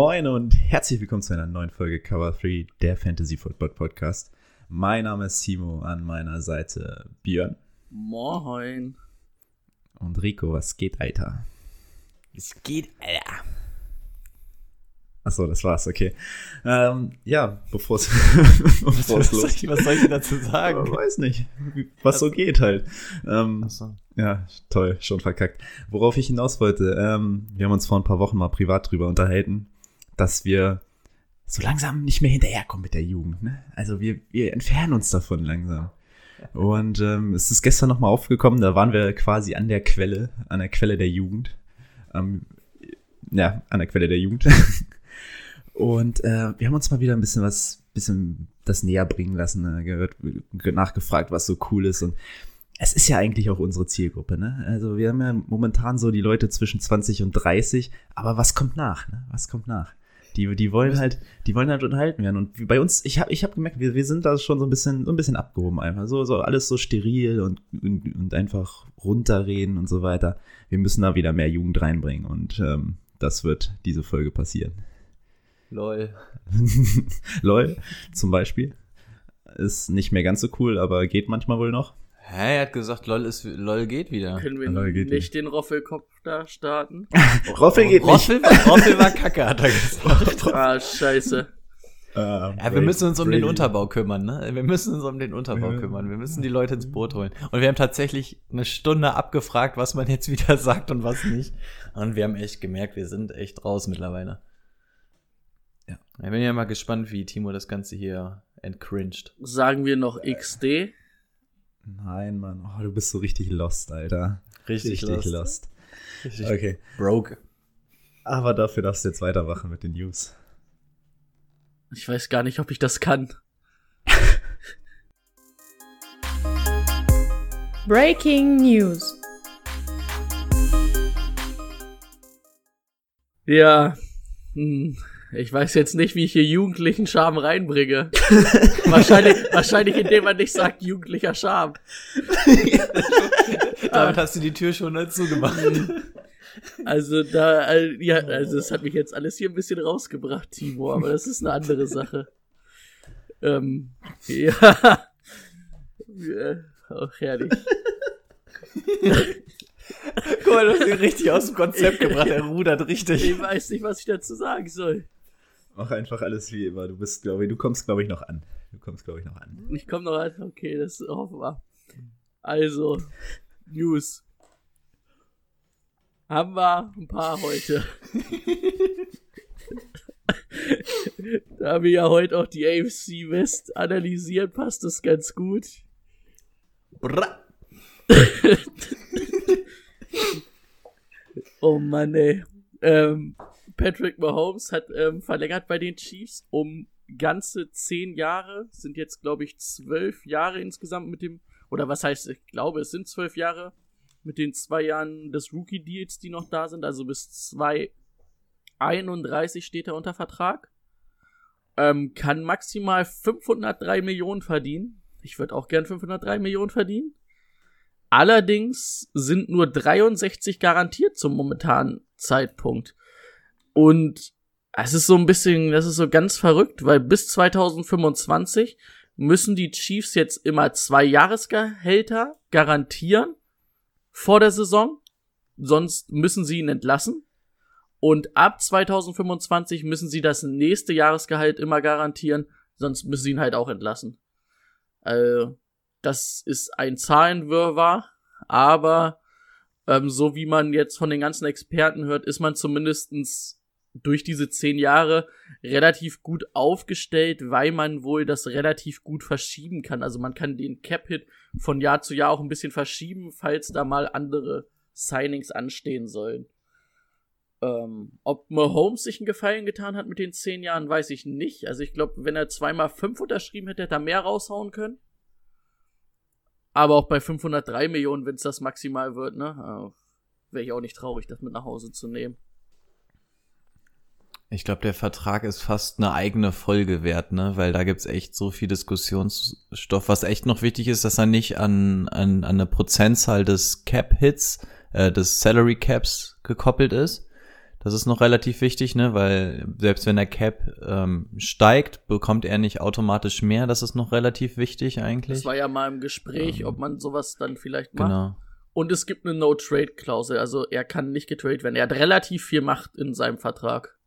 Moin und herzlich willkommen zu einer neuen Folge Cover 3, der Fantasy Football Podcast. Mein Name ist Simo, an meiner Seite Björn Moin. und Rico. Was geht, Alter? Es geht, Alter. Achso, das war's, okay. Ähm, ja, bevor es Was soll, losgeht. ich, was soll ich dazu sagen? Ich weiß nicht, was so geht halt. Ähm, Achso. Ja, toll, schon verkackt. Worauf ich hinaus wollte, ähm, wir haben uns vor ein paar Wochen mal privat drüber unterhalten, dass wir so langsam nicht mehr hinterherkommen mit der Jugend. Ne? Also wir, wir entfernen uns davon langsam. Und ähm, es ist gestern nochmal aufgekommen, da waren wir quasi an der Quelle, an der Quelle der Jugend. Ähm, ja, an der Quelle der Jugend. Und äh, wir haben uns mal wieder ein bisschen was, bisschen das näher bringen lassen, äh, gehört, ge- nachgefragt, was so cool ist. Und es ist ja eigentlich auch unsere Zielgruppe, ne? Also wir haben ja momentan so die Leute zwischen 20 und 30, aber was kommt nach, ne? Was kommt nach? Die, die wollen halt, die wollen halt unterhalten werden. Und bei uns, ich habe ich hab gemerkt, wir, wir sind da schon so ein bisschen, so ein bisschen abgehoben einfach. So, so alles so steril und, und, und einfach runterreden und so weiter. Wir müssen da wieder mehr Jugend reinbringen und ähm, das wird diese Folge passieren. Lol. LOL zum Beispiel. Ist nicht mehr ganz so cool, aber geht manchmal wohl noch. Hä, er hat gesagt, LOL, ist, LOL geht wieder. Können wir Lol, geht nicht den Roffelkopf da starten? Roffel geht nicht. Roffel, Roffel war kacke, hat er gesagt. ah, scheiße. Ah, Ja, wir müssen uns um den Brady. Unterbau kümmern, ne? Wir müssen uns um den Unterbau Ja. kümmern. Wir müssen die Leute ins Boot holen. Und wir haben tatsächlich eine Stunde abgefragt, was man jetzt wieder sagt und was nicht. Und wir haben echt gemerkt, wir sind echt raus mittlerweile. Ja. Ich bin ja mal gespannt, wie Timo das Ganze hier entcringed. Sagen wir noch XD? Nein, Mann. Oh, du bist so richtig lost, Alter. Richtig lost. lost. Richtig Okay. broke. Aber dafür darfst du jetzt weitermachen mit den News. Ich weiß gar nicht, ob ich das kann. Breaking News. Ja, hm, ich weiß jetzt nicht, wie ich hier jugendlichen Charme reinbringe. wahrscheinlich, wahrscheinlich, indem man nicht sagt, jugendlicher Charme. Damit hast du die Tür schon dazu gemacht. Also da, ja, also es hat mich jetzt alles hier ein bisschen rausgebracht, Timo, aber das ist eine andere Sache. Ähm, ja. ja. Auch herrlich. Guck mal, du hast ihn richtig aus dem Konzept gebracht. Er rudert richtig. Ich weiß nicht, was ich dazu sagen soll. Mach einfach alles wie immer. Du bist, glaube ich, du kommst, glaube ich, noch an. Du kommst, glaube ich, noch an. Ich komme noch an. Okay, das hoffen wir. Also, News. Haben wir ein paar heute. da wir ja heute auch die AFC West analysieren, passt das ganz gut. Bra. Oh Mann, ey. Ähm, Patrick Mahomes hat ähm, verlängert bei den Chiefs um ganze zehn Jahre. Sind jetzt, glaube ich, zwölf Jahre insgesamt mit dem, oder was heißt, ich glaube, es sind zwölf Jahre mit den zwei Jahren des Rookie-Deals, die noch da sind. Also bis 2031 steht er unter Vertrag. Ähm, kann maximal 503 Millionen verdienen. Ich würde auch gern 503 Millionen verdienen. Allerdings sind nur 63 garantiert zum momentanen Zeitpunkt. Und es ist so ein bisschen, das ist so ganz verrückt, weil bis 2025 müssen die Chiefs jetzt immer zwei Jahresgehälter garantieren vor der Saison, sonst müssen sie ihn entlassen. Und ab 2025 müssen sie das nächste Jahresgehalt immer garantieren, sonst müssen sie ihn halt auch entlassen. Also, das ist ein Zahlenwirrwarr, aber ähm, so wie man jetzt von den ganzen Experten hört, ist man zumindestens durch diese zehn Jahre relativ gut aufgestellt, weil man wohl das relativ gut verschieben kann. Also man kann den Cap-Hit von Jahr zu Jahr auch ein bisschen verschieben, falls da mal andere Signings anstehen sollen. Ähm, ob Mahomes sich einen Gefallen getan hat mit den zehn Jahren, weiß ich nicht. Also ich glaube, wenn er zweimal fünf unterschrieben hätte, hätte er mehr raushauen können. Aber auch bei 503 Millionen, wenn es das maximal wird, ne, äh, wäre ich auch nicht traurig, das mit nach Hause zu nehmen. Ich glaube, der Vertrag ist fast eine eigene Folge wert, ne? Weil da gibt's echt so viel Diskussionsstoff. Was echt noch wichtig ist, dass er nicht an, an, an eine Prozentzahl des Cap-Hits, äh, des Salary Caps gekoppelt ist. Das ist noch relativ wichtig, ne? Weil selbst wenn der Cap ähm, steigt, bekommt er nicht automatisch mehr. Das ist noch relativ wichtig eigentlich. Das war ja mal im Gespräch, ob man sowas dann vielleicht macht. genau. Und es gibt eine No-Trade-Klausel, also er kann nicht getradet werden. Er hat relativ viel Macht in seinem Vertrag.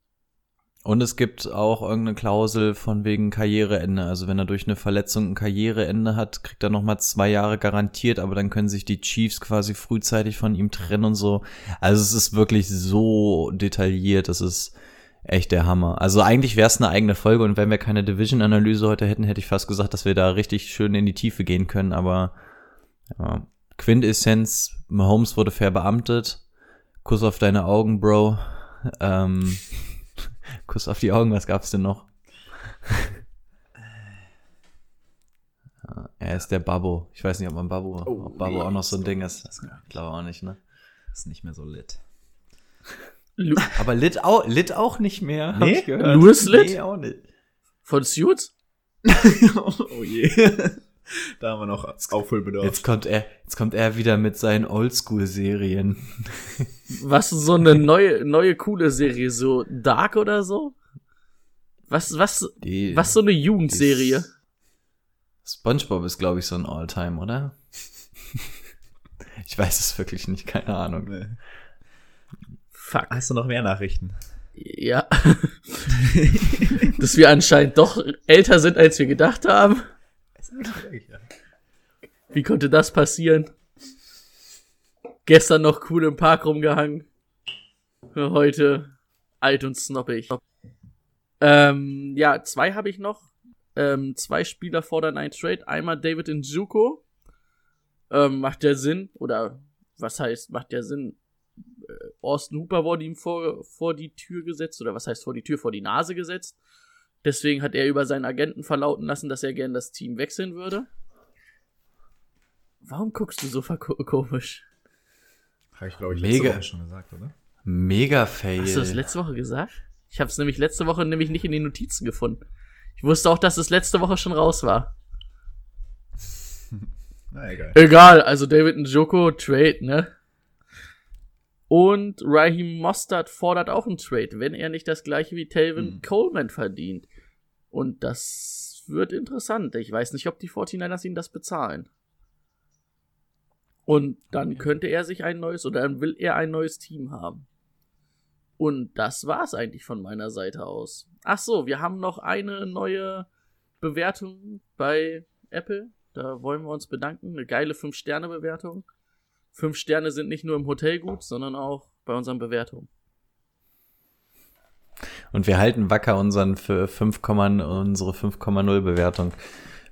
Und es gibt auch irgendeine Klausel von wegen Karriereende. Also wenn er durch eine Verletzung ein Karriereende hat, kriegt er nochmal zwei Jahre garantiert, aber dann können sich die Chiefs quasi frühzeitig von ihm trennen und so. Also es ist wirklich so detailliert, das ist echt der Hammer. Also eigentlich wäre es eine eigene Folge und wenn wir keine Division-Analyse heute hätten, hätte ich fast gesagt, dass wir da richtig schön in die Tiefe gehen können, aber ja. Quintessenz, Mahomes wurde verbeamtet. Kuss auf deine Augen, Bro. Ähm, Kuss auf die Augen, was gab's denn noch? Ja, er ist der Babbo. Ich weiß nicht, ob man Babbo, Oh, ob Babbo nee, auch noch so ein Ding ist. ich glaube auch nicht, ne? Ist nicht mehr so lit. Aber Lit auch, Lit auch nicht mehr, hab Nee? ich gehört. Louis Litt? Nee, auch nicht. von Suits? oh je. Da haben wir noch Aufholbedarf. Jetzt kommt er, jetzt kommt er wieder mit seinen Oldschool-Serien. Was so eine neue, neue coole Serie, so Dark oder so? Was, was, Die, was so eine Jugendserie? SpongeBob ist, glaube ich, so ein Alltime, oder? ich weiß es wirklich nicht, keine Ahnung. Nee. Fuck. Hast du noch mehr Nachrichten? Ja. Dass wir anscheinend doch älter sind, als wir gedacht haben. Wie konnte das passieren? Gestern noch cool im Park rumgehangen. Heute alt und snobbig. Ähm, ja, zwei habe ich noch. Ähm, zwei Spieler fordern ein Trade. Einmal David Njuko. Ähm, macht der Sinn? Oder was heißt, macht der Sinn? Äh, Austin Hooper wurde ihm vor, vor die Tür gesetzt. Oder was heißt vor die Tür, vor die Nase gesetzt. Deswegen hat er über seinen Agenten verlauten lassen, dass er gern das Team wechseln würde. Warum guckst du so komisch? Habe ich, glaube ich, Mega. letzte Woche schon gesagt, oder? Mega Fail. Hast du das letzte Woche gesagt? Ich habe es nämlich letzte Woche nämlich nicht in den Notizen gefunden. Ich wusste auch, dass es letzte Woche schon raus war. Na, egal. Egal, also David Njoko, Trade, ne? Und Raheem Mostert fordert auch einen Trade, wenn er nicht das gleiche wie Talvin Hm. Coleman verdient. Und das wird interessant. Ich weiß nicht, ob die 49ers ihn das bezahlen. Und dann könnte er sich ein neues oder dann will er ein neues Team haben. Und das war's eigentlich von meiner Seite aus. Ach so, wir haben noch eine neue Bewertung bei Apple. Da wollen wir uns bedanken. Eine geile 5-Sterne-Bewertung. 5 Sterne sind nicht nur im Hotel gut, sondern auch bei unseren Bewertungen. Und wir halten wacker unseren für 5, unsere 5,0 Bewertung.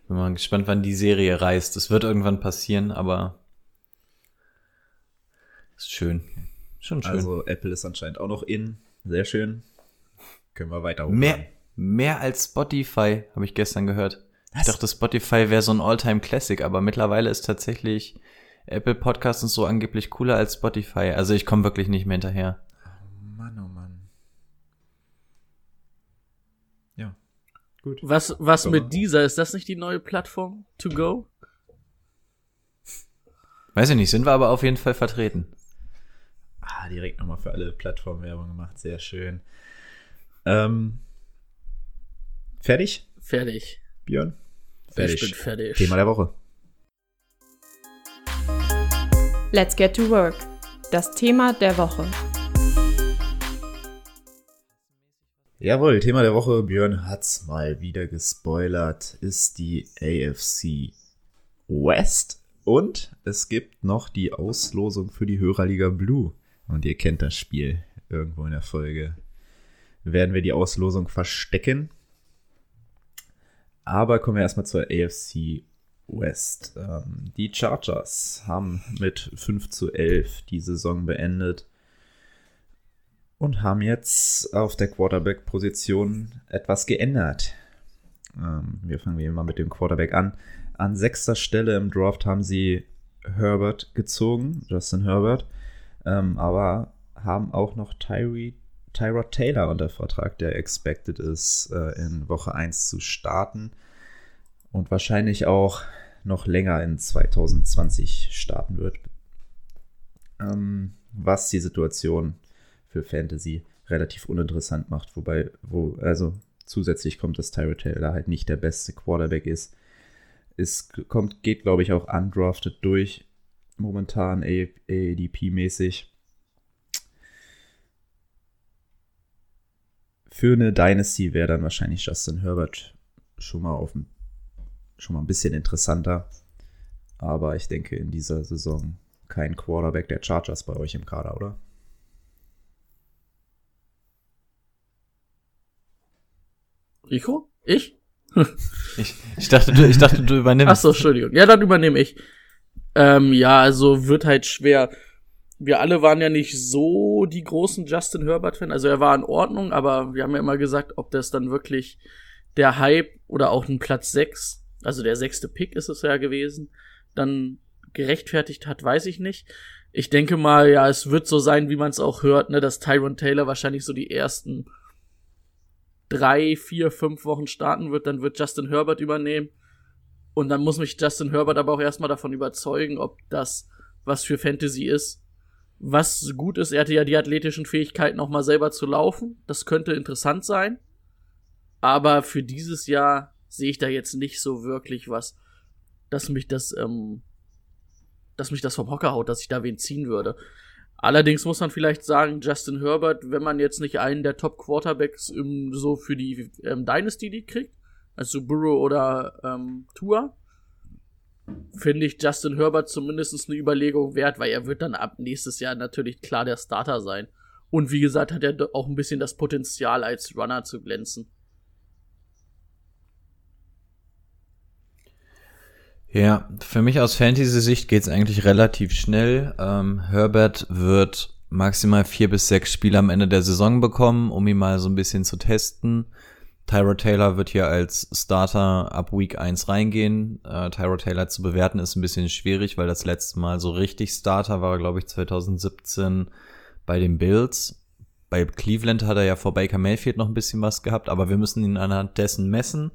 Bin mal gespannt, wann die Serie reißt. Es wird irgendwann passieren, aber ist schön. Schon schön. Also, Apple ist anscheinend auch noch in. Sehr schön. Können wir weiter hochladen. mehr, mehr als Spotify, habe ich gestern gehört. Ich Was? dachte, Spotify wäre so ein Alltime Classic, aber mittlerweile ist tatsächlich Apple Podcasts und so angeblich cooler als Spotify. Also ich komme wirklich nicht mehr hinterher. Mann, oh Mann. Ja. Gut. Was, was mit dieser? Ist das nicht die neue Plattform to go? Weiß ich nicht, sind wir aber auf jeden Fall vertreten. Ah, direkt nochmal für alle Plattformen Werbung gemacht. Sehr schön. Ähm, fertig, Fertig. Björn? Ich bin fertig. Thema der Woche. Let's get to work. Das Thema der Woche. Jawohl, Thema der Woche, Björn hat's mal wieder gespoilert, ist die AFC West. Und es gibt noch die Auslosung für die Hörerliga Blue. Und ihr kennt das Spiel irgendwo in der Folge. Werden wir die Auslosung verstecken. Aber kommen wir erstmal zur AFC West. Ähm, die Chargers haben mit 5 zu 11 die Saison beendet. und haben jetzt auf der Quarterback-Position etwas geändert. Ähm, wir fangen wie immer mit dem Quarterback an. An sechster Stelle im Draft haben sie Herbert gezogen, Justin Herbert, ähm, aber haben auch noch Tyree, Tyrod Taylor unter Vertrag, der expected ist, äh, in Woche 1 zu starten und wahrscheinlich auch noch länger in 2020 starten wird. Ähm, was die Situation für Fantasy relativ uninteressant macht, wobei, wo, also zusätzlich kommt, dass Tyrod Taylor halt nicht der beste Quarterback ist. Es kommt, geht, glaube ich, auch undrafted durch, momentan ADP-mäßig. Für eine Dynasty wäre dann wahrscheinlich Justin Herbert schon mal auf schon mal ein bisschen interessanter. Aber ich denke in dieser Saison kein Quarterback der Chargers bei euch im Kader, oder? Rico? Ich? ich, ich, dachte, du, ich dachte, du übernimmst. Achso, Entschuldigung. Ja, dann übernehme ich. Ähm, ja, also wird halt schwer. Wir alle waren ja nicht so die großen Justin Herbert-Fan. Also er war in Ordnung, aber wir haben ja immer gesagt, ob das dann wirklich der Hype oder auch ein Platz 6, also der sechste Pick ist es ja gewesen, dann gerechtfertigt hat, weiß ich nicht. Ich denke mal, ja, es wird so sein, wie man es auch hört, ne, dass Tyron Taylor wahrscheinlich so die ersten drei, vier, fünf Wochen starten wird, dann wird Justin Herbert übernehmen. Und dann muss mich Justin Herbert aber auch erstmal davon überzeugen, ob das was für Fantasy ist. Was gut ist, er hatte ja die athletischen Fähigkeiten auch mal selber zu laufen. Das könnte interessant sein. Aber für dieses Jahr sehe ich da jetzt nicht so wirklich was, dass mich das, ähm, dass mich das vom Hocker haut, dass ich da wen ziehen würde. Allerdings muss man vielleicht sagen, Justin Herbert, wenn man jetzt nicht einen der Top Quarterbacks im, so für die ähm, Dynasty League kriegt, also Burrow oder ähm, Tua, finde ich Justin Herbert zumindest eine Überlegung wert, weil er wird dann ab nächstes Jahr natürlich klar der Starter sein. Und wie gesagt, hat er auch ein bisschen das Potenzial, als Runner zu glänzen. Ja, für mich aus Fantasy-Sicht geht's eigentlich relativ schnell. Ähm, Herbert wird maximal vier bis sechs Spiele am Ende der Saison bekommen, um ihn mal so ein bisschen zu testen. Tyro Taylor wird hier als Starter ab Week 1 reingehen. Äh, Tyro Taylor zu bewerten ist ein bisschen schwierig, weil das letzte Mal so richtig Starter war, glaube ich, 2017 bei den Bills. Bei Cleveland hat er ja vor Baker Mayfield noch ein bisschen was gehabt, aber wir müssen ihn anhand dessen messen.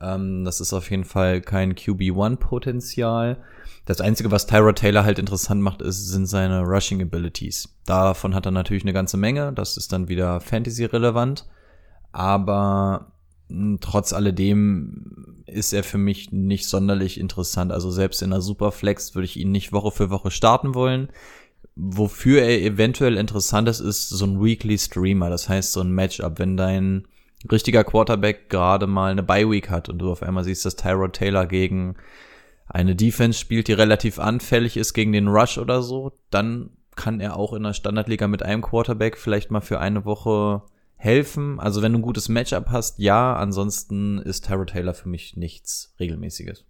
Ähm, das ist auf jeden Fall kein QB1-Potenzial. Das Einzige, was Tyra Taylor halt interessant macht, ist, sind seine Rushing Abilities. Davon hat er natürlich eine ganze Menge. Das ist dann wieder Fantasy-relevant. Aber hm, trotz alledem ist er für mich nicht sonderlich interessant. Also selbst in der Superflex würde ich ihn nicht Woche für Woche starten wollen. Wofür er eventuell interessant ist, ist so ein Weekly Streamer. Das heißt so ein Matchup, wenn dein richtiger Quarterback gerade mal eine Bye Week hat und du auf einmal siehst, dass Tyrod Taylor gegen eine Defense spielt, die relativ anfällig ist gegen den Rush oder so, dann kann er auch in der Standardliga mit einem Quarterback vielleicht mal für eine Woche helfen. Also wenn du ein gutes Matchup hast, ja, ansonsten ist Tyrod Taylor für mich nichts regelmäßiges.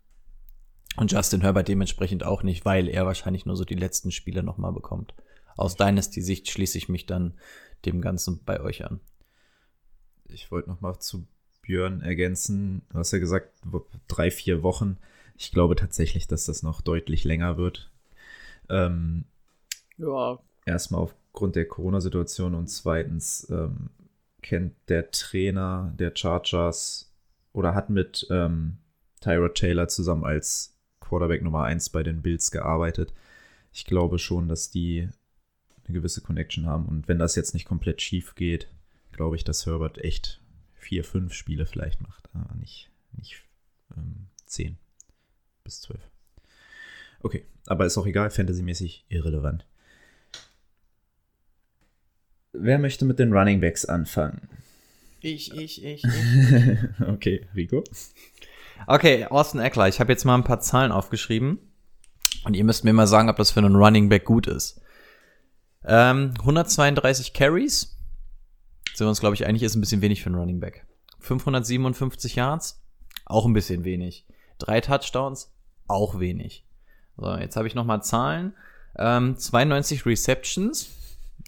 Und Justin Herbert dementsprechend auch nicht, weil er wahrscheinlich nur so die letzten Spiele nochmal bekommt. Aus Dynasty-Sicht schließe ich mich dann dem Ganzen bei euch an ich wollte noch mal zu Björn ergänzen. Du hast ja gesagt, drei, vier Wochen. Ich glaube tatsächlich, dass das noch deutlich länger wird. Ähm, ja. Erstmal aufgrund der Corona-Situation und zweitens ähm, kennt der Trainer der Chargers oder hat mit ähm, Tyrod Taylor zusammen als Quarterback Nummer 1 bei den Bills gearbeitet. Ich glaube schon, dass die eine gewisse Connection haben und wenn das jetzt nicht komplett schief geht, glaube ich, dass Herbert echt vier, fünf Spiele vielleicht macht. Aber nicht, nicht ähm, zehn bis zwölf. Okay, aber ist auch egal, fantasymäßig irrelevant. Wer möchte mit den Running Backs anfangen? Ich, ich, ich, ich. okay, Rico. Okay, Austin Eckler. Ich habe jetzt mal ein paar Zahlen aufgeschrieben. Und ihr müsst mir mal sagen, ob das für einen Running Back gut ist. Ähm, 132 Carries, sind wir uns, glaube ich, eigentlich ist ein bisschen wenig für einen Running Back. 557 Yards, auch ein bisschen wenig. Drei Touchdowns, auch wenig. So, jetzt habe ich noch mal Zahlen. Ähm, 92 Receptions,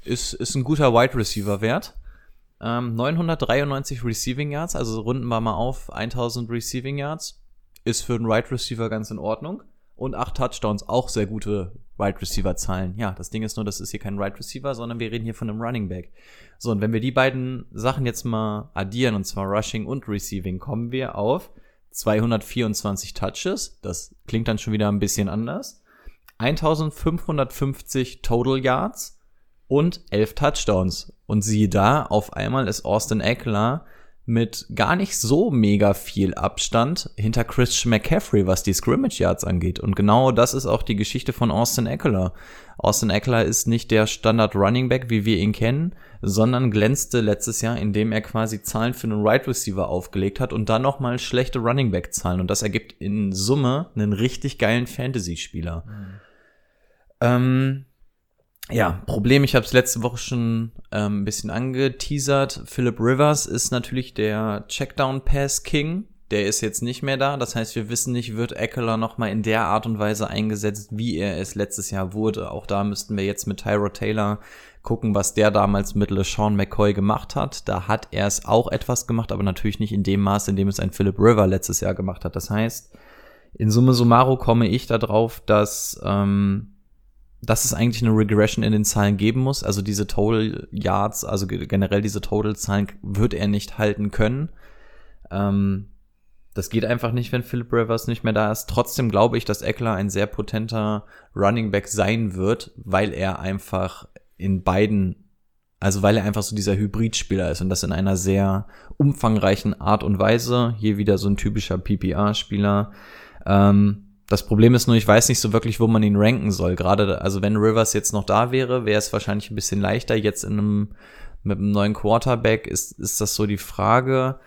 ist, ist ein guter Wide Receiver Wert. Ähm, 993 Receiving Yards, also runden wir mal auf 1000 Receiving Yards. Ist für einen Wide Receiver ganz in Ordnung. Und acht Touchdowns, auch sehr gute Wide Receiver Zahlen. Ja, das Ding ist nur, das ist hier kein Wide Receiver, sondern wir reden hier von einem Running Back. So, und wenn wir die beiden Sachen jetzt mal addieren, und zwar Rushing und Receiving, kommen wir auf 224 Touches. Das klingt dann schon wieder ein bisschen anders. 1550 Total Yards und 11 Touchdowns. Und siehe da, auf einmal ist Austin Eckler mit gar nicht so mega viel Abstand hinter Christian McCaffrey, was die Scrimmage Yards angeht. Und genau das ist auch die Geschichte von Austin Eckler. Austin Eckler ist nicht der Standard Running Back, wie wir ihn kennen, sondern glänzte letztes Jahr, indem er quasi Zahlen für einen Right Receiver aufgelegt hat und dann nochmal schlechte Running Back Zahlen. Und das ergibt in Summe einen richtig geilen Fantasy-Spieler. Mhm. Ähm, ja, Problem, ich habe es letzte Woche schon ähm, ein bisschen angeteasert. Philip Rivers ist natürlich der Checkdown Pass King. Der ist jetzt nicht mehr da. Das heißt, wir wissen nicht, wird Eckler nochmal in der Art und Weise eingesetzt, wie er es letztes Jahr wurde. Auch da müssten wir jetzt mit Tyro Taylor gucken, was der damals mit LeSean McCoy gemacht hat. Da hat er es auch etwas gemacht, aber natürlich nicht in dem Maß, in dem es ein Philip River letztes Jahr gemacht hat. Das heißt, in Summe summarum komme ich darauf, dass ähm, dass es eigentlich eine Regression in den Zahlen geben muss. Also diese Total Yards, also generell diese Total Zahlen wird er nicht halten können. Ähm, das geht einfach nicht, wenn Philip Rivers nicht mehr da ist. Trotzdem glaube ich, dass Eckler ein sehr potenter Running Back sein wird, weil er einfach in beiden, also weil er einfach so dieser Hybridspieler ist und das in einer sehr umfangreichen Art und Weise. Hier wieder so ein typischer PPR-Spieler. Ähm, das Problem ist nur, ich weiß nicht so wirklich, wo man ihn ranken soll. Gerade, also wenn Rivers jetzt noch da wäre, wäre es wahrscheinlich ein bisschen leichter. Jetzt in einem, mit einem neuen Quarterback ist, ist das so die Frage.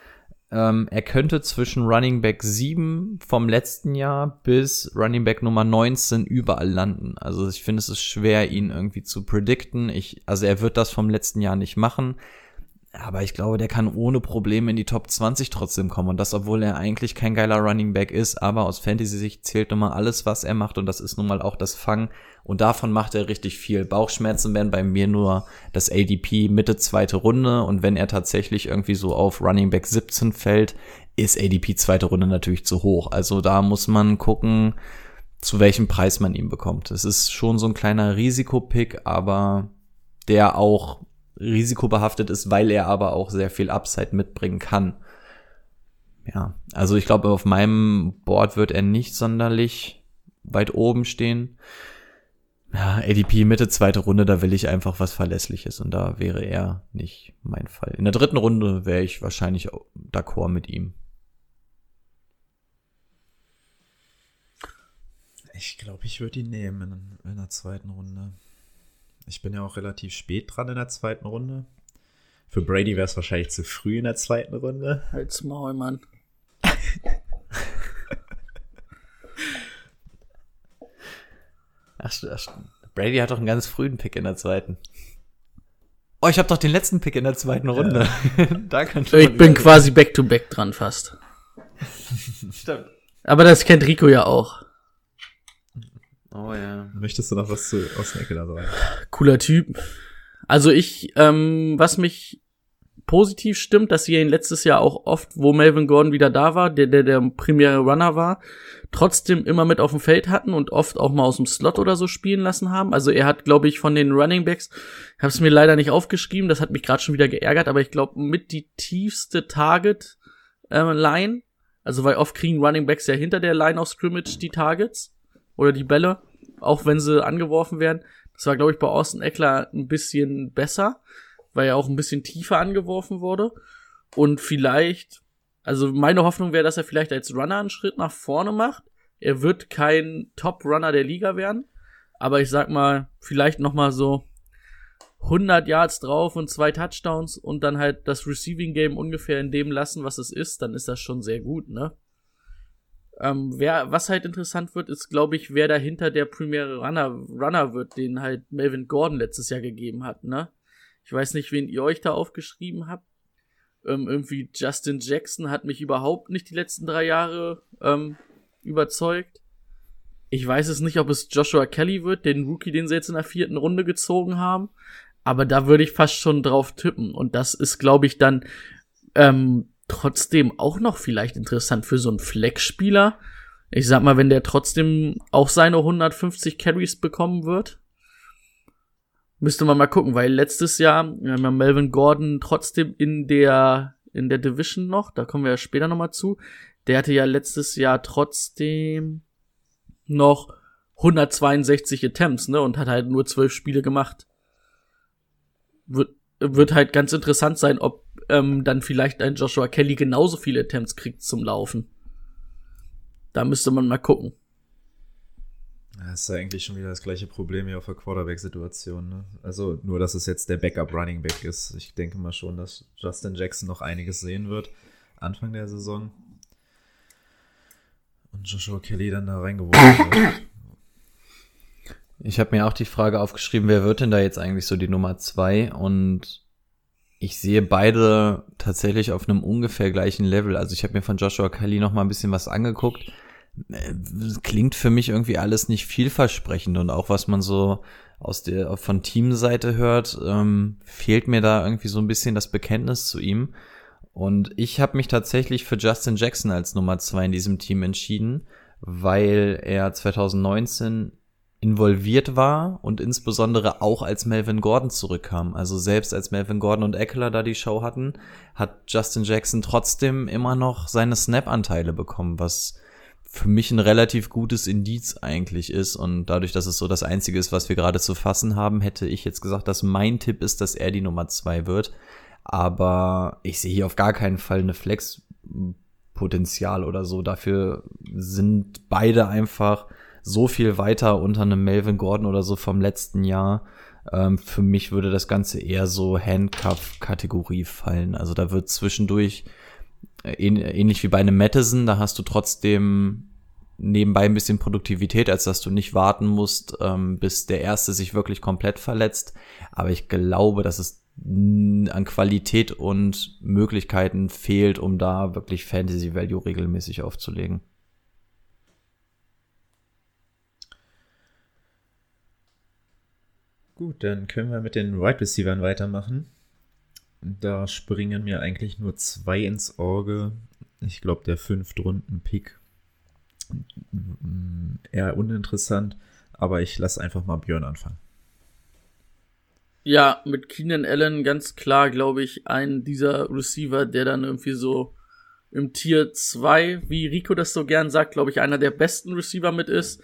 Ähm, er könnte zwischen Running Back 7 vom letzten Jahr bis Running Back Nummer 19 überall landen. Also ich finde, es ist schwer, ihn irgendwie zu predikten. Ich, also er wird das vom letzten Jahr nicht machen. Aber ich glaube, der kann ohne Probleme in die Top 20 trotzdem kommen. Und das, obwohl er eigentlich kein geiler Running Back ist. Aber aus Fantasy-Sicht zählt nun mal alles, was er macht. Und das ist nun mal auch das Fang. Und davon macht er richtig viel. Bauchschmerzen wären bei mir nur das ADP Mitte zweite Runde. Und wenn er tatsächlich irgendwie so auf Running Back 17 fällt, ist ADP zweite Runde natürlich zu hoch. Also da muss man gucken, zu welchem Preis man ihn bekommt. Es ist schon so ein kleiner Risikopick, aber der auch risikobehaftet ist, weil er aber auch sehr viel Upside mitbringen kann. Ja, also ich glaube, auf meinem Board wird er nicht sonderlich weit oben stehen. Ja, ADP Mitte zweite Runde, da will ich einfach was Verlässliches und da wäre er nicht mein Fall. In der dritten Runde wäre ich wahrscheinlich d'accord mit ihm. Ich glaube, ich würde ihn nehmen in, in der zweiten Runde. Ich bin ja auch relativ spät dran in der zweiten Runde. Für Brady wäre es wahrscheinlich zu früh in der zweiten Runde. Halt's Maul, Mann. ach, ach, Brady hat doch einen ganz frühen Pick in der zweiten. Oh, ich habe doch den letzten Pick in der zweiten Runde. Ja. da kann ich bin quasi back to back dran fast. Stimmt. Aber das kennt Rico ja auch. Oh ja. Möchtest du noch was zu aus der Ecke da sagen? Cooler Typ. Also ich, ähm, was mich positiv stimmt, dass sie ihn letztes Jahr auch oft, wo Melvin Gordon wieder da war, der der der primäre Runner war, trotzdem immer mit auf dem Feld hatten und oft auch mal aus dem Slot oder so spielen lassen haben. Also er hat, glaube ich, von den Running Backs, habe es mir leider nicht aufgeschrieben, das hat mich gerade schon wieder geärgert, aber ich glaube mit die tiefste Target äh, Line, also weil oft kriegen Running Backs ja hinter der Line of Scrimmage die Targets oder die Bälle, auch wenn sie angeworfen werden. Das war, glaube ich, bei Austin Eckler ein bisschen besser, weil er auch ein bisschen tiefer angeworfen wurde. Und vielleicht, also meine Hoffnung wäre, dass er vielleicht als Runner einen Schritt nach vorne macht. Er wird kein Top-Runner der Liga werden, aber ich sag mal, vielleicht noch mal so 100 Yards drauf und zwei Touchdowns und dann halt das Receiving Game ungefähr in dem lassen, was es ist, dann ist das schon sehr gut, ne? Ähm, wer, was halt interessant wird, ist, glaube ich, wer dahinter der primäre Runner, Runner wird, den halt Melvin Gordon letztes Jahr gegeben hat, ne? Ich weiß nicht, wen ihr euch da aufgeschrieben habt. Ähm, irgendwie Justin Jackson hat mich überhaupt nicht die letzten drei Jahre ähm, überzeugt. Ich weiß es nicht, ob es Joshua Kelly wird, den Rookie, den sie jetzt in der vierten Runde gezogen haben. Aber da würde ich fast schon drauf tippen. Und das ist, glaube ich, dann ähm, trotzdem auch noch vielleicht interessant für so einen Flex-Spieler. Ich sag mal, wenn der trotzdem auch seine 150 Carries bekommen wird, müsste man mal gucken, weil letztes Jahr wir haben ja Melvin Gordon trotzdem in der in der Division noch, da kommen wir ja später nochmal zu. Der hatte ja letztes Jahr trotzdem noch 162 Attempts, ne, und hat halt nur zwölf Spiele gemacht. Wird, wird halt ganz interessant sein, ob ähm, dann vielleicht ein Joshua Kelly genauso viele Attempts kriegt zum Laufen. Da müsste man mal gucken. Das ist ja eigentlich schon wieder das gleiche Problem hier auf der Quarterback-Situation. Ne? Also nur, dass es jetzt der Backup-Running Back ist. Ich denke mal schon, dass Justin Jackson noch einiges sehen wird. Anfang der Saison. Und Joshua Kelly dann da reingeworfen wird. Ich habe mir auch die Frage aufgeschrieben, wer wird denn da jetzt eigentlich so die Nummer zwei? Und ich sehe beide tatsächlich auf einem ungefähr gleichen Level. Also ich habe mir von Joshua Kelly noch mal ein bisschen was angeguckt. Äh, klingt für mich irgendwie alles nicht vielversprechend und auch was man so aus der von Teamseite hört, ähm, fehlt mir da irgendwie so ein bisschen das Bekenntnis zu ihm. Und ich habe mich tatsächlich für Justin Jackson als Nummer zwei in diesem Team entschieden, weil er 2019 involviert war und insbesondere auch als Melvin Gordon zurückkam. Also selbst als Melvin Gordon und Eckler da die Show hatten, hat Justin Jackson trotzdem immer noch seine Snap-Anteile bekommen, was für mich ein relativ gutes Indiz eigentlich ist. Und dadurch, dass es so das Einzige ist, was wir gerade zu fassen haben, hätte ich jetzt gesagt, dass mein Tipp ist, dass er die Nummer zwei wird. Aber ich sehe hier auf gar keinen Fall eine Flex-Potenzial oder so. Dafür sind beide einfach so viel weiter unter einem Melvin Gordon oder so vom letzten Jahr. Ähm, für mich würde das Ganze eher so Handcuff-Kategorie fallen. Also da wird zwischendurch äh, ähnlich wie bei einem Madison, da hast du trotzdem nebenbei ein bisschen Produktivität, als dass du nicht warten musst, ähm, bis der Erste sich wirklich komplett verletzt. Aber ich glaube, dass es an Qualität und Möglichkeiten fehlt, um da wirklich Fantasy Value regelmäßig aufzulegen. Gut, dann können wir mit den Wide right Receivers weitermachen. Da springen mir eigentlich nur zwei ins Auge. Ich glaube, der Fünftrunden-Pick eher uninteressant, aber ich lasse einfach mal Björn anfangen. Ja, mit Keenan Allen ganz klar, glaube ich, ein dieser Receiver, der dann irgendwie so im Tier 2, wie Rico das so gern sagt, glaube ich, einer der besten Receiver mit ist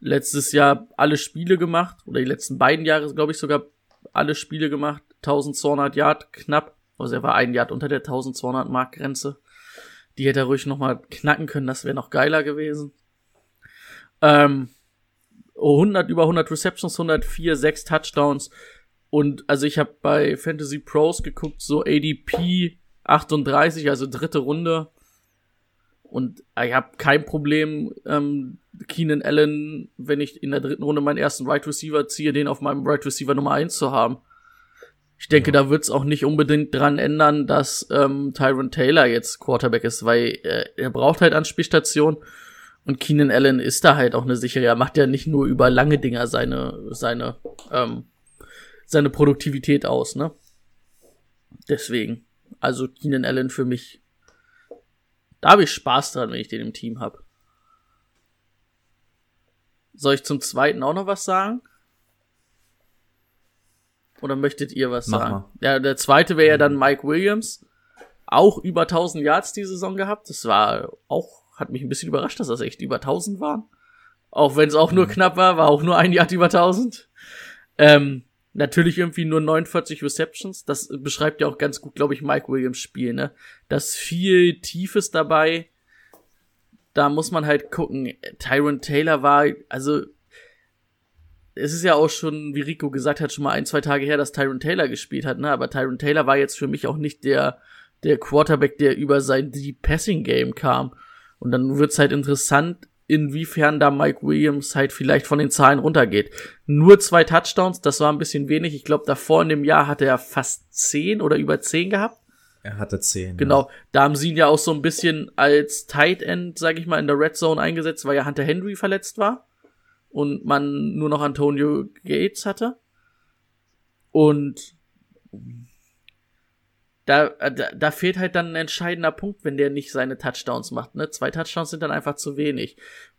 letztes Jahr alle Spiele gemacht, oder die letzten beiden Jahre, glaube ich, sogar alle Spiele gemacht. 1200 Yard knapp. Also er war ein Yard unter der 1200 Markgrenze. Die hätte er ruhig noch mal knacken können, das wäre noch geiler gewesen. Ähm, 100, über 100 Receptions, 104, 6 Touchdowns. Und also ich habe bei Fantasy Pros geguckt, so ADP 38, also dritte Runde. Und ich habe kein Problem, ähm, Keenan Allen, wenn ich in der dritten Runde meinen ersten Right Receiver ziehe, den auf meinem Right Receiver Nummer eins zu haben. Ich denke, ja. da wird's auch nicht unbedingt dran ändern, dass ähm, Tyron Taylor jetzt Quarterback ist, weil äh, er braucht halt Anspielstation und Keenan Allen ist da halt auch eine sichere. Er macht ja nicht nur über lange Dinger seine seine ähm, seine Produktivität aus, ne? Deswegen, also Keenan Allen für mich da habe ich Spaß dran, wenn ich den im Team habe. Soll ich zum zweiten auch noch was sagen? Oder möchtet ihr was Mach sagen? Mal. Ja, der zweite wäre ja dann Mike Williams. Auch über 1000 Yards die Saison gehabt. Das war auch, hat mich ein bisschen überrascht, dass das echt über 1000 waren. Auch wenn es auch nur mhm. knapp war, war auch nur ein Yard über 1000. Ähm, Natürlich irgendwie nur 49 Receptions. Das beschreibt ja auch ganz gut, glaube ich, Mike Williams Spiel, ne? Das viel Tiefes dabei. Da muss man halt gucken. Tyron Taylor war, also, es ist ja auch schon, wie Rico gesagt hat, schon mal ein, zwei Tage her, dass Tyron Taylor gespielt hat, ne? Aber Tyron Taylor war jetzt für mich auch nicht der, der Quarterback, der über sein Deep Passing Game kam. Und dann wird's halt interessant, inwiefern da Mike Williams halt vielleicht von den Zahlen runtergeht. Nur zwei Touchdowns, das war ein bisschen wenig. Ich glaube, davor in dem Jahr hatte er fast zehn oder über zehn gehabt. Er hatte zehn. Genau, ja. da haben sie ihn ja auch so ein bisschen als Tight End, sag ich mal, in der Red Zone eingesetzt, weil ja Hunter Henry verletzt war und man nur noch Antonio Gates hatte. Und da, da, da fehlt halt dann ein entscheidender Punkt, wenn der nicht seine Touchdowns macht. Ne? Zwei Touchdowns sind dann einfach zu wenig.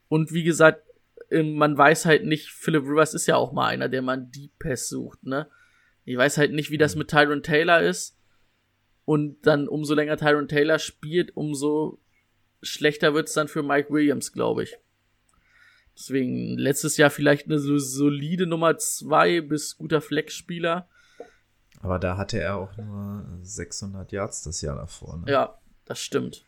Und wie gesagt, ähm, man weiß halt nicht, Philip Rivers ist ja auch mal einer, der man Deep Pass sucht, ne? Ich weiß halt nicht, wie das mit Tyron Taylor ist. Und dann umso länger Tyron Taylor spielt, umso schlechter wird's dann für Mike Williams, glaube ich. Deswegen letztes Jahr vielleicht eine so solide Nummer zwei bis guter Flex-Spieler. Aber da hatte er auch nur 600 Yards das Jahr davor. Ne? Ja, das stimmt.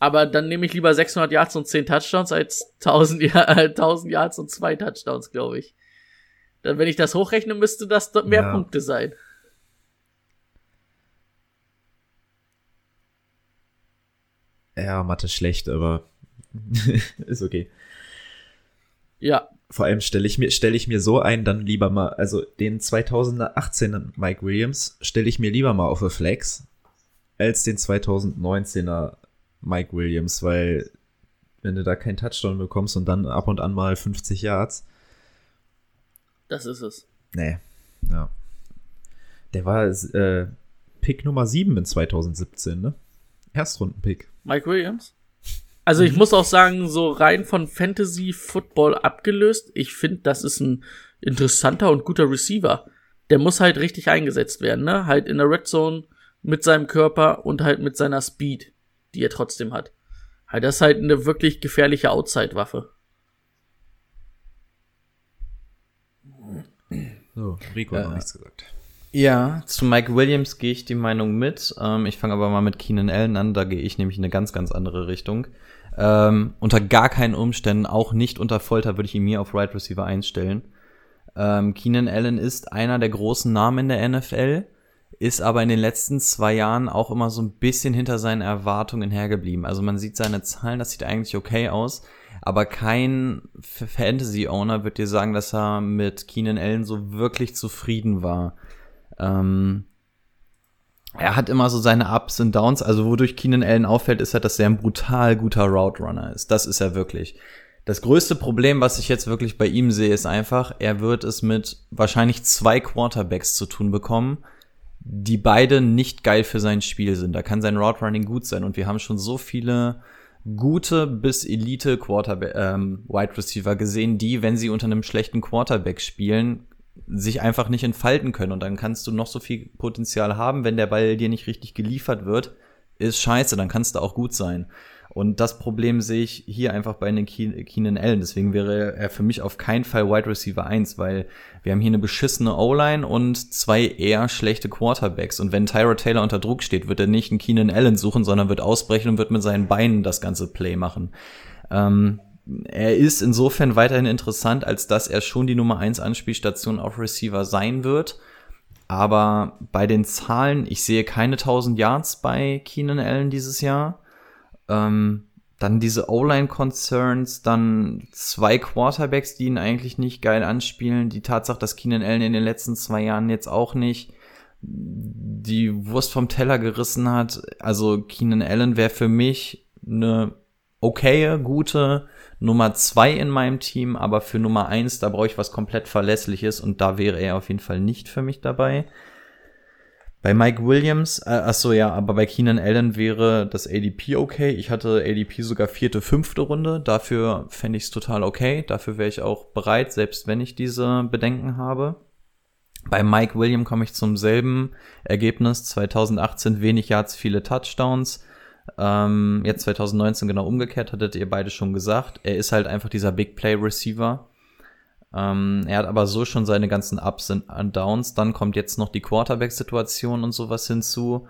Aber dann nehme ich lieber 600 Yards und 10 Touchdowns als 1000, ja, 1000 Yards und 2 Touchdowns, glaube ich. Dann, wenn ich das hochrechne, müsste das mehr Ja. Punkte sein. Ja, Mathe schlecht, aber ist okay. Ja, Vor allem stelle ich mir stelle ich mir so ein, dann lieber mal, also den 2018er Mike Williams stelle ich mir lieber mal auf a Flex als den 2019er Mike Williams, weil wenn du da keinen Touchdown bekommst und dann ab und an mal 50 Yards, das ist es. nee, ja. Der war äh, Pick Nummer 7 in 2017, ne? Erstrunden-Pick. Mike Williams? Also ich muss auch sagen, so rein von Fantasy Football abgelöst, ich finde, das ist ein interessanter und guter Receiver. Der muss halt richtig eingesetzt werden, ne? Halt in der Red Zone mit seinem Körper und halt mit seiner Speed, die er trotzdem hat. Halt, das ist halt eine wirklich gefährliche Outside-Waffe. So, Rico hat Ja. noch nichts gesagt. Ja, zu Mike Williams gehe ich die Meinung mit. Ähm, ich fange aber mal mit Keenan Allen an, da gehe ich nämlich in eine ganz, ganz andere Richtung. Ähm, unter gar keinen Umständen, auch nicht unter Folter, würde ich ihn mir auf Right Receiver einstellen. Ähm, Keenan Allen ist einer der großen Namen in der NFL, ist aber in den letzten zwei Jahren auch immer so ein bisschen hinter seinen Erwartungen hergeblieben. Also man sieht seine Zahlen, das sieht eigentlich okay aus, aber kein Fantasy-Owner wird dir sagen, dass er mit Keenan Allen so wirklich zufrieden war. Ähm, er hat immer so seine Ups und Downs. Also wodurch Keenan Allen auffällt, ist halt, dass er ein brutal guter Route Runner ist. Das ist er wirklich. Das größte Problem, was ich jetzt wirklich bei ihm sehe, ist einfach, er wird es mit wahrscheinlich zwei Quarterbacks zu tun bekommen, die beide nicht geil für sein Spiel sind. Da kann sein Route Running gut sein und wir haben schon so viele gute bis Elite Quarterback, ähm, Wide Receiver gesehen, die, wenn sie unter einem schlechten Quarterback spielen, sich einfach nicht entfalten können. Und dann kannst du noch so viel Potenzial haben, wenn der Ball dir nicht richtig geliefert wird, ist scheiße, dann kannst du auch gut sein. Und das Problem sehe ich hier einfach bei den Ke- Keenan Allen. Deswegen wäre er für mich auf keinen Fall Wide Receiver 1, weil wir haben hier eine beschissene O-Line und zwei eher schlechte Quarterbacks. Und wenn Tyra Taylor unter Druck steht, wird er nicht einen Keenan Allen suchen, sondern wird ausbrechen und wird mit seinen Beinen das ganze Play machen. Ähm, er ist insofern weiterhin interessant, als dass er schon die Nummer 1 Anspielstation auf Receiver sein wird. Aber bei den Zahlen, ich sehe keine 1000 Yards bei Keenan Allen dieses Jahr. Ähm, dann diese O-Line-Concerns, dann zwei Quarterbacks, die ihn eigentlich nicht geil anspielen. Die Tatsache, dass Keenan Allen in den letzten zwei Jahren jetzt auch nicht die Wurst vom Teller gerissen hat. Also Keenan Allen wäre für mich eine okaye, gute Nummer zwei in meinem Team, aber für Nummer eins, da brauche ich was komplett Verlässliches und da wäre er auf jeden Fall nicht für mich dabei. Bei Mike Williams, äh, ach so ja, aber bei Keenan Allen wäre das ADP okay. Ich hatte ADP sogar vierte, fünfte Runde. Dafür fände ich es total okay. Dafür wäre ich auch bereit, selbst wenn ich diese Bedenken habe. Bei Mike Williams komme ich zum selben Ergebnis. 2018 wenig Yards, viele Touchdowns. Ähm, jetzt 2019 genau umgekehrt, hattet ihr beide schon gesagt. Er ist halt einfach dieser Big Play Receiver. Ähm, er hat aber so schon seine ganzen Ups und Downs. Dann kommt jetzt noch die Quarterback-Situation und sowas hinzu.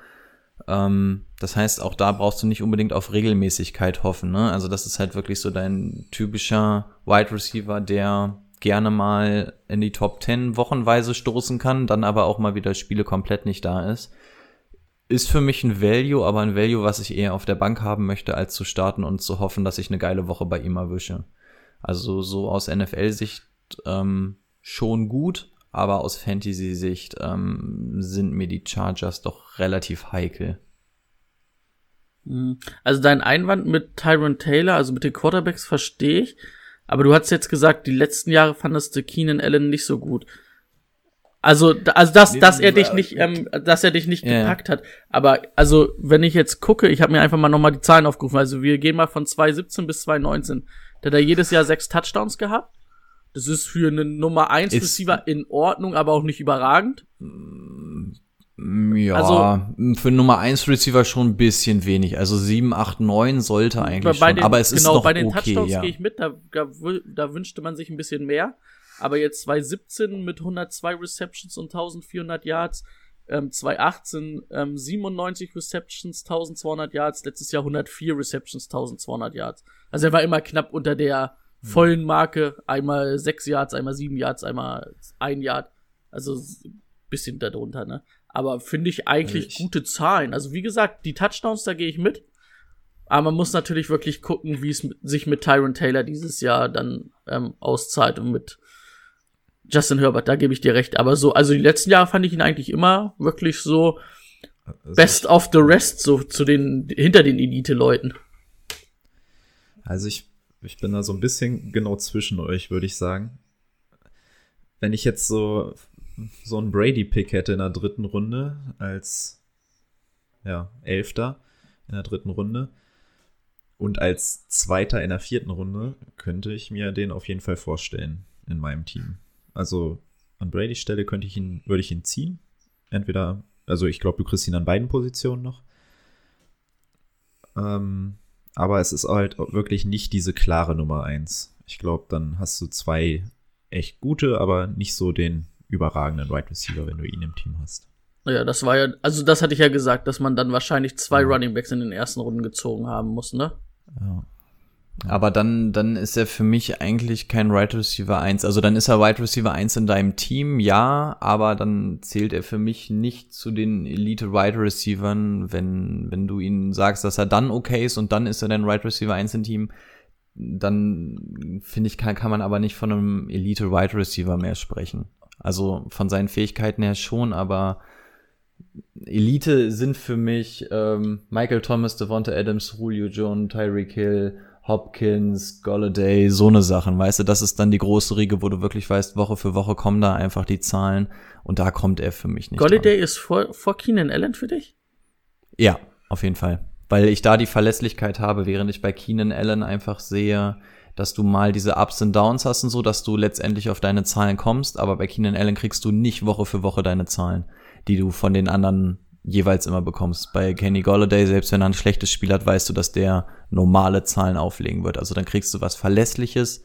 Ähm, das heißt, auch da brauchst du nicht unbedingt auf Regelmäßigkeit hoffen. Ne? Also das ist halt wirklich so dein typischer Wide Receiver, der gerne mal in die Top 10 wochenweise stoßen kann, dann aber auch mal wieder Spiele komplett nicht da ist. Ist für mich ein Value, aber ein Value, was ich eher auf der Bank haben möchte, als zu starten und zu hoffen, dass ich eine geile Woche bei ihm erwische. Also so aus NFL-Sicht ähm, schon gut, aber aus Fantasy-Sicht ähm, sind mir die Chargers doch relativ heikel. Mhm. Also dein Einwand mit Tyron Taylor, also mit den Quarterbacks, verstehe ich. Aber du hast jetzt gesagt, die letzten Jahre fandest du Keenan Allen nicht so gut. Also, da- also dass, dass er dich äh, nicht, ähm, dass er dich nicht Ja. gepackt hat. Aber also, wenn ich jetzt gucke, ich habe mir einfach mal nochmal die Zahlen aufgerufen. Also wir gehen mal von 2017 bis 2019. Da hat er jedes Jahr sechs Touchdowns gehabt. Das ist für einen Nummer 1 Ist- Receiver in Ordnung, aber auch nicht überragend. Ja, Also- für Nummer 1 Receiver schon ein bisschen wenig. Also 7, 8, 9 sollte eigentlich bei schon. den, aber es ist genau, noch bei den okay, Touchdowns ja. gehe ich mit, da, da, da wünschte man sich ein bisschen mehr. Aber jetzt 2017 mit 102 Receptions und 1400 Yards, ähm, 2018 ähm, 97 Receptions, 1200 Yards, letztes Jahr 104 Receptions, 1200 Yards. Also er war immer knapp unter der Hm. vollen Marke, einmal 6 Yards, einmal 7 Yards, einmal 1 Yard. Also bisschen darunter, ne? Aber finde ich eigentlich Ich- gute Zahlen. Also wie gesagt, die Touchdowns, da gehe ich mit. Aber man muss natürlich wirklich gucken, wie es sich mit Tyron Taylor dieses Jahr dann ähm, auszahlt und mit Justin Herbert, da gebe ich dir recht. Aber so, also die letzten Jahre fand ich ihn eigentlich immer wirklich so Also best of the rest, so zu den, hinter den Elite-Leuten. Also ich, ich bin da so ein bisschen genau zwischen euch, würde ich sagen. Wenn ich jetzt so, so einen Brady-Pick hätte in der dritten Runde als ja, Elfter in der dritten Runde und als Zweiter in der vierten Runde, könnte ich mir den auf jeden Fall vorstellen in meinem Team. Also an Bradys Stelle könnte ich ihn, würde ich ihn ziehen. Entweder, also ich glaube, du kriegst ihn an beiden Positionen noch. Ähm, aber es ist halt wirklich nicht diese klare Nummer eins. Ich glaube, dann hast du zwei echt gute, aber nicht so den überragenden Wide Receiver, wenn du ihn im Team hast. Ja, das war ja, also das hatte ich ja gesagt, dass man dann wahrscheinlich zwei Ja. Running Backs in den ersten Runden gezogen haben muss, ne? Ja. Aber dann, dann ist er für mich eigentlich kein Wide Receiver 1. Also dann ist er Wide Receiver 1 in deinem Team, ja, aber dann zählt er für mich nicht zu den Elite Wide Receivern, wenn, wenn du ihn sagst, dass er dann okay ist und dann ist er dein Wide Receiver 1 im Team, dann finde ich, kann, kann man aber nicht von einem Elite Wide Receiver mehr sprechen. Also von seinen Fähigkeiten her schon, aber Elite sind für mich ähm, Michael Thomas, Devonta Adams, Julio Jones, Tyreek Hill, Hopkins, Golladay, so eine Sachen, weißt du, das ist dann die große Riege, wo du wirklich weißt, Woche für Woche kommen da einfach die Zahlen und da kommt er für mich nicht. Golladay dran. ist vor, vor Keenan Allen für dich? Ja, auf jeden Fall. Weil ich da die Verlässlichkeit habe, während ich bei Keenan Allen einfach sehe, dass du mal diese Ups und Downs hast und so, dass du letztendlich auf deine Zahlen kommst, aber bei Keenan Allen kriegst du nicht Woche für Woche deine Zahlen, die du von den anderen jeweils immer bekommst. Bei Kenny Golladay, selbst wenn er ein schlechtes Spiel hat, weißt du, dass der normale Zahlen auflegen wird. Also dann kriegst du was Verlässliches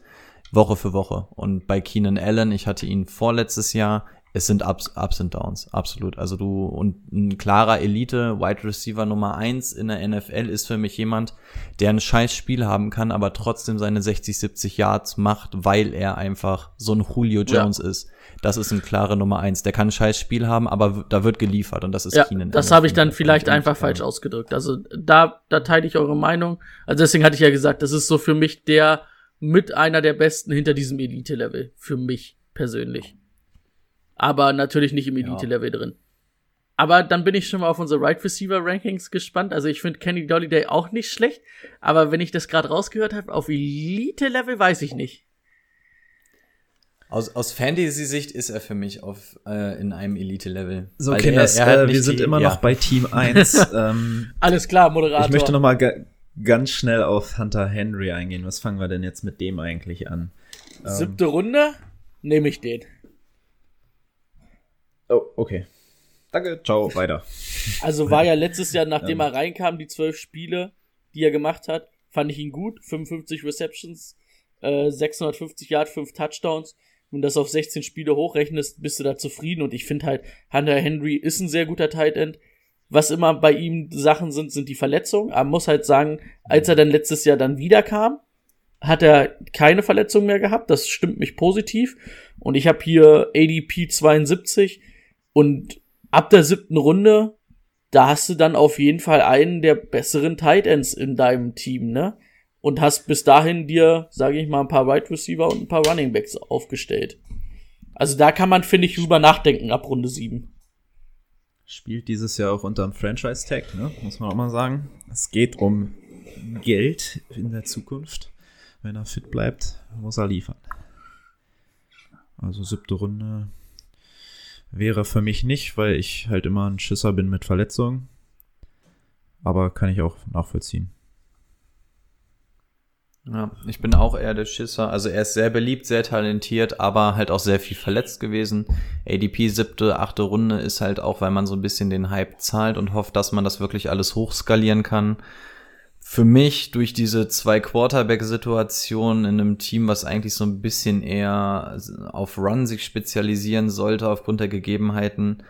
Woche für Woche. Und bei Keenan Allen, ich hatte ihn vorletztes Jahr, es sind Ups, Ups und Downs, absolut. Also du und ein klarer Elite Wide Receiver Nummer eins in der NFL ist für mich jemand, der ein scheiß Spiel haben kann, aber trotzdem seine 60, 70 Yards macht, weil er einfach so ein Julio Ja. Jones ist. Das ist ein klarer Nummer eins. Der kann ein scheiß Spiel haben, aber da wird geliefert und das ist Ja, Keenan das habe ich dann vielleicht einfach ähm, falsch ausgedrückt. Also da, da teile ich eure Meinung. Also deswegen hatte ich ja gesagt, das ist so für mich der mit einer der besten hinter diesem Elite-Level. Für mich persönlich. Aber natürlich nicht im Ja. Elite-Level drin. Aber dann bin ich schon mal auf unsere Right Receiver Rankings gespannt. Also ich finde Kenny Dolliday auch nicht schlecht. Aber wenn ich das gerade rausgehört habe, auf Elite-Level weiß ich nicht. Aus, aus Fantasy-Sicht ist er für mich auf, äh, in einem Elite-Level. So, Weil Kinders, er- er äh, wir sind die- immer ja. noch bei Team 1. ähm, Alles klar, Moderator. ich möchte noch mal ga ganz schnell auf Hunter Henry eingehen. Was fangen wir denn jetzt mit dem eigentlich an? Ähm, Siebte Runde, nehme ich den. Oh, okay. Danke, ciao, weiter. Also war ja letztes Jahr, nachdem er reinkam, die zwölf Spiele, die er gemacht hat, fand ich ihn gut. 55 Receptions, äh, 650 Yards, 5 Touchdowns. Und das auf 16 Spiele hochrechnest, bist du da zufrieden. Und ich finde halt, Hunter Henry ist ein sehr guter Tight End. Was immer bei ihm Sachen sind, sind die Verletzungen. Aber man muss halt sagen, als er dann letztes Jahr dann wiederkam, hat er keine Verletzungen mehr gehabt. Das stimmt mich positiv. Und ich habe hier ADP 72 und ab der siebten Runde, da hast du dann auf jeden Fall einen der besseren Tight Ends in deinem Team, ne? Und hast bis dahin dir, sage ich mal, ein paar Wide Receiver und ein paar Running Backs aufgestellt. Also da kann man, finde ich, drüber nachdenken ab Runde 7. Spielt dieses Jahr auch unterm Franchise-Tag, ne? muss man auch mal sagen. Es geht um Geld in der Zukunft. Wenn er fit bleibt, muss er liefern. Also siebte Runde. Wäre für mich nicht, weil ich halt immer ein Schisser bin mit Verletzungen. Aber kann ich auch nachvollziehen. Ja, ich bin auch eher der Schisser. Also er ist sehr beliebt, sehr talentiert, aber halt auch sehr viel verletzt gewesen. ADP siebte, achte Runde ist halt auch, weil man so ein bisschen den Hype zahlt und hofft, dass man das wirklich alles hochskalieren kann. Für mich durch diese zwei Quarterback-Situationen in einem Team, was eigentlich so ein bisschen eher auf Run sich spezialisieren sollte aufgrund der Gegebenheiten,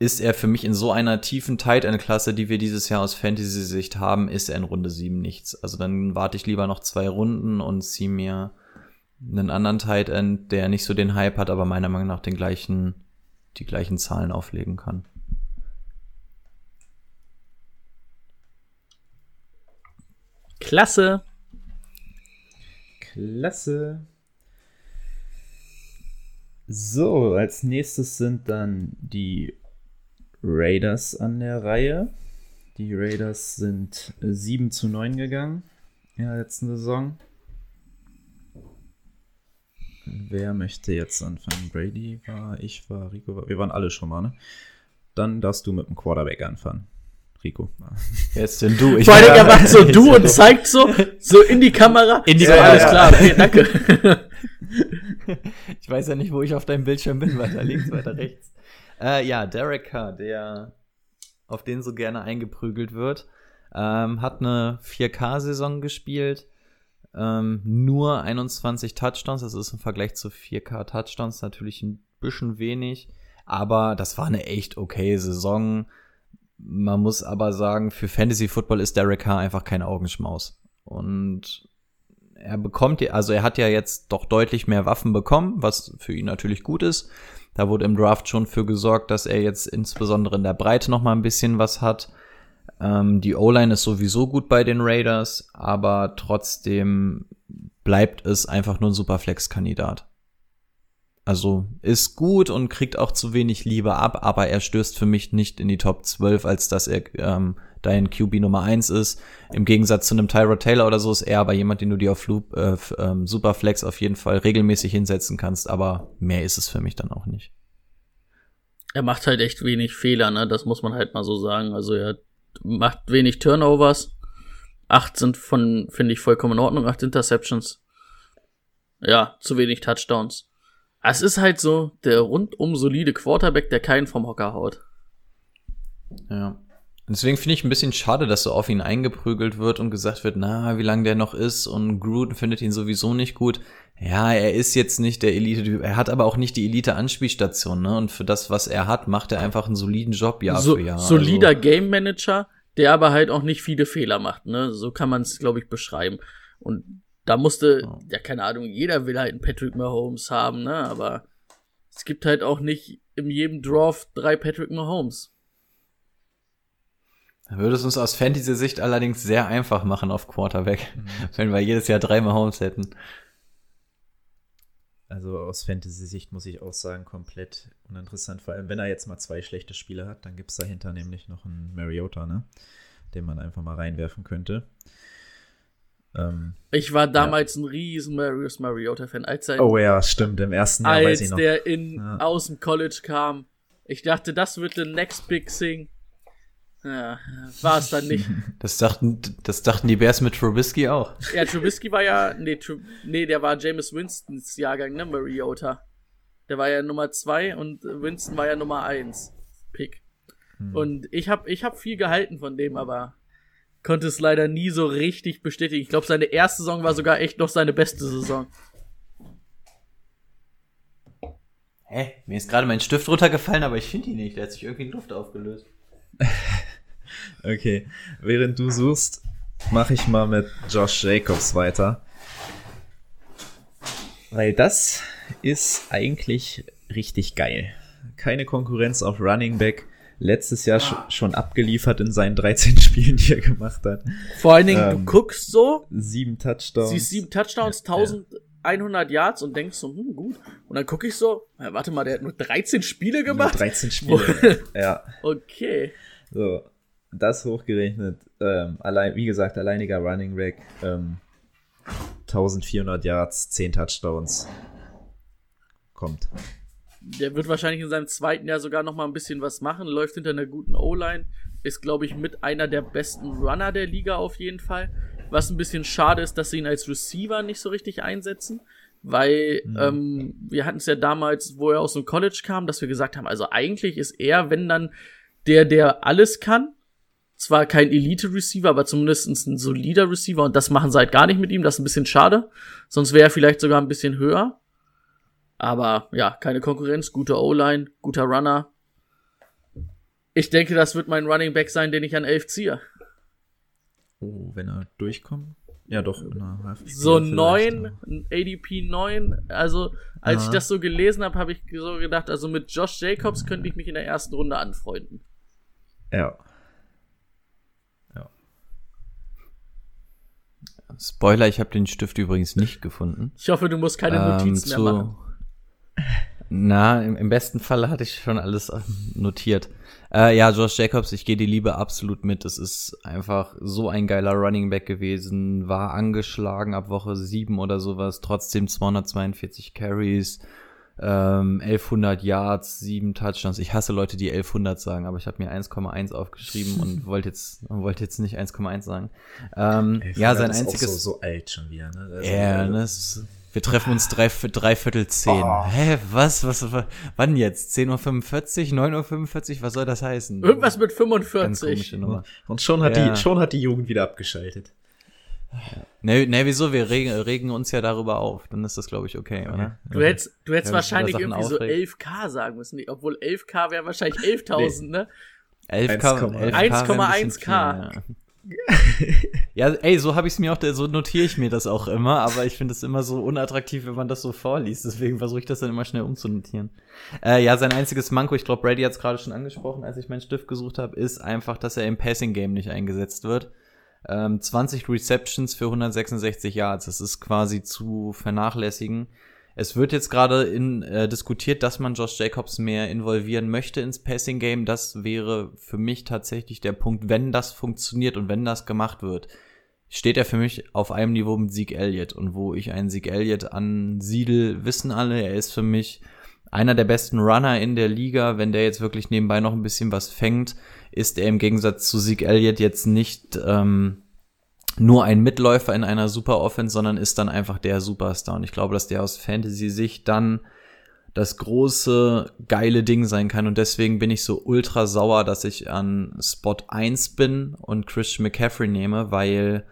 ist er für mich in so einer tiefen Tight End Klasse, die wir dieses Jahr aus Fantasy Sicht haben, ist er in Runde 7 nichts. Also dann warte ich lieber noch zwei Runden und ziehe mir einen anderen Tight End, der nicht so den Hype hat, aber meiner Meinung nach den gleichen, die gleichen Zahlen auflegen kann. Klasse. Klasse. So, als nächstes sind dann die Raiders an der Reihe. Die Raiders sind 7 zu 9 gegangen in der letzten Saison. Wer möchte jetzt anfangen? Brady war, ich war, Rico war. Wir waren alle schon mal, ne? Dann darfst du mit dem Quarterback anfangen. Rico. Wer ist denn du? Ich Vor allem, er macht so du und zeigt so, so in die Kamera. In die so, Kamera. alles klar, okay, danke. ich weiß ja nicht, wo ich auf deinem Bildschirm bin, weiter links, weiter rechts. Äh, ja, Derek Carr, der auf den so gerne eingeprügelt wird, ähm, hat eine 4K-Saison gespielt. Ähm, nur 21 Touchdowns, das ist im Vergleich zu 4K Touchdowns natürlich ein bisschen wenig, aber das war eine echt okay Saison. Man muss aber sagen, für Fantasy Football ist Derek Carr einfach kein Augenschmaus. Und er bekommt, also er hat ja jetzt doch deutlich mehr Waffen bekommen, was für ihn natürlich gut ist. Da wurde im Draft schon für gesorgt, dass er jetzt insbesondere in der Breite noch mal ein bisschen was hat. Ähm, die O-Line ist sowieso gut bei den Raiders, aber trotzdem bleibt es einfach nur ein Superflex-Kandidat. Also ist gut und kriegt auch zu wenig Liebe ab, aber er stößt für mich nicht in die Top 12, als dass er ähm, dein QB Nummer 1 ist. Im Gegensatz zu einem Tyrod Taylor oder so ist er aber jemand, den du dir auf Loop, äh, ähm, Superflex auf jeden Fall regelmäßig hinsetzen kannst, aber mehr ist es für mich dann auch nicht. Er macht halt echt wenig Fehler, ne? Das muss man halt mal so sagen. Also er macht wenig Turnovers. Acht sind von, finde ich, vollkommen in Ordnung. Acht Interceptions. Ja, zu wenig Touchdowns. Es ist halt so der rundum solide Quarterback, der keinen vom Hocker haut. Ja. Deswegen finde ich ein bisschen schade, dass so auf ihn eingeprügelt wird und gesagt wird, na, wie lange der noch ist und Gruden findet ihn sowieso nicht gut. Ja, er ist jetzt nicht der Elite-Typ, er hat aber auch nicht die Elite-Anspielstation, ne? Und für das, was er hat, macht er einfach einen soliden Job Jahr so, für Jahr. Solider also. Game Manager, der aber halt auch nicht viele Fehler macht, ne? So kann man es, glaube ich, beschreiben. Und da musste, ja. ja, keine Ahnung, jeder will halt einen Patrick Mahomes haben, ne? Aber es gibt halt auch nicht in jedem Draft drei Patrick Mahomes. Da würde es uns aus Fantasy-Sicht allerdings sehr einfach machen auf Quarterback, mhm. wenn wir jedes Jahr drei Mahomes hätten. Also aus Fantasy-Sicht muss ich auch sagen, komplett uninteressant. Vor allem, wenn er jetzt mal zwei schlechte Spiele hat, dann gibt es dahinter nämlich noch einen Mariota, ne? Den man einfach mal reinwerfen könnte. Ähm, ich war damals ja. ein riesen Marius Mariota-Fan. Als er oh ja, stimmt, im ersten Jahr als weiß ich noch. der in, ja. aus dem College kam. Ich dachte, das wird the next big thing. Ja, war es dann nicht. Das dachten, das dachten die Bears mit Trubisky auch. Ja, Trubisky war ja, nee, Tru, nee, der war James Winstons Jahrgang, ne, Mariota. Der war ja Nummer zwei und Winston war ja Nummer eins Pick. Hm. Und ich hab, ich hab viel gehalten von dem, aber konnte es leider nie so richtig bestätigen. Ich glaube, seine erste Saison war sogar echt noch seine beste Saison. Hä? Mir ist gerade mein Stift runtergefallen, aber ich finde ihn nicht. Der hat sich irgendwie in Luft aufgelöst. okay, während du suchst, mache ich mal mit Josh Jacobs weiter. Weil das ist eigentlich richtig geil. Keine Konkurrenz auf Running Back. Letztes Jahr ah. schon abgeliefert in seinen 13 Spielen, die er gemacht hat. Vor allen Dingen, ähm, du guckst so. Sieben Touchdowns. Siehst sieben Touchdowns, 1100 ja. Yards und denkst so, hm, gut. Und dann gucke ich so, ja, warte mal, der hat nur 13 Spiele gemacht. Nur 13 Spiele, ja. Okay. So, das hochgerechnet, ähm, allein, wie gesagt, alleiniger Running Back, ähm, 1400 Yards, 10 Touchdowns. Kommt. Der wird wahrscheinlich in seinem zweiten Jahr sogar noch mal ein bisschen was machen, läuft hinter einer guten O-Line, ist, glaube ich, mit einer der besten Runner der Liga auf jeden Fall. Was ein bisschen schade ist, dass sie ihn als Receiver nicht so richtig einsetzen, weil mhm. ähm, wir hatten es ja damals, wo er aus dem College kam, dass wir gesagt haben, also eigentlich ist er, wenn dann der, der alles kann, zwar kein Elite-Receiver, aber zumindest ein solider Receiver und das machen sie halt gar nicht mit ihm, das ist ein bisschen schade, sonst wäre er vielleicht sogar ein bisschen höher. Aber ja, keine Konkurrenz, guter O-Line, guter Runner. Ich denke, das wird mein Running Back sein, den ich an 11 ziehe. Oh, wenn er durchkommt? Ja, doch. so 9, ein ADP 9. Also, als Aha. ich das so gelesen habe, habe ich so gedacht, also mit Josh Jacobs könnte ich mich in der ersten Runde anfreunden. Ja. Ja. Spoiler, ich habe den Stift übrigens nicht gefunden. Ich hoffe, du musst keine Notizen ähm, mehr machen. Na, im, im besten Fall hatte ich schon alles ähm, notiert. Äh, ja, Josh Jacobs, ich gehe die Liebe absolut mit. Es ist einfach so ein geiler Running Back gewesen, war angeschlagen ab Woche 7 oder sowas, trotzdem 242 Carries, ähm, 1100 Yards, 7 Touchdowns. Ich hasse Leute, die 1100 sagen, aber ich habe mir 1,1 aufgeschrieben und wollte jetzt wollte jetzt nicht 1,1 sagen. Ähm, ja, sein einziges ist auch so, so alt schon wieder. Ne? Also, ja, ne, ist, wir treffen uns drei, drei Viertel zehn. Oh. Hä, was, was, was, wann jetzt? 10.45 Uhr, 9.45 Uhr, was soll das heißen? Irgendwas mit 45. Und schon hat, ja. die, schon hat die Jugend wieder abgeschaltet. Ne, ne, wieso? Wir regen, regen uns ja darüber auf. Dann ist das, glaube ich, okay, oder? Du hättest, du hättest ja, wahrscheinlich irgendwie aufregen. so 11k sagen müssen. Obwohl 11k wäre wahrscheinlich 11.000, nee. ne? 11k, 1,1k ja, ey, so habe ich es mir auch, so notiere ich mir das auch immer, aber ich finde es immer so unattraktiv, wenn man das so vorliest. Deswegen versuche ich das dann immer schnell umzunotieren. Äh, ja, sein einziges Manko, ich glaube, Brady hat es gerade schon angesprochen, als ich meinen Stift gesucht habe, ist einfach, dass er im Passing Game nicht eingesetzt wird. Ähm, 20 Receptions für 166 Yards, das ist quasi zu vernachlässigen. Es wird jetzt gerade in, äh, diskutiert, dass man Josh Jacobs mehr involvieren möchte ins Passing Game. Das wäre für mich tatsächlich der Punkt, wenn das funktioniert und wenn das gemacht wird, steht er für mich auf einem Niveau mit Sieg Elliott. Und wo ich einen Sieg Elliott ansiedel, wissen alle, er ist für mich einer der besten Runner in der Liga. Wenn der jetzt wirklich nebenbei noch ein bisschen was fängt, ist er im Gegensatz zu Sieg Elliott jetzt nicht ähm, nur ein Mitläufer in einer Super Offense, sondern ist dann einfach der Superstar. Und ich glaube, dass der aus Fantasy-Sicht dann das große, geile Ding sein kann. Und deswegen bin ich so ultra sauer, dass ich an Spot 1 bin und Christian McCaffrey nehme, weil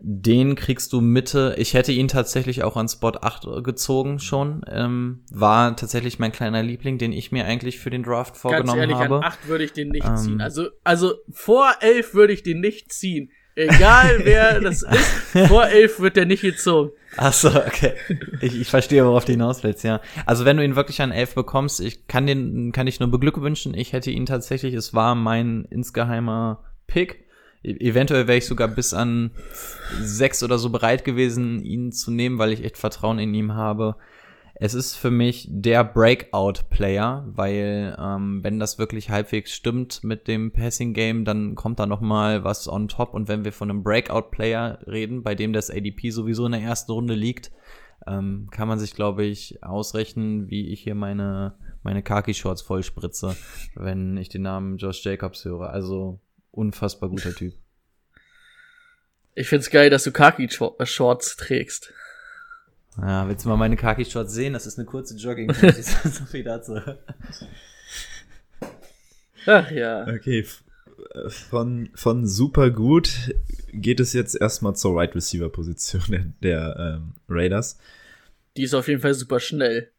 den kriegst du Mitte. Ich hätte ihn tatsächlich auch an Spot 8 gezogen schon. Ähm, war tatsächlich mein kleiner Liebling, den ich mir eigentlich für den Draft vorgenommen Ganz ehrlich, habe. An 8 würde ich den nicht ähm, ziehen. Also, also vor 11 würde ich den nicht ziehen. Egal wer das ist, vor elf wird der nicht gezogen. Ach so, okay. Ich, ich verstehe, worauf du hinaus willst, ja. Also wenn du ihn wirklich an elf bekommst, ich kann den, kann ich nur beglückwünschen. Ich hätte ihn tatsächlich, es war mein insgeheimer Pick. E eventuell wäre ich sogar bis an sechs oder so bereit gewesen, ihn zu nehmen, weil ich echt Vertrauen in ihm habe. Es ist für mich der Breakout-Player, weil ähm, wenn das wirklich halbwegs stimmt mit dem Passing-Game, dann kommt da noch mal was on top. Und wenn wir von einem Breakout-Player reden, bei dem das ADP sowieso in der ersten Runde liegt, ähm, kann man sich, glaube ich, ausrechnen, wie ich hier meine, meine Khaki-Shorts vollspritze, wenn ich den Namen Josh Jacobs höre. Also unfassbar guter Typ. Ich find's geil, dass du Khaki-Shorts trägst. Ja, willst du mal meine Khaki-Shorts sehen? Das ist eine kurze jogging so viel dazu. Ach ja. Okay, von, von super gut geht es jetzt erstmal zur Right Receiver Position der, der ähm, Raiders. Die ist auf jeden Fall super schnell.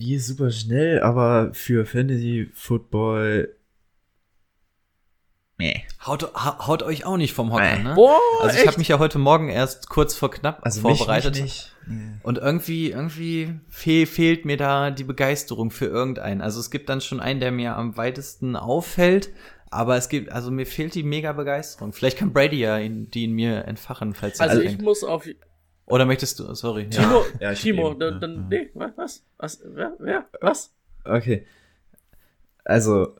Die ist super schnell, aber für Fantasy Football Nee. Haut, haut euch auch nicht vom Hocker, nee. ne? Boah, also ich habe mich ja heute Morgen erst kurz vor knapp also vorbereitet. Mich, mich nee. Und irgendwie, irgendwie fehl, fehlt mir da die Begeisterung für irgendeinen. Also es gibt dann schon einen, der mir am weitesten auffällt, aber es gibt, also mir fehlt die mega Begeisterung. Vielleicht kann Brady ja in, die in mir entfachen, falls er Also ich denkt. muss auf. Oder möchtest du, sorry. Timo, ja. Ja, Timo, dann, dann, nee, was? Was? Wer? Wer? Was? Okay. Also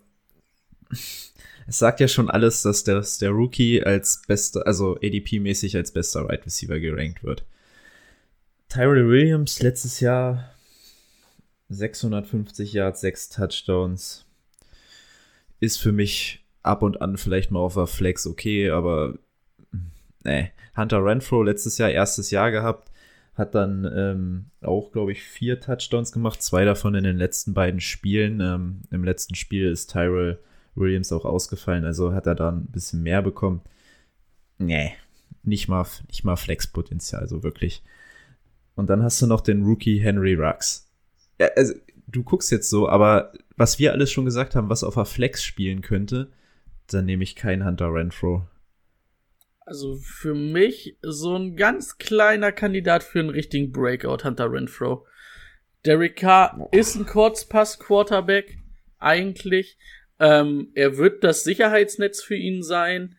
es sagt ja schon alles, dass der, dass der Rookie als bester, also ADP-mäßig als bester Right Receiver gerankt wird. Tyrell Williams letztes Jahr 650 Yards, 6 Touchdowns. Ist für mich ab und an vielleicht mal auf der Flex okay, aber nee. Hunter Renfro letztes Jahr erstes Jahr gehabt, hat dann ähm, auch, glaube ich, vier Touchdowns gemacht, zwei davon in den letzten beiden Spielen. Ähm, Im letzten Spiel ist Tyrell Williams auch ausgefallen, also hat er da ein bisschen mehr bekommen. Nee, nicht mal, nicht mal Flex-Potenzial, so wirklich. Und dann hast du noch den Rookie Henry Rux. Ja, also, du guckst jetzt so, aber was wir alles schon gesagt haben, was auf der Flex spielen könnte, dann nehme ich keinen Hunter Renfro. Also für mich so ein ganz kleiner Kandidat für einen richtigen Breakout, Hunter Renfro. Derek Carr ist ein Kurzpass-Quarterback, eigentlich. Ähm, er wird das Sicherheitsnetz für ihn sein.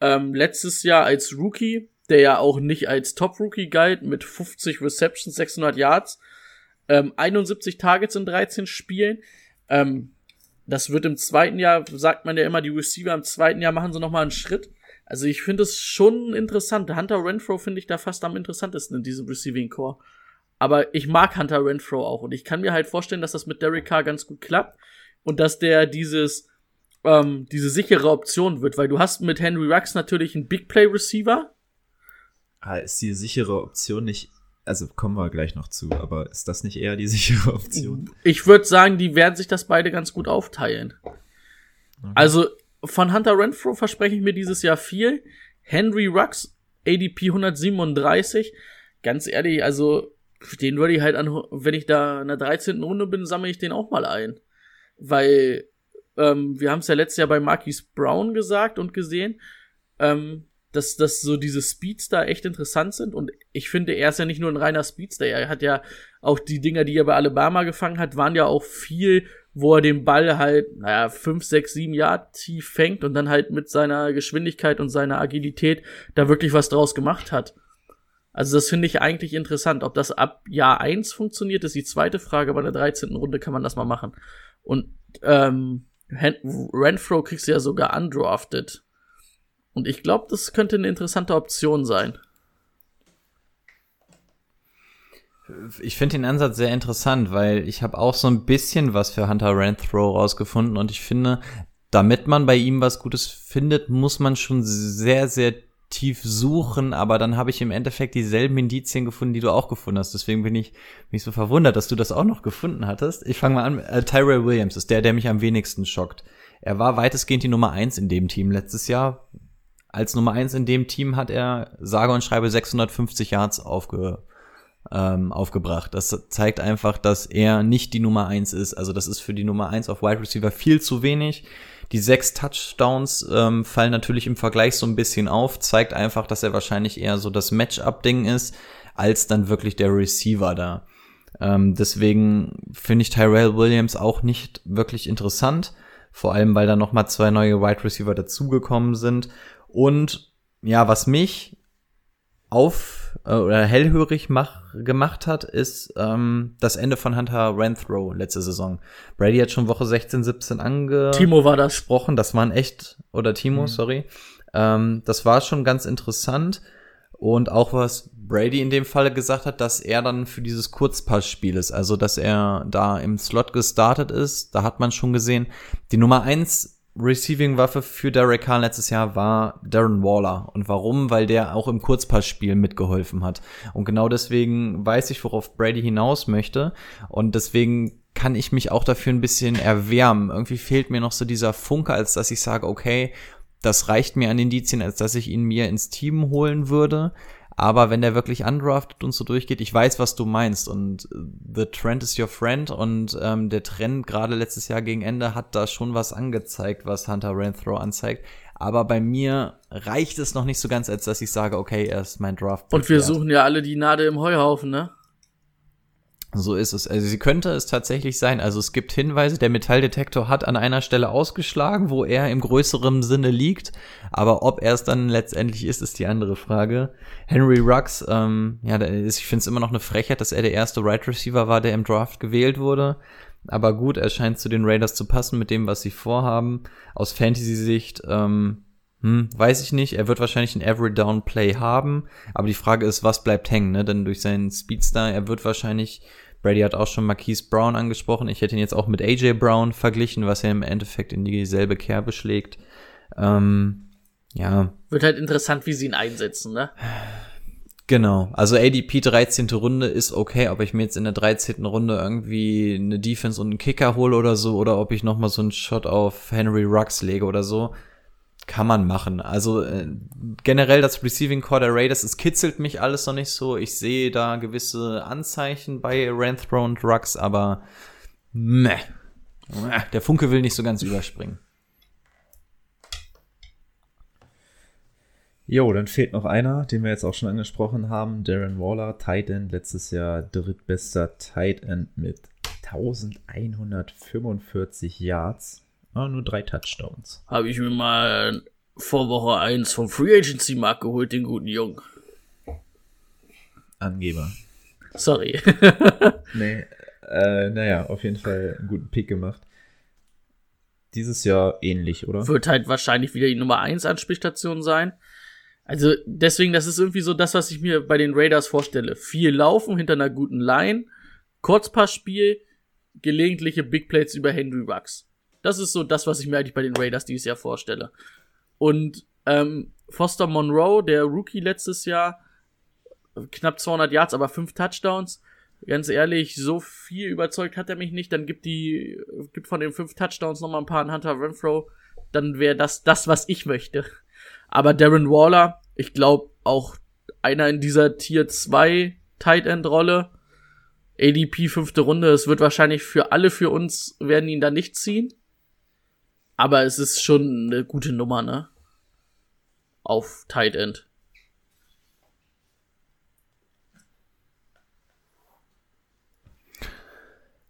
Ähm, letztes Jahr als Rookie, der ja auch nicht als Top-Rookie galt, mit 50 Receptions, 600 Yards, ähm, 71 Targets in 13 Spielen. Ähm, das wird im zweiten Jahr, sagt man ja immer, die Receiver im zweiten Jahr machen sie nochmal einen Schritt. Also ich finde es schon interessant. Hunter Renfro finde ich da fast am interessantesten in diesem Receiving Core. Aber ich mag Hunter Renfro auch und ich kann mir halt vorstellen, dass das mit Derek Carr ganz gut klappt und dass der dieses ähm, diese sichere Option wird, weil du hast mit Henry Rux natürlich einen Big Play Receiver. Ah, ist die sichere Option nicht also kommen wir gleich noch zu, aber ist das nicht eher die sichere Option? Ich würde sagen, die werden sich das beide ganz gut aufteilen. Okay. Also von Hunter Renfro verspreche ich mir dieses Jahr viel. Henry Rux, ADP 137. Ganz ehrlich, also den würde ich halt an, wenn ich da in der 13. Runde bin, sammle ich den auch mal ein. Weil ähm, wir haben es ja letztes Jahr bei Marquis Brown gesagt und gesehen. Ähm, dass, dass so diese Speedster echt interessant sind. Und ich finde, er ist ja nicht nur ein reiner Speedster. Er hat ja auch die Dinger, die er bei Alabama gefangen hat, waren ja auch viel, wo er den Ball halt, naja, fünf, sechs, sieben Jahre tief fängt und dann halt mit seiner Geschwindigkeit und seiner Agilität da wirklich was draus gemacht hat. Also das finde ich eigentlich interessant. Ob das ab Jahr eins funktioniert, ist die zweite Frage. Bei der 13. Runde kann man das mal machen. Und ähm, Renfro kriegst du ja sogar undrafted. Und ich glaube, das könnte eine interessante Option sein. Ich finde den Ansatz sehr interessant, weil ich habe auch so ein bisschen was für Hunter Renthrow rausgefunden und ich finde, damit man bei ihm was Gutes findet, muss man schon sehr, sehr tief suchen, aber dann habe ich im Endeffekt dieselben Indizien gefunden, die du auch gefunden hast. Deswegen bin ich mich so verwundert, dass du das auch noch gefunden hattest. Ich fange mal an. Äh, Tyrell Williams ist der, der mich am wenigsten schockt. Er war weitestgehend die Nummer eins in dem Team letztes Jahr, als Nummer eins in dem Team hat er sage und schreibe 650 Yards aufge, ähm, aufgebracht. Das zeigt einfach, dass er nicht die Nummer eins ist. Also das ist für die Nummer eins auf Wide Receiver viel zu wenig. Die sechs Touchdowns ähm, fallen natürlich im Vergleich so ein bisschen auf, zeigt einfach, dass er wahrscheinlich eher so das Matchup-Ding ist, als dann wirklich der Receiver da. Ähm, deswegen finde ich Tyrell Williams auch nicht wirklich interessant. Vor allem, weil da nochmal zwei neue Wide Receiver dazugekommen sind. Und ja, was mich auf äh, oder hellhörig mach, gemacht hat, ist ähm, das Ende von Hunter Renthrow letzte Saison. Brady hat schon Woche 16, 17 angesprochen. Timo war das. Das waren echt, oder Timo, mhm. sorry. Ähm, das war schon ganz interessant. Und auch was Brady in dem Falle gesagt hat, dass er dann für dieses Kurzpassspiel ist, also dass er da im Slot gestartet ist, da hat man schon gesehen, die Nummer eins Receiving-Waffe für Derek Carr letztes Jahr war Darren Waller. Und warum? Weil der auch im Kurzpassspiel mitgeholfen hat. Und genau deswegen weiß ich, worauf Brady hinaus möchte. Und deswegen kann ich mich auch dafür ein bisschen erwärmen. Irgendwie fehlt mir noch so dieser Funke, als dass ich sage, okay, das reicht mir an Indizien, als dass ich ihn mir ins Team holen würde. Aber wenn der wirklich undrafted und so durchgeht, ich weiß, was du meinst. Und äh, the trend is your friend. Und ähm, der Trend gerade letztes Jahr gegen Ende hat da schon was angezeigt, was Hunter Renthrow anzeigt. Aber bei mir reicht es noch nicht so ganz, als dass ich sage, okay, er ist mein Draft. Und wir suchen ja alle die Nadel im Heuhaufen, ne? So ist es. Also sie könnte es tatsächlich sein. Also es gibt Hinweise, der Metalldetektor hat an einer Stelle ausgeschlagen, wo er im größeren Sinne liegt. Aber ob er es dann letztendlich ist, ist die andere Frage. Henry Rux, ähm, ja, ist, ich finde es immer noch eine Frechheit, dass er der erste Right Receiver war, der im Draft gewählt wurde. Aber gut, er scheint zu den Raiders zu passen mit dem, was sie vorhaben. Aus Fantasy-Sicht, ähm, hm, weiß ich nicht. Er wird wahrscheinlich ein Every Down Play haben. Aber die Frage ist, was bleibt hängen, ne? Denn durch seinen Speedstar, er wird wahrscheinlich Brady hat auch schon Marquise Brown angesprochen. Ich hätte ihn jetzt auch mit AJ Brown verglichen, was ja im Endeffekt in dieselbe Kerbe schlägt. Ähm, ja. Wird halt interessant, wie sie ihn einsetzen, ne? Genau. Also ADP 13. Runde ist okay, ob ich mir jetzt in der 13. Runde irgendwie eine Defense und einen Kicker hole oder so, oder ob ich nochmal so einen Shot auf Henry Rux lege oder so. Kann man machen. Also äh, generell das Receiving Core der Raiders, es kitzelt mich alles noch nicht so. Ich sehe da gewisse Anzeichen bei Renthro und Rux, aber meh. Der Funke will nicht so ganz überspringen. Jo, dann fehlt noch einer, den wir jetzt auch schon angesprochen haben. Darren Waller, Tight End, letztes Jahr drittbester Tight End mit 1145 Yards. Ah, nur drei Touchdowns. Habe ich mir mal vor Woche 1 vom Free Agency Markt geholt, den guten Jungen. Angeber. Sorry. Nee, äh, naja, auf jeden Fall einen guten Pick gemacht. Dieses Jahr ähnlich, oder? Wird halt wahrscheinlich wieder die Nummer 1 Anspielstation sein. Also deswegen, das ist irgendwie so das, was ich mir bei den Raiders vorstelle. Viel Laufen hinter einer guten Line, Kurzpassspiel, gelegentliche Big Plays über Henry Bucks. Das ist so das, was ich mir eigentlich bei den Raiders dieses Jahr vorstelle. Und ähm, Foster Monroe, der Rookie letztes Jahr, knapp 200 Yards, aber fünf Touchdowns. Ganz ehrlich, so viel überzeugt hat er mich nicht. Dann gibt die, gibt von den fünf Touchdowns nochmal ein paar an Hunter Renfro. Dann wäre das das, was ich möchte. Aber Darren Waller, ich glaube auch einer in dieser Tier 2 Tight End Rolle. ADP fünfte Runde. Es wird wahrscheinlich für alle für uns werden ihn da nicht ziehen. Aber es ist schon eine gute Nummer, ne? Auf Tight End.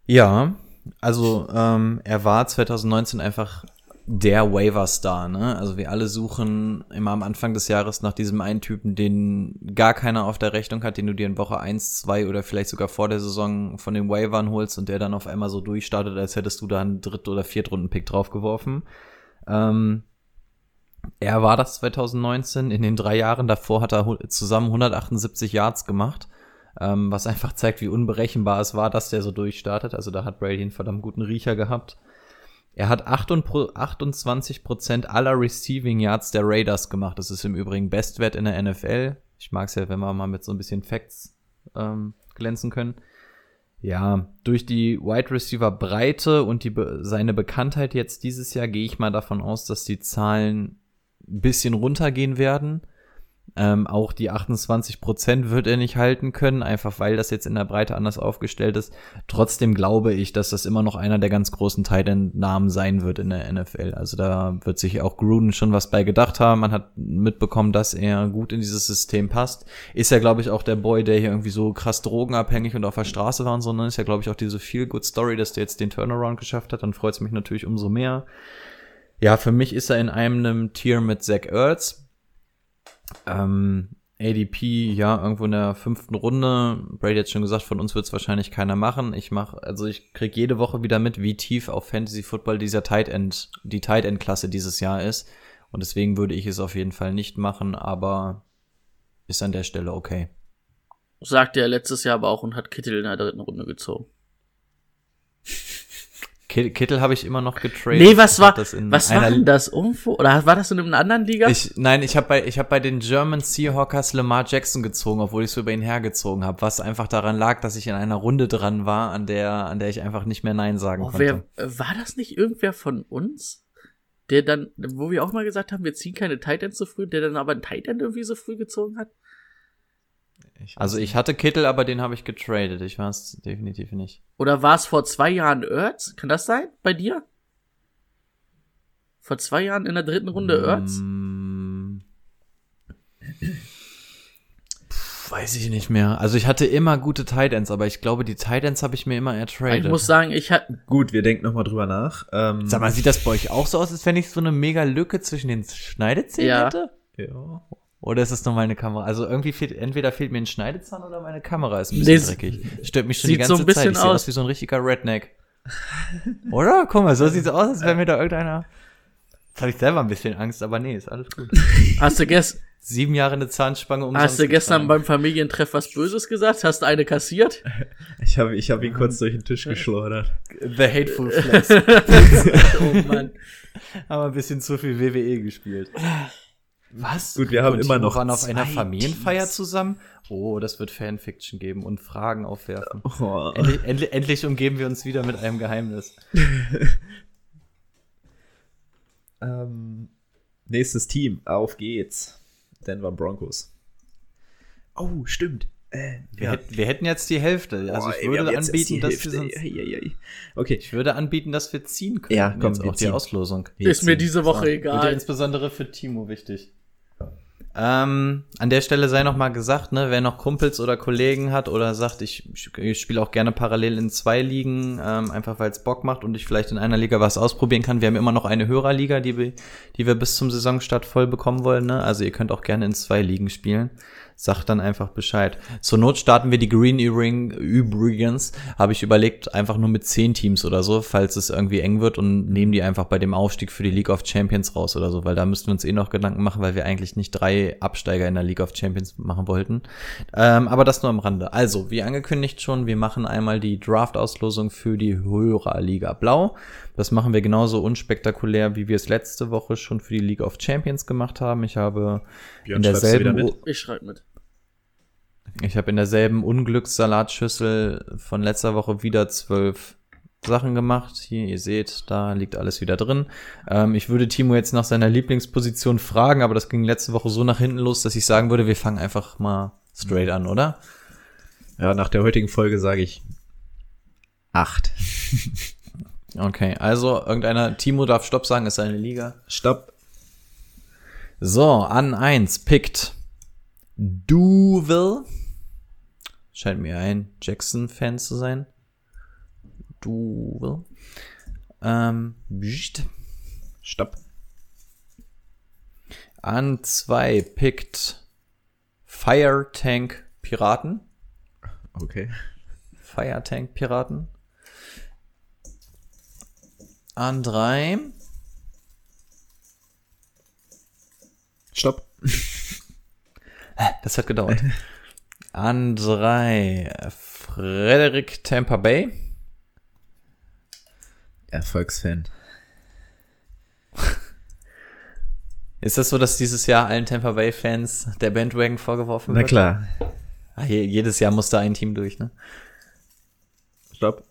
Ja, also ähm, er war 2019 einfach der Waiver-Star, ne? Also wir alle suchen immer am Anfang des Jahres nach diesem einen Typen, den gar keiner auf der Rechnung hat, den du dir in Woche 1, 2 oder vielleicht sogar vor der Saison von den Waivern holst und der dann auf einmal so durchstartet, als hättest du da einen Dritt- oder Viertrunden-Pick draufgeworfen. Ähm, er war das 2019. In den drei Jahren davor hat er zusammen 178 Yards gemacht, ähm, was einfach zeigt, wie unberechenbar es war, dass der so durchstartet. Also da hat Brady einen verdammt guten Riecher gehabt. Er hat 28 Prozent aller Receiving Yards der Raiders gemacht. Das ist im Übrigen Bestwert in der NFL. Ich mag es ja, wenn wir mal mit so ein bisschen Facts ähm, glänzen können. Ja, durch die Wide Receiver Breite und die seine Bekanntheit jetzt dieses Jahr gehe ich mal davon aus, dass die Zahlen ein bisschen runtergehen werden. Ähm, auch die 28% wird er nicht halten können, einfach weil das jetzt in der Breite anders aufgestellt ist. Trotzdem glaube ich, dass das immer noch einer der ganz großen Titan-Namen sein wird in der NFL. Also da wird sich auch Gruden schon was bei gedacht haben. Man hat mitbekommen, dass er gut in dieses System passt. Ist ja, glaube ich, auch der Boy, der hier irgendwie so krass drogenabhängig und auf der Straße war, sondern ist ja, glaube ich, auch diese Feel-Good-Story, dass der jetzt den Turnaround geschafft hat. Dann freut es mich natürlich umso mehr. Ja, für mich ist er in einem Tier mit Zach Ertz. Ähm, ADP, ja, irgendwo in der fünften Runde. Brady hat schon gesagt, von uns wird es wahrscheinlich keiner machen. Ich mache, also ich krieg jede Woche wieder mit, wie tief auf Fantasy Football dieser Tight End, die Tight End Klasse dieses Jahr ist. Und deswegen würde ich es auf jeden Fall nicht machen, aber ist an der Stelle okay. Sagte er letztes Jahr aber auch und hat Kittel in der dritten Runde gezogen. Kittel, habe ich immer noch getradet. Nee, was war, das in was war denn das? Irgendwo? Oder war das in einer anderen Liga? Ich, nein, ich habe bei, ich hab bei den German Seahawkers Lamar Jackson gezogen, obwohl ich so über ihn hergezogen habe, was einfach daran lag, dass ich in einer Runde dran war, an der, an der ich einfach nicht mehr Nein sagen oh, konnte. wer, war das nicht irgendwer von uns? Der dann, wo wir auch mal gesagt haben, wir ziehen keine Tight Ends so früh, der dann aber ein Tight End irgendwie so früh gezogen hat? Also ich hatte Kittel, aber den habe ich getradet. Ich war es definitiv nicht. Oder war es vor zwei Jahren Ertz? Kann das sein? Bei dir? Vor zwei Jahren in der dritten Runde Ertz? Mm. Puh, weiß ich nicht mehr. Also ich hatte immer gute Tight Ends, aber ich glaube, die Tight Ends habe ich mir immer ertradet. Ich muss sagen, ich hatte, Gut, wir denken nochmal drüber nach. Ähm, Sag mal, sieht das bei euch auch so aus, als wenn ich so eine mega Lücke zwischen den Schneidezähnen Ja. hätte? ja. Oder ist es nur meine Kamera? Also irgendwie fehlt, entweder fehlt mir ein Schneidezahn oder meine Kamera ist ein bisschen Nee, dreckig. Stört mich schon sieht die so ganze ein bisschen Zeit. Ich sehe aus. aus wie so ein richtiger Redneck. oder? Guck mal, so sieht's aus, als wäre mir da irgendeiner Jetzt habe ich selber ein bisschen Angst, aber nee, ist alles gut. Hast du, gest Sieben Jahre eine Zahnspange um hast du gestern beim Familientreff was Böses gesagt? Hast du eine kassiert? Ich habe ich hab ihn kurz durch den Tisch geschleudert. The Hateful Flex. oh Mann. haben wir ein bisschen zu viel WWE gespielt. Was? Gut, wir haben Und immer noch waren auf einer Familienfeier Teams. zusammen. Oh, das wird Fanfiction geben und Fragen aufwerfen. Oh. Endlich, endlich, endlich umgeben wir uns wieder mit einem Geheimnis. Ähm, nächstes Team, auf geht's. Denver Broncos. Oh, stimmt. Äh, Wir, hätten, wir hätten jetzt die Hälfte. Also Boah, ich wir würde anbieten, die dass Hälfte. wir sonst, Ei, ei, ei. Okay. ich würde anbieten, dass wir ziehen können. Ja, komm, jetzt wir auch die ziehen. Auslosung. Ist mir diese Woche Wird ja egal. insbesondere für Timo wichtig. Ähm, an der Stelle sei noch mal gesagt, ne, wer noch Kumpels oder Kollegen hat oder sagt, ich, ich spiele auch gerne parallel in zwei Ligen, ähm, einfach weil es Bock macht und ich vielleicht in einer Liga was ausprobieren kann. Wir haben immer noch eine Hörerliga, die wir, die wir bis zum Saisonstart voll bekommen wollen. Ne? Also ihr könnt auch gerne in zwei Ligen spielen. Sagt dann einfach Bescheid. Zur Not starten wir die Green E-Ring übrigens. Habe ich überlegt, einfach nur mit zehn Teams oder so, falls es irgendwie eng wird und nehmen die einfach bei dem Aufstieg für die League of Champions raus oder so, weil da müssten wir uns eh noch Gedanken machen, weil wir eigentlich nicht drei Absteiger in der League of Champions machen wollten. Ähm, aber das nur am Rande. Also, wie angekündigt schon, wir machen einmal die Draft-Auslosung für die Hörerliga Blau. Das machen wir genauso unspektakulär, wie wir es letzte Woche schon für die League of Champions gemacht haben. Ich habe Björn, in derselben mit? Ich schreibe mit. Ich habe in derselben Unglückssalatschüssel von letzter Woche wieder zwölf Sachen gemacht. Hier, ihr seht, da liegt alles wieder drin. Ähm, ich würde Timo jetzt nach seiner Lieblingsposition fragen, aber das ging letzte Woche so nach hinten los, dass ich sagen würde, wir fangen einfach mal straight an, oder? Ja, nach der heutigen Folge sage ich acht. Okay, also irgendeiner, Timo darf Stopp sagen, ist seine Liga. Stopp. So, an eins pickt Duvel. Scheint mir ein Jackson-Fan zu sein. Duvel. Ähm, pst. Stopp. An zwei pickt Fire Tank Piraten. Okay. Fire Tank Piraten. An drei Stopp. Das hat gedauert. An drei Frederick Tampa Bay. Erfolgsfan. Ist das so, dass dieses Jahr allen Tampa Bay Fans der Bandwagon vorgeworfen Na wird? klar. Ah, je, jedes Jahr muss da ein Team durch, ne? Stopp.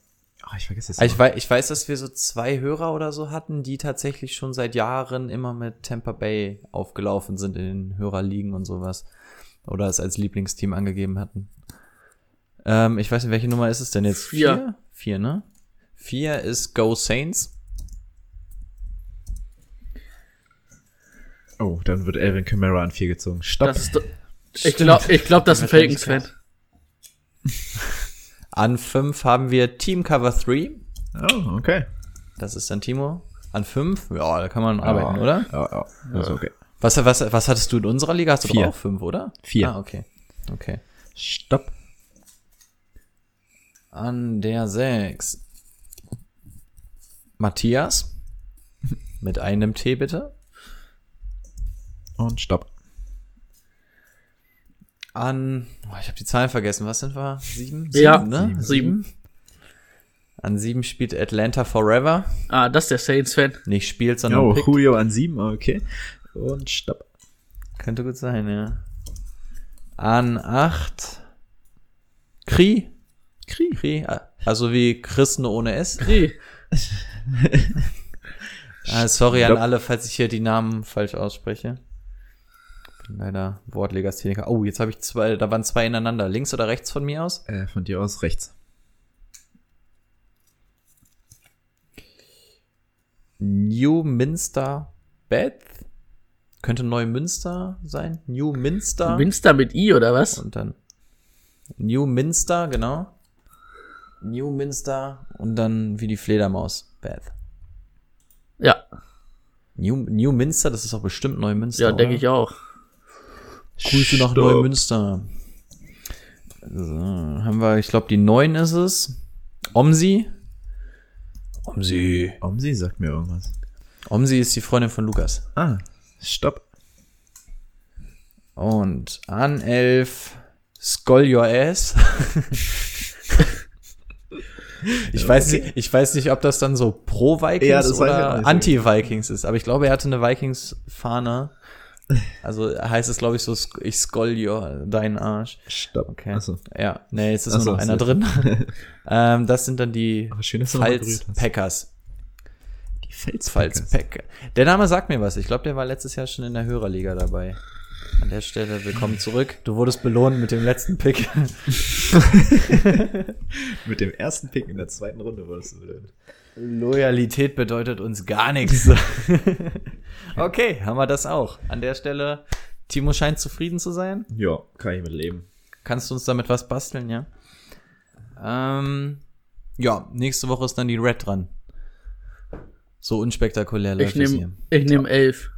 Oh, ich vergesse es. Also ich, weiß, ich weiß, dass wir so zwei Hörer oder so hatten, die tatsächlich schon seit Jahren immer mit Tampa Bay aufgelaufen sind in den Hörerligen und sowas. Oder es als Lieblingsteam angegeben hatten. Ähm, ich weiß nicht, welche Nummer ist es denn jetzt? Vier. Vier, ne? Vier ist Go Saints. Oh, dann wird Elvin Kamara an vier gezogen. Stopp. Das ist, ich glaube, ich glaub, das ist ein Falcons-Fan. An fünf haben wir Team Cover 3. oh, okay. Das ist dann Timo. An fünf, ja, da kann man arbeiten, Ja. oder? Ja, ja. Das ist okay. Was, was, was hattest du in unserer Liga? Hast du Vier. doch auch fünf, oder? Vier. Ah, okay. Okay. Stopp. An der sechs Matthias. Mit einem T bitte. Und stopp. An, oh, ich habe die Zahlen vergessen. Was sind wir? Sieben? Ja, ne? sieben. An sieben spielt Atlanta Forever. Ah, das ist der Saints-Fan. Nicht spielt, sondern Oh, pickt. Julio an sieben, okay. Und stopp. Könnte gut sein, ja. An acht Kri. Krieg. Kri. Also wie Christen ohne S. Nee. Ah, sorry an alle, falls ich hier die Namen falsch ausspreche. Bin leider Wortlegastheniker. Oh, jetzt habe ich zwei, da waren zwei ineinander. Links oder rechts von mir aus? Äh, von dir aus rechts. New Minster Beth. Könnte Neumünster sein. New Minster. Minster mit I oder was? Und dann New Minster, genau. New Minster und dann wie die Fledermaus. Beth. Ja, New, New Minster, das ist auch bestimmt Neumünster. ja, denke ich auch. Grüße nach. Neumünster. So, haben wir, ich glaube, die 9 ist es. Omsi. Omsi. Omsi sagt mir irgendwas. Omsi ist die Freundin von Lukas. Ah, stopp. Und an 11 Skull Your Ass. ich, weiß nicht, ich weiß nicht, ob das dann so Ja, weiß ich auch oder nicht. anti-Vikings ist. Aber ich glaube, er hatte eine Vikings-Fahne. Also heißt es, glaube ich, so, ich skull your, deinen Arsch. Stopp. Okay. Achso. Ja, nee, jetzt ist Ach so, nur noch einer drin. ähm, das sind dann die Aber schön, dass du noch mal Pfalz berührt hast. Packers. Die Pfalz Felspackers. Packer. Der Name sagt mir was. Ich glaube, der war letztes Jahr schon in der Hörerliga dabei. An der Stelle willkommen zurück. Du wurdest belohnt mit dem letzten Pick. Mit dem ersten Pick in der zweiten Runde das so blöd. Loyalität bedeutet uns gar nichts. okay, haben wir das auch. An der Stelle, Timo scheint zufrieden zu sein. Ja, kann ich mit leben. Kannst du uns damit was basteln, ja? Ähm, ja, nächste Woche ist dann die Red dran. So unspektakulär läuft Ich es nehme ich nehm elf.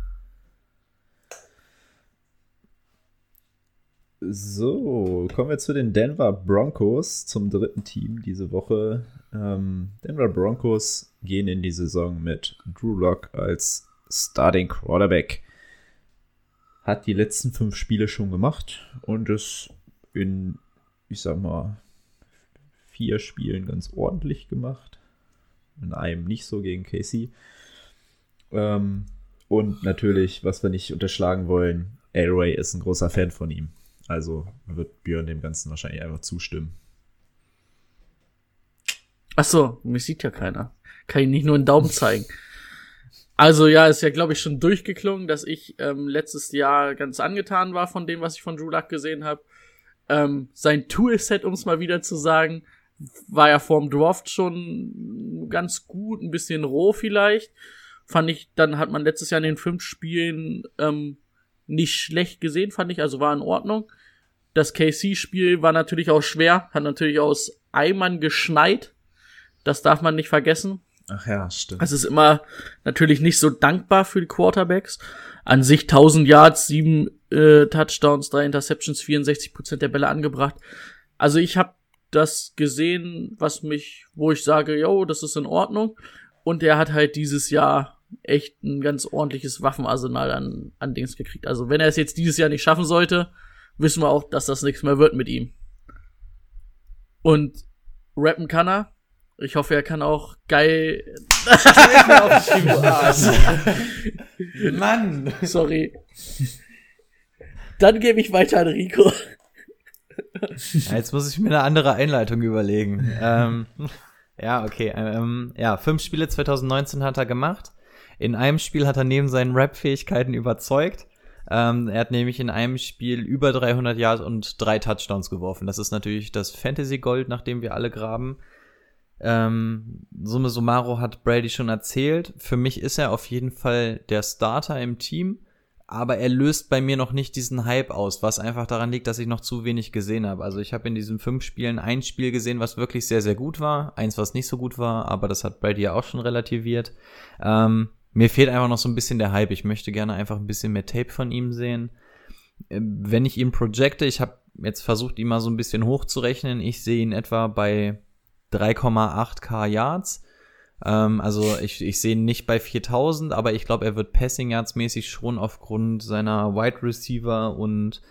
So, kommen wir zu den Denver Broncos, zum dritten Team diese Woche. Ähm, Denver Broncos gehen in die Saison mit Drew Lock als Starting Quarterback. Hat die letzten fünf Spiele schon gemacht und es in, ich sag mal, vier Spielen ganz ordentlich gemacht. In einem nicht so gegen Casey. Ähm, und natürlich, was wir nicht unterschlagen wollen, Elway ist ein großer Fan von ihm. Also wird Björn dem Ganzen wahrscheinlich einfach zustimmen. Ach so, mich sieht ja keiner. Kann ich nicht nur einen Daumen zeigen. Also ja, ist ja, glaube ich, schon durchgeklungen, dass ich ähm, letztes Jahr ganz angetan war von dem, was ich von Drew Luck gesehen habe. Ähm, sein Toolset, um es mal wieder zu sagen, war ja vorm Draft schon ganz gut, ein bisschen roh vielleicht. Fand ich, dann hat man letztes Jahr in den fünf Spielen ähm, nicht schlecht gesehen, fand ich, also war in Ordnung. Das KC-Spiel war natürlich auch schwer, hat natürlich aus Eimern geschneit. Das darf man nicht vergessen. Ach ja, stimmt. Es ist immer natürlich nicht so dankbar für die Quarterbacks. An sich 1000 Yards, 7 äh, Touchdowns, 3 Interceptions, 64 Prozent der Bälle angebracht. Also ich habe das gesehen, was mich, wo ich sage, yo, das ist in Ordnung. Und er hat halt dieses Jahr echt ein ganz ordentliches Waffenarsenal an, an Dings gekriegt. Also wenn er es jetzt dieses Jahr nicht schaffen sollte, wissen wir auch, dass das nichts mehr wird mit ihm. Und rappen kann er. Ich hoffe, er kann auch geil. Mann! Sorry. Dann gebe ich weiter an Rico. Ja, jetzt muss ich mir eine andere Einleitung überlegen. ähm, ja, okay. Ähm, ja, fünf Spiele 2019 hat er gemacht. In einem Spiel hat er neben seinen Rap-Fähigkeiten überzeugt. Ähm, er hat nämlich in einem Spiel über 300 Yards und drei Touchdowns geworfen. Das ist natürlich das Fantasy-Gold, nach dem wir alle graben. Ähm, Summe Sumaro hat Brady schon erzählt. Für mich ist er auf jeden Fall der Starter im Team, aber er löst bei mir noch nicht diesen Hype aus, was einfach daran liegt, dass ich noch zu wenig gesehen habe. Also ich habe in diesen fünf Spielen ein Spiel gesehen, was wirklich sehr, sehr gut war, eins, was nicht so gut war, aber das hat Brady ja auch schon relativiert. Ähm, mir fehlt einfach noch so ein bisschen der Hype. Ich möchte gerne einfach ein bisschen mehr Tape von ihm sehen. Ähm, Wenn ich ihn projecte, ich habe jetzt versucht, ihn mal so ein bisschen hochzurechnen. Ich sehe ihn etwa bei 3,8k Yards. Ähm, also ich, ich sehe ihn nicht bei 4000, aber ich glaube, er wird Passing Yards mäßig schon aufgrund seiner Wide Receiver und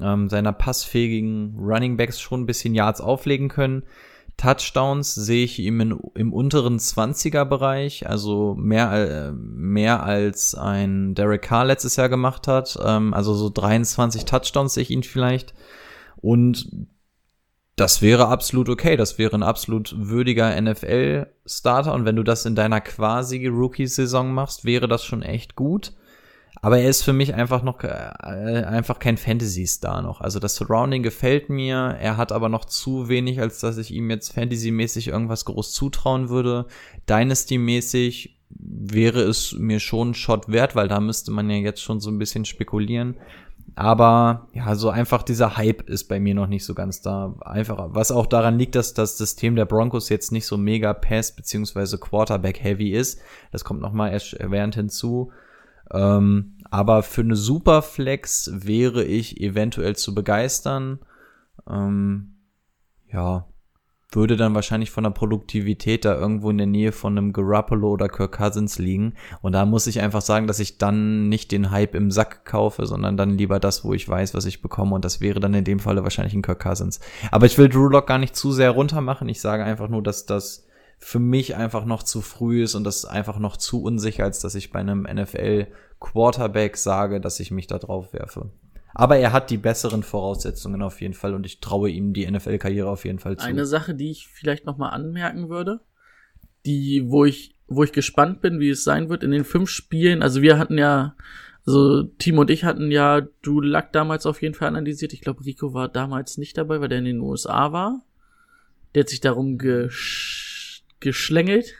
ähm, seiner passfähigen Running Backs schon ein bisschen Yards auflegen können. Touchdowns sehe ich ihm in, im unteren 20er Bereich, also mehr, äh, mehr als ein Derek Carr letztes Jahr gemacht hat. Ähm, also so 23 Touchdowns sehe ich ihn vielleicht. Und das wäre absolut okay. Das wäre ein absolut würdiger NFL-Starter. Und wenn du das in deiner quasi Rookie-Saison machst, wäre das schon echt gut. Aber er ist für mich einfach noch äh, einfach kein Fantasy-Star noch. Also das Surrounding gefällt mir. Er hat aber noch zu wenig, als dass ich ihm jetzt Fantasy-mäßig irgendwas groß zutrauen würde. Dynasty-mäßig wäre es mir schon ein Shot wert, weil da müsste man ja jetzt schon so ein bisschen spekulieren. Aber ja, so einfach dieser Hype ist bei mir noch nicht so ganz da. Einfach, was auch daran liegt, dass das System der Broncos jetzt nicht so mega Pass- beziehungsweise Quarterback-heavy ist. Das kommt nochmal erwähnt hinzu. Ähm, aber für eine Superflex wäre ich eventuell zu begeistern. Ähm, ja, würde dann wahrscheinlich von der Produktivität da irgendwo in der Nähe von einem Garoppolo oder Kirk Cousins liegen. Und da muss ich einfach sagen, dass ich dann nicht den Hype im Sack kaufe, sondern dann lieber das, wo ich weiß, was ich bekomme. Und das wäre dann in dem Falle wahrscheinlich ein Kirk Cousins. Aber ich will Drew Lock gar nicht zu sehr runter machen. Ich sage einfach nur, dass das für mich einfach noch zu früh ist und das einfach noch zu unsicher, als dass ich bei einem NFL Quarterback sage, dass ich mich da drauf werfe. Aber er hat die besseren Voraussetzungen auf jeden Fall und ich traue ihm die NFL-Karriere auf jeden Fall zu. Eine Sache, die ich vielleicht noch mal anmerken würde, die, wo ich, wo ich gespannt bin, wie es sein wird in den fünf Spielen. Also wir hatten ja, also Timo und ich hatten ja du Luck damals auf jeden Fall analysiert. Ich glaube, Rico war damals nicht dabei, weil der in den USA war. Der hat sich darum gesch geschlängelt.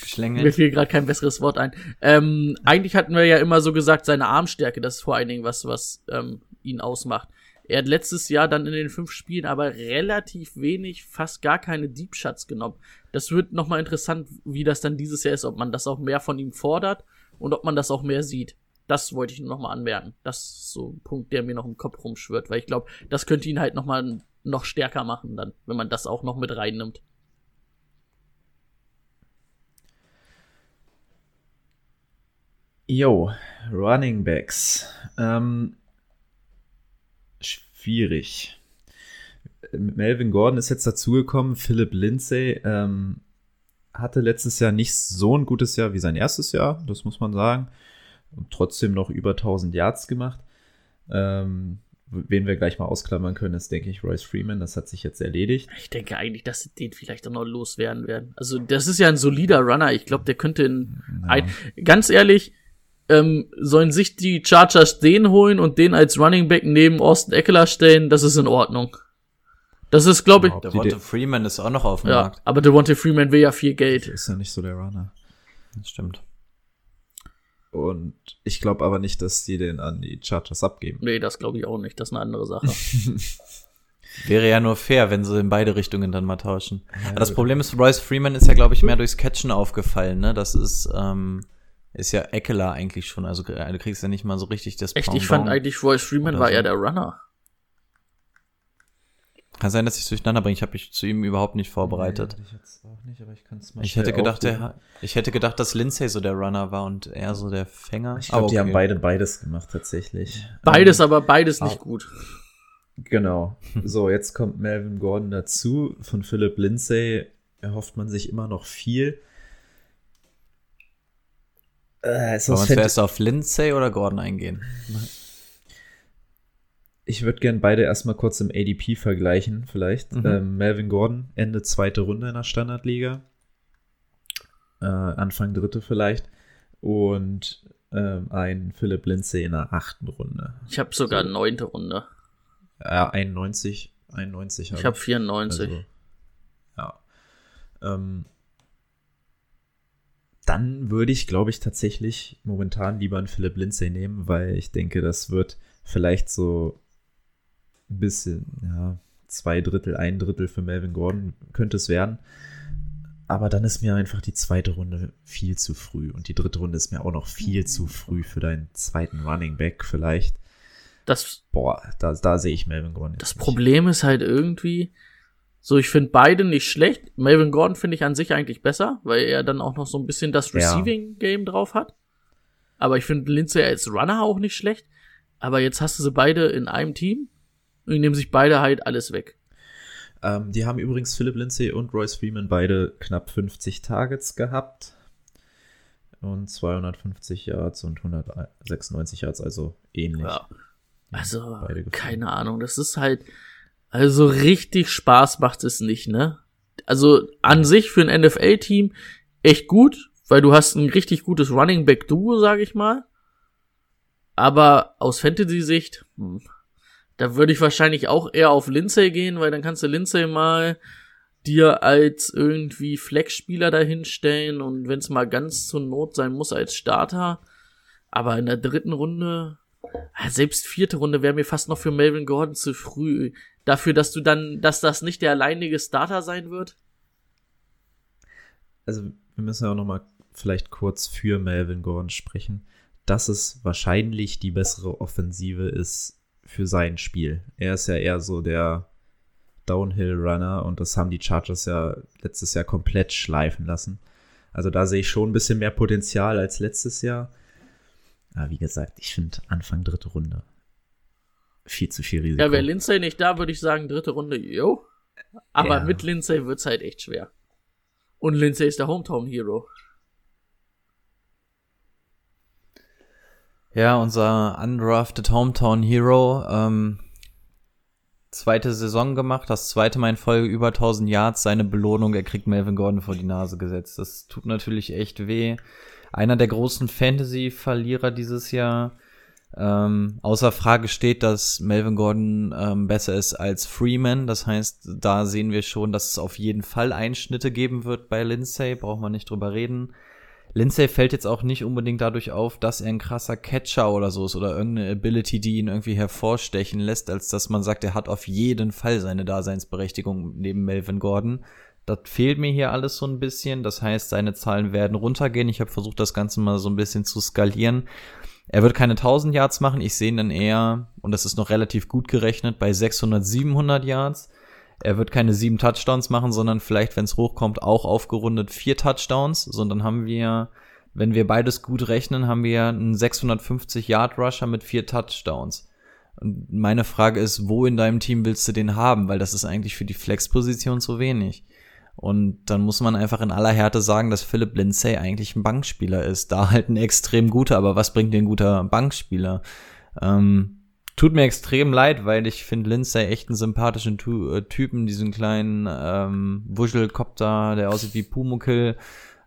Geschlängelt. Mir fiel gerade kein besseres Wort ein. Ähm, eigentlich hatten wir ja immer so gesagt, seine Armstärke, das ist vor allen Dingen was, was ähm, ihn ausmacht. Er hat letztes Jahr dann in den fünf Spielen aber relativ wenig, fast gar keine Deep Shots genommen. Das wird nochmal interessant, wie das dann dieses Jahr ist, ob man das auch mehr von ihm fordert und ob man das auch mehr sieht. Das wollte ich nochmal anmerken. Das ist so ein Punkt, der mir noch im Kopf rumschwirrt, weil ich glaube, das könnte ihn halt nochmal noch stärker machen dann, wenn man das auch noch mit reinnimmt. Yo, Running Backs. Ähm, schwierig. Melvin Gordon ist jetzt dazugekommen. Philip Lindsay ähm, hatte letztes Jahr nicht so ein gutes Jahr wie sein erstes Jahr, das muss man sagen. Und trotzdem noch über 1000 Yards gemacht. Ähm, wen wir gleich mal ausklammern können, ist, denke ich, Royce Freeman. Das hat sich jetzt erledigt. Ich denke eigentlich, dass sie den vielleicht auch noch loswerden werden. Also, das ist ja ein solider Runner. Ich glaube, der könnte in. Ja. Ein, ganz ehrlich, ähm, sollen sich die Chargers den holen und den als Running Back neben Austin Eckler stellen, das ist in Ordnung. Das ist, glaube ich. Der Devonta Freeman ist auch noch auf dem Ja, Markt. aber Devontae Freeman will ja viel Geld. Ist ja nicht so der Runner. Das stimmt. Und ich glaube aber nicht, dass die den an die Chargers abgeben. Nee, das glaube ich auch nicht. Das ist eine andere Sache. Wäre ja nur fair, wenn sie in beide Richtungen dann mal tauschen. Aber das Problem ist, Royce Freeman ist ja, glaube ich, mehr durchs Catchen aufgefallen, ne? Das ist, ähm, ist ja Eckler eigentlich schon. Also du kriegst ja nicht mal so richtig das Echt, ich Pendant. fand eigentlich Royce Freeman war so. eher der Runner. Kann sein, dass ich es durcheinander bringe. Ich habe mich zu ihm überhaupt nicht vorbereitet. Nee, ich jetzt auch nicht, aber ich kann's mal Ich schnell hätte gedacht, aufrufen. der, ich hätte gedacht, dass Lindsay so der Runner war und er so der Fänger. Ich glaube, Aber die haben okay. beide beides gemacht tatsächlich. Beides, Ähm, aber beides nicht ah. gut. Genau. So, jetzt kommt Melvin Gordon dazu. Von Philip Lindsay erhofft man sich immer noch viel. Äh, Wollen wir zuerst auf Lindsay oder Gordon eingehen? ich würde gern beide erstmal kurz im ADP vergleichen, vielleicht. Mhm. Ähm, Melvin Gordon, Ende zweite Runde in der Standardliga. Äh, Anfang dritte vielleicht. Und ähm, ein Philip Lindsay in der achten Runde. Ich habe sogar neunte Runde. Ja, 91, 91 Ich habe 94. Also, ja. Ähm, dann würde ich, glaube ich, tatsächlich momentan lieber einen Philipp Lindsay nehmen, weil ich denke, das wird vielleicht so ein bisschen, ja, zwei Drittel, ein Drittel für Melvin Gordon könnte es werden. Aber dann ist mir einfach die zweite Runde viel zu früh. Und die dritte Runde ist mir auch noch viel zu früh für deinen zweiten Running Back vielleicht. Das, Boah, da, da sehe ich Melvin Gordon das nicht. Problem ist halt irgendwie, so ich finde beide nicht schlecht. Melvin Gordon finde ich an sich eigentlich besser, weil er dann auch noch so ein bisschen das Ja. Receiving Game drauf hat. Aber ich finde Lindsay als Runner auch nicht schlecht. Aber jetzt hast du sie beide in einem Team und die nehmen sich beide halt alles weg. Ähm, die haben übrigens Philip Lindsay und Royce Freeman beide knapp 50 Targets gehabt. Und 250 Yards und 196 Yards, also ähnlich. Ja. Also, keine Ahnung, das ist halt, also richtig Spaß macht es nicht, ne? Also an sich für ein NFL-Team echt gut, weil du hast ein richtig gutes Running Back Duo, sag ich mal. Aber aus Fantasy-Sicht, hm, da würde ich wahrscheinlich auch eher auf Lindsay gehen, weil dann kannst du Lindsay mal dir als irgendwie Flex-Spieler dahinstellen und wenn es mal ganz zur Not sein muss als Starter. Aber in der dritten Runde, selbst vierte Runde wäre mir fast noch für Melvin Gordon zu früh. Dafür, dass du dann, dass das nicht der alleinige Starter sein wird. Also, wir müssen ja auch nochmal vielleicht kurz für Melvin Gordon sprechen, dass es wahrscheinlich die bessere Offensive ist für sein Spiel. Er ist ja eher so der Downhill-Runner und das haben die Chargers ja letztes Jahr komplett schleifen lassen. Also da sehe ich schon ein bisschen mehr Potenzial als letztes Jahr. Aber wie gesagt, ich finde Anfang dritte Runde viel zu viel Risiko. Ja, wäre Lindsay nicht da, würde ich sagen, dritte Runde, yo. Aber Ja. mit Lindsay wird's halt echt schwer. Und Lindsay ist der Hometown Hero. Ja, unser undrafted Hometown Hero, ähm, zweite Saison gemacht, das zweite Mal in Folge über 1000 Yards, seine Belohnung, er kriegt Melvin Gordon vor die Nase gesetzt. Das tut natürlich echt weh. Einer der großen Fantasy-Verlierer dieses Jahr. Ähm, außer Frage steht, dass Melvin Gordon ähm, besser ist als Freeman. Das heißt, da sehen wir schon, dass es auf jeden Fall Einschnitte geben wird bei Lindsay. Braucht man nicht drüber reden. Lindsay fällt jetzt auch nicht unbedingt dadurch auf, dass er ein krasser Catcher oder so ist oder irgendeine Ability, die ihn irgendwie hervorstechen lässt, als dass man sagt, er hat auf jeden Fall seine Daseinsberechtigung neben Melvin Gordon. Das fehlt mir hier alles so ein bisschen. Das heißt, seine Zahlen werden runtergehen. Ich habe versucht, das Ganze mal so ein bisschen zu skalieren. Er wird keine 1000 Yards machen. Ich sehe ihn dann eher, und das ist noch relativ gut gerechnet, bei 600, 700 Yards. Er wird keine sieben Touchdowns machen, sondern vielleicht, wenn es hochkommt, auch aufgerundet vier Touchdowns. So, und dann haben wir, wenn wir beides gut rechnen, haben wir einen 650 Yard Rusher mit vier Touchdowns. Und meine Frage ist, wo in deinem Team willst du den haben? Weil das ist eigentlich für die Flex-Position zu wenig. Und dann muss man einfach in aller Härte sagen, dass Philip Lindsay eigentlich ein Bankspieler ist. Da halt ein extrem guter, aber was bringt dir ein guter Bankspieler? Ähm, tut mir extrem leid, weil ich finde Lindsay echt einen sympathischen tu äh, Typen, diesen kleinen ähm, Wuschelkopter, der aussieht wie Pumuckl.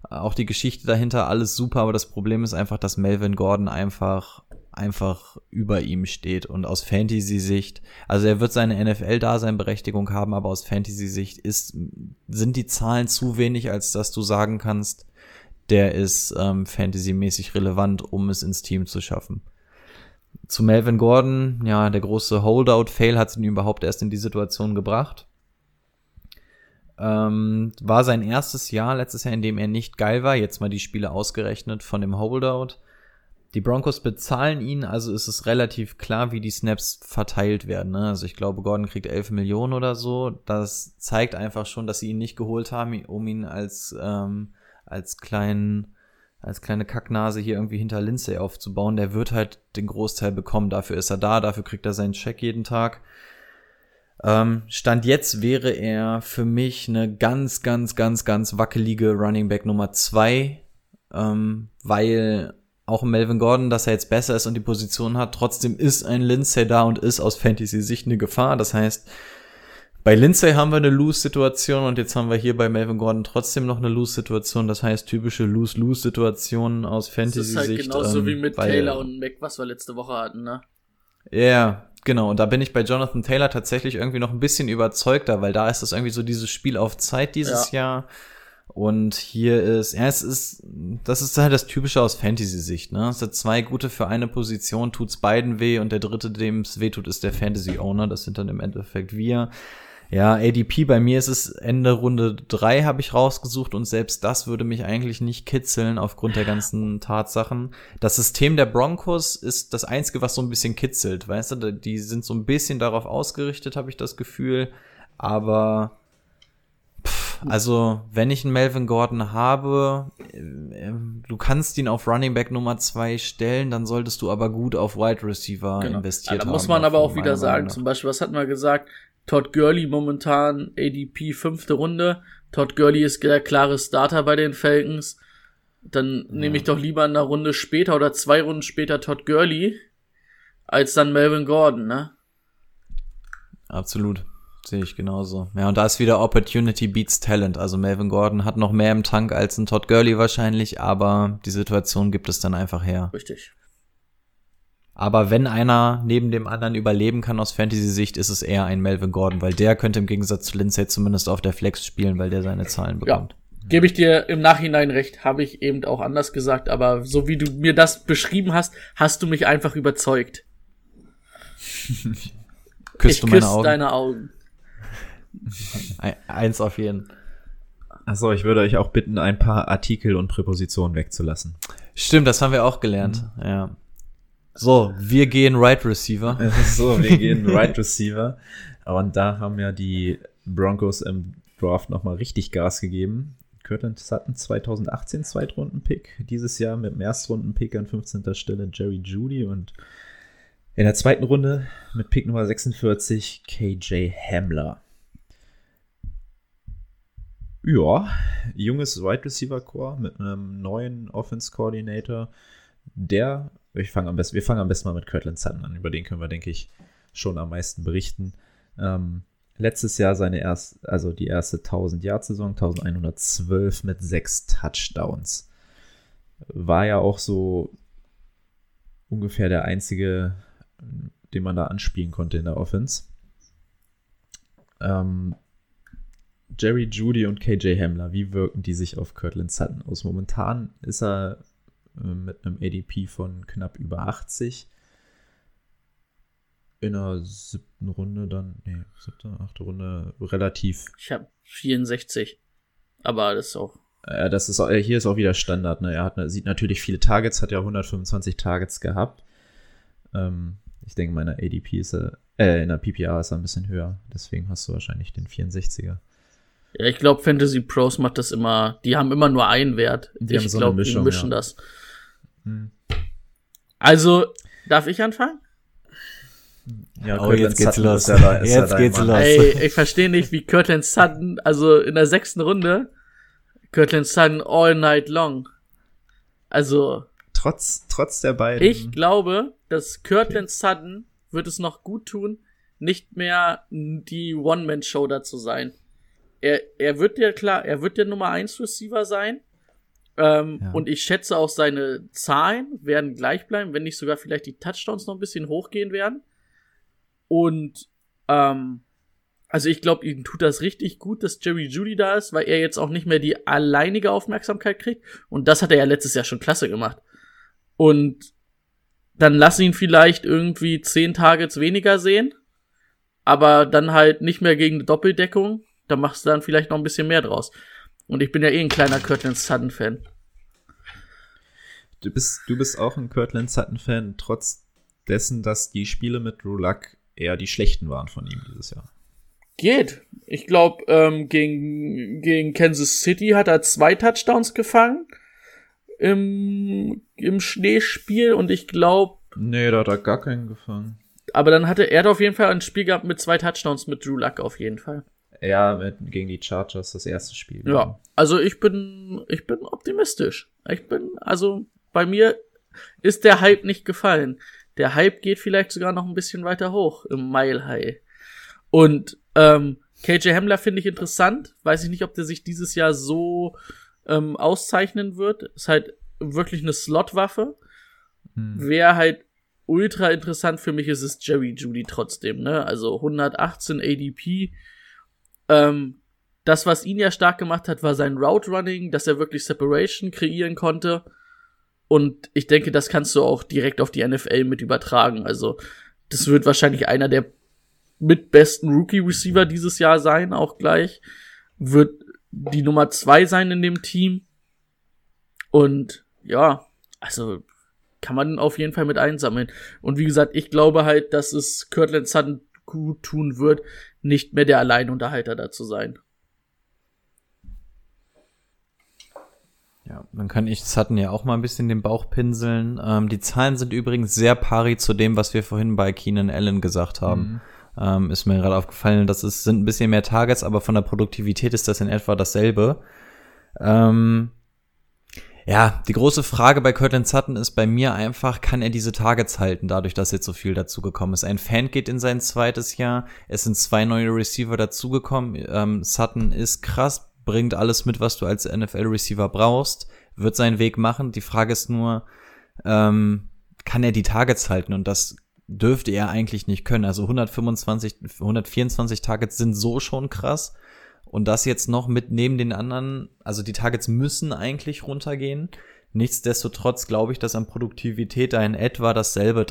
Auch die Geschichte dahinter, alles super, aber das Problem ist einfach, dass Melvin Gordon einfach einfach über ihm steht und aus Fantasy-Sicht, also er wird seine NFL-Daseinberechtigung haben, aber aus Fantasy-Sicht ist, sind die Zahlen zu wenig, als dass du sagen kannst, der ist ähm, Fantasy-mäßig relevant, um es ins Team zu schaffen. Zu Melvin Gordon, ja, der große Holdout-Fail hat ihn überhaupt erst in die Situation gebracht. Ähm, war sein erstes Jahr, letztes Jahr, in dem er nicht geil war. Jetzt mal die Spiele ausgerechnet von dem Holdout. Die Broncos bezahlen ihn, also ist es relativ klar, wie die Snaps verteilt werden. Ne? Also ich glaube, Gordon kriegt 11 Millionen oder so. Das zeigt einfach schon, dass sie ihn nicht geholt haben, um ihn als, ähm, als kleinen, als kleine Kacknase hier irgendwie hinter Lindsay aufzubauen. Der wird halt den Großteil bekommen. Dafür ist er da, dafür kriegt er seinen Check jeden Tag. Ähm, Stand jetzt wäre er für mich eine ganz, ganz, ganz, ganz wackelige Running Back Nummer zwei, ähm, weil auch Melvin Gordon, dass er jetzt besser ist und die Position hat, trotzdem ist ein Lindsay da und ist aus Fantasy-Sicht eine Gefahr. Das heißt, bei Lindsay haben wir eine Lose-Situation und jetzt haben wir hier bei Melvin Gordon trotzdem noch eine Lose-Situation. Das heißt, typische Lose-Lose-Situationen aus Das Fantasy-Sicht. ist halt genauso ähm, wie mit weil- Taylor und Mac, was wir letzte Woche hatten, ne? Ja, genau. Und da bin ich bei Jonathan Taylor tatsächlich irgendwie noch ein bisschen überzeugter, weil da ist das irgendwie so dieses Spiel auf Zeit dieses Jahr. Und hier ist, ja, es ist, das ist halt das Typische aus Fantasy-Sicht, ne? Es sind zwei gute für eine Position, tut's beiden weh und der dritte, dem es weh tut, ist der Fantasy-Owner. Das sind dann im Endeffekt wir. Ja, ADP, bei mir ist es Ende Runde drei habe ich rausgesucht und selbst das würde mich eigentlich nicht kitzeln aufgrund der ganzen Tatsachen. Das System der Broncos ist das einzige, was so ein bisschen kitzelt, weißt du? Die sind so ein bisschen darauf ausgerichtet, habe ich das Gefühl. Aber also, wenn ich einen Melvin Gordon habe, äh, du kannst ihn auf Running Back Nummer zwei stellen, dann solltest du aber gut auf Wide Receiver Genau. investiert Ja, da haben. muss man aber auch wieder sagen, zum Beispiel, was hatten wir gesagt? Todd Gurley momentan ADP fünfte Runde. Todd Gurley ist der klare Starter bei den Falcons. Dann nehme ich doch lieber eine Runde später oder zwei Runden später Todd Gurley als dann Melvin Gordon, ne? Absolut. Sehe ich genauso. Ja, und da ist wieder Opportunity beats Talent. Also Melvin Gordon hat noch mehr im Tank als ein Todd Gurley wahrscheinlich, aber die Situation gibt es dann einfach her. Richtig. Aber wenn einer neben dem anderen überleben kann aus Fantasy-Sicht, ist es eher ein Melvin Gordon, weil der könnte im Gegensatz zu Lindsay zumindest auf der Flex spielen, weil der seine Zahlen bekommt. Gebe ich dir im Nachhinein recht, habe ich eben auch anders gesagt, aber so wie du mir das beschrieben hast, hast du mich einfach überzeugt. Küsst ich du meine küsse Augen? deine Augen. Ein- Eins auf jeden. Achso, ich würde euch auch bitten, ein paar Artikel und Präpositionen wegzulassen. Stimmt, das haben wir auch gelernt. Ja. So, wir gehen Right Receiver. so, wir gehen Right Receiver. Und da haben ja die Broncos im Draft nochmal richtig Gas gegeben. Kirtland Sutton 2018 Zweitrunden-Pick. Dieses Jahr mit dem Erstrunden-Pick an 15. Stelle Jerry Judy und in der zweiten Runde mit Pick Nummer 46 KJ Hamler. Ja, junges Wide Receiver Core mit einem neuen Offense Coordinator. Der, ich fange am besten, wir fangen am besten mal mit Kirtland Sutton an. Über den können wir, denke ich, schon am meisten berichten. Ähm, letztes Jahr seine erste, also die erste 1000 Yard Saison, 1112 mit sechs Touchdowns. War ja auch so ungefähr der einzige, den man da anspielen konnte in der Offense. Ähm, Jerry Judy und KJ Hamler, wie wirken die sich auf Kirtland Sutton aus? Momentan ist er äh, mit einem ADP von knapp über 80. In der siebten Runde dann, nee, siebte, achte Runde relativ. Ich habe 64. Aber das ist auch. Ja, das ist äh, hier ist auch wieder Standard. Ne? Er hat, sieht natürlich viele Targets, hat ja 125 Targets gehabt. Ähm, ich denke, meiner ADP ist er, äh, in der PPR ist er ein bisschen höher. Deswegen hast du wahrscheinlich den 64er. Ja, ich glaube, Fantasy Pros macht das immer, die haben immer nur einen Wert. Die haben ich so eine glaube, die Mischung, mischen ja. das. Hm. Also, darf ich anfangen? Ja, Oh, Kirtland jetzt geht's Sutton los. da- Jetzt geht's Mann. los. Ey, ich verstehe nicht, wie Kirtland Sutton, also in der sechsten Runde, Kirtland Sutton all night long. Also, Trotz, trotz der beiden. ich glaube, dass Kirtland Sutton wird es noch gut tun, nicht mehr die One-Man-Show da zu sein. Er, er wird ja klar, er wird der Nummer 1 Receiver sein. Ähm, Ja. Und ich schätze auch seine Zahlen werden gleich bleiben, wenn nicht sogar vielleicht die Touchdowns noch ein bisschen hochgehen werden. Und ähm, also ich glaube, ihm tut das richtig gut, dass Jerry Judy da ist, weil er jetzt auch nicht mehr die alleinige Aufmerksamkeit kriegt. Und das hat er ja letztes Jahr schon klasse gemacht. Und dann lass ihn vielleicht irgendwie zehn Targets weniger sehen, aber dann halt nicht mehr gegen eine Doppeldeckung. Da machst du dann vielleicht noch ein bisschen mehr draus. Und ich bin ja eh ein kleiner Kirtland Sutton-Fan. Du bist, du bist auch ein Kirtland Sutton-Fan, trotz dessen, dass die Spiele mit Drew Luck eher die schlechten waren von ihm dieses Jahr. Geht. Ich glaube, ähm, gegen, gegen Kansas City hat er zwei Touchdowns gefangen im, im Schneespiel und ich glaube, Nee, da hat er gar keinen gefangen. aber dann hatte er auf jeden Fall ein Spiel gehabt mit zwei Touchdowns mit Drew Luck auf jeden Fall. Ja, mit, gegen die Chargers das erste Spiel. Ja, also ich bin, ich bin optimistisch. Ich bin, also bei mir ist der Hype nicht gefallen. Der Hype geht vielleicht sogar noch ein bisschen weiter hoch im Mile High. Und ähm, KJ Hamler finde ich interessant. Weiß ich nicht, ob der sich dieses Jahr so ähm, auszeichnen wird. Ist halt wirklich eine Slotwaffe. Hm. Wer halt ultra interessant für mich ist, ist Jerry Judy trotzdem, ne? Also 118 ADP. Ähm, das, was ihn ja stark gemacht hat, war sein Route Running, dass er wirklich Separation kreieren konnte. Und ich denke, das kannst du auch direkt auf die NFL mit übertragen. Also, das wird wahrscheinlich einer der mit besten Rookie Receiver dieses Jahr sein, auch gleich. Wird die Nummer zwei sein in dem Team. Und ja, also kann man auf jeden Fall mit einsammeln. Und wie gesagt, ich glaube halt, dass es Kirtland Sutton gut tun wird, nicht mehr der Alleinunterhalter da zu sein. Ja, dann kann ich Sutton ja auch mal ein bisschen den Bauch pinseln. Ähm, die Zahlen sind übrigens sehr pari zu dem, was wir vorhin bei Keenan Allen gesagt haben. Ähm, ist mir gerade aufgefallen, das ist, sind ein bisschen mehr Targets, aber von der Produktivität ist das in etwa dasselbe. Ähm, ja, die große Frage bei Cortland Sutton ist bei mir einfach, kann er diese Targets halten, dadurch, dass jetzt so viel dazugekommen ist. Ein Fan geht in sein zweites Jahr, es sind zwei neue Receiver dazugekommen. Ähm, Sutton ist krass, bringt alles mit, was du als NFL-Receiver brauchst, wird seinen Weg machen. Die Frage ist nur, ähm, kann er die Targets halten? Und das dürfte er eigentlich nicht können. Also 125, 124 Targets sind so schon krass. Und das jetzt noch mit neben den anderen, also die Targets müssen eigentlich runtergehen. Nichtsdestotrotz glaube ich, dass an Produktivität da in etwa dasselbe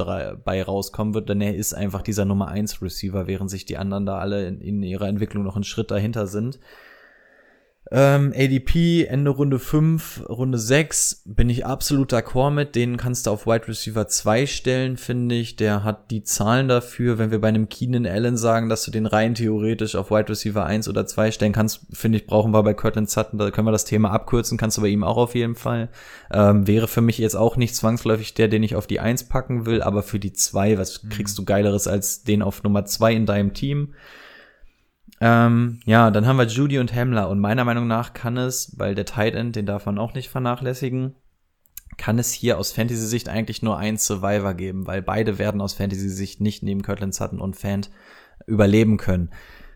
bei rauskommen wird, denn er ist einfach dieser Nummer 1 Receiver, während sich die anderen da alle in, in ihrer Entwicklung noch einen Schritt dahinter sind. Ähm, ADP, Ende Runde 5, Runde 6, bin ich absolut d'accord mit. Den kannst du auf Wide Receiver 2 stellen, finde ich. Der hat die Zahlen dafür. Wenn wir bei einem Keenan Allen sagen, dass du den rein theoretisch auf Wide Receiver 1 oder 2 stellen kannst, finde ich, brauchen wir bei Cortland Sutton, da können wir das Thema abkürzen, kannst du bei ihm auch auf jeden Fall. Ähm, wäre für mich jetzt auch nicht zwangsläufig der, den ich auf die 1 packen will, aber für die 2, was kriegst du geileres als den auf Nummer 2 in deinem Team? Ähm, ja, dann haben wir Judy und Hamler und meiner Meinung nach kann es, weil der Tight End, den darf man auch nicht vernachlässigen, kann es hier aus Fantasy-Sicht eigentlich nur einen Survivor geben, weil beide werden aus Fantasy-Sicht nicht neben Kirtland Sutton und Fant überleben können.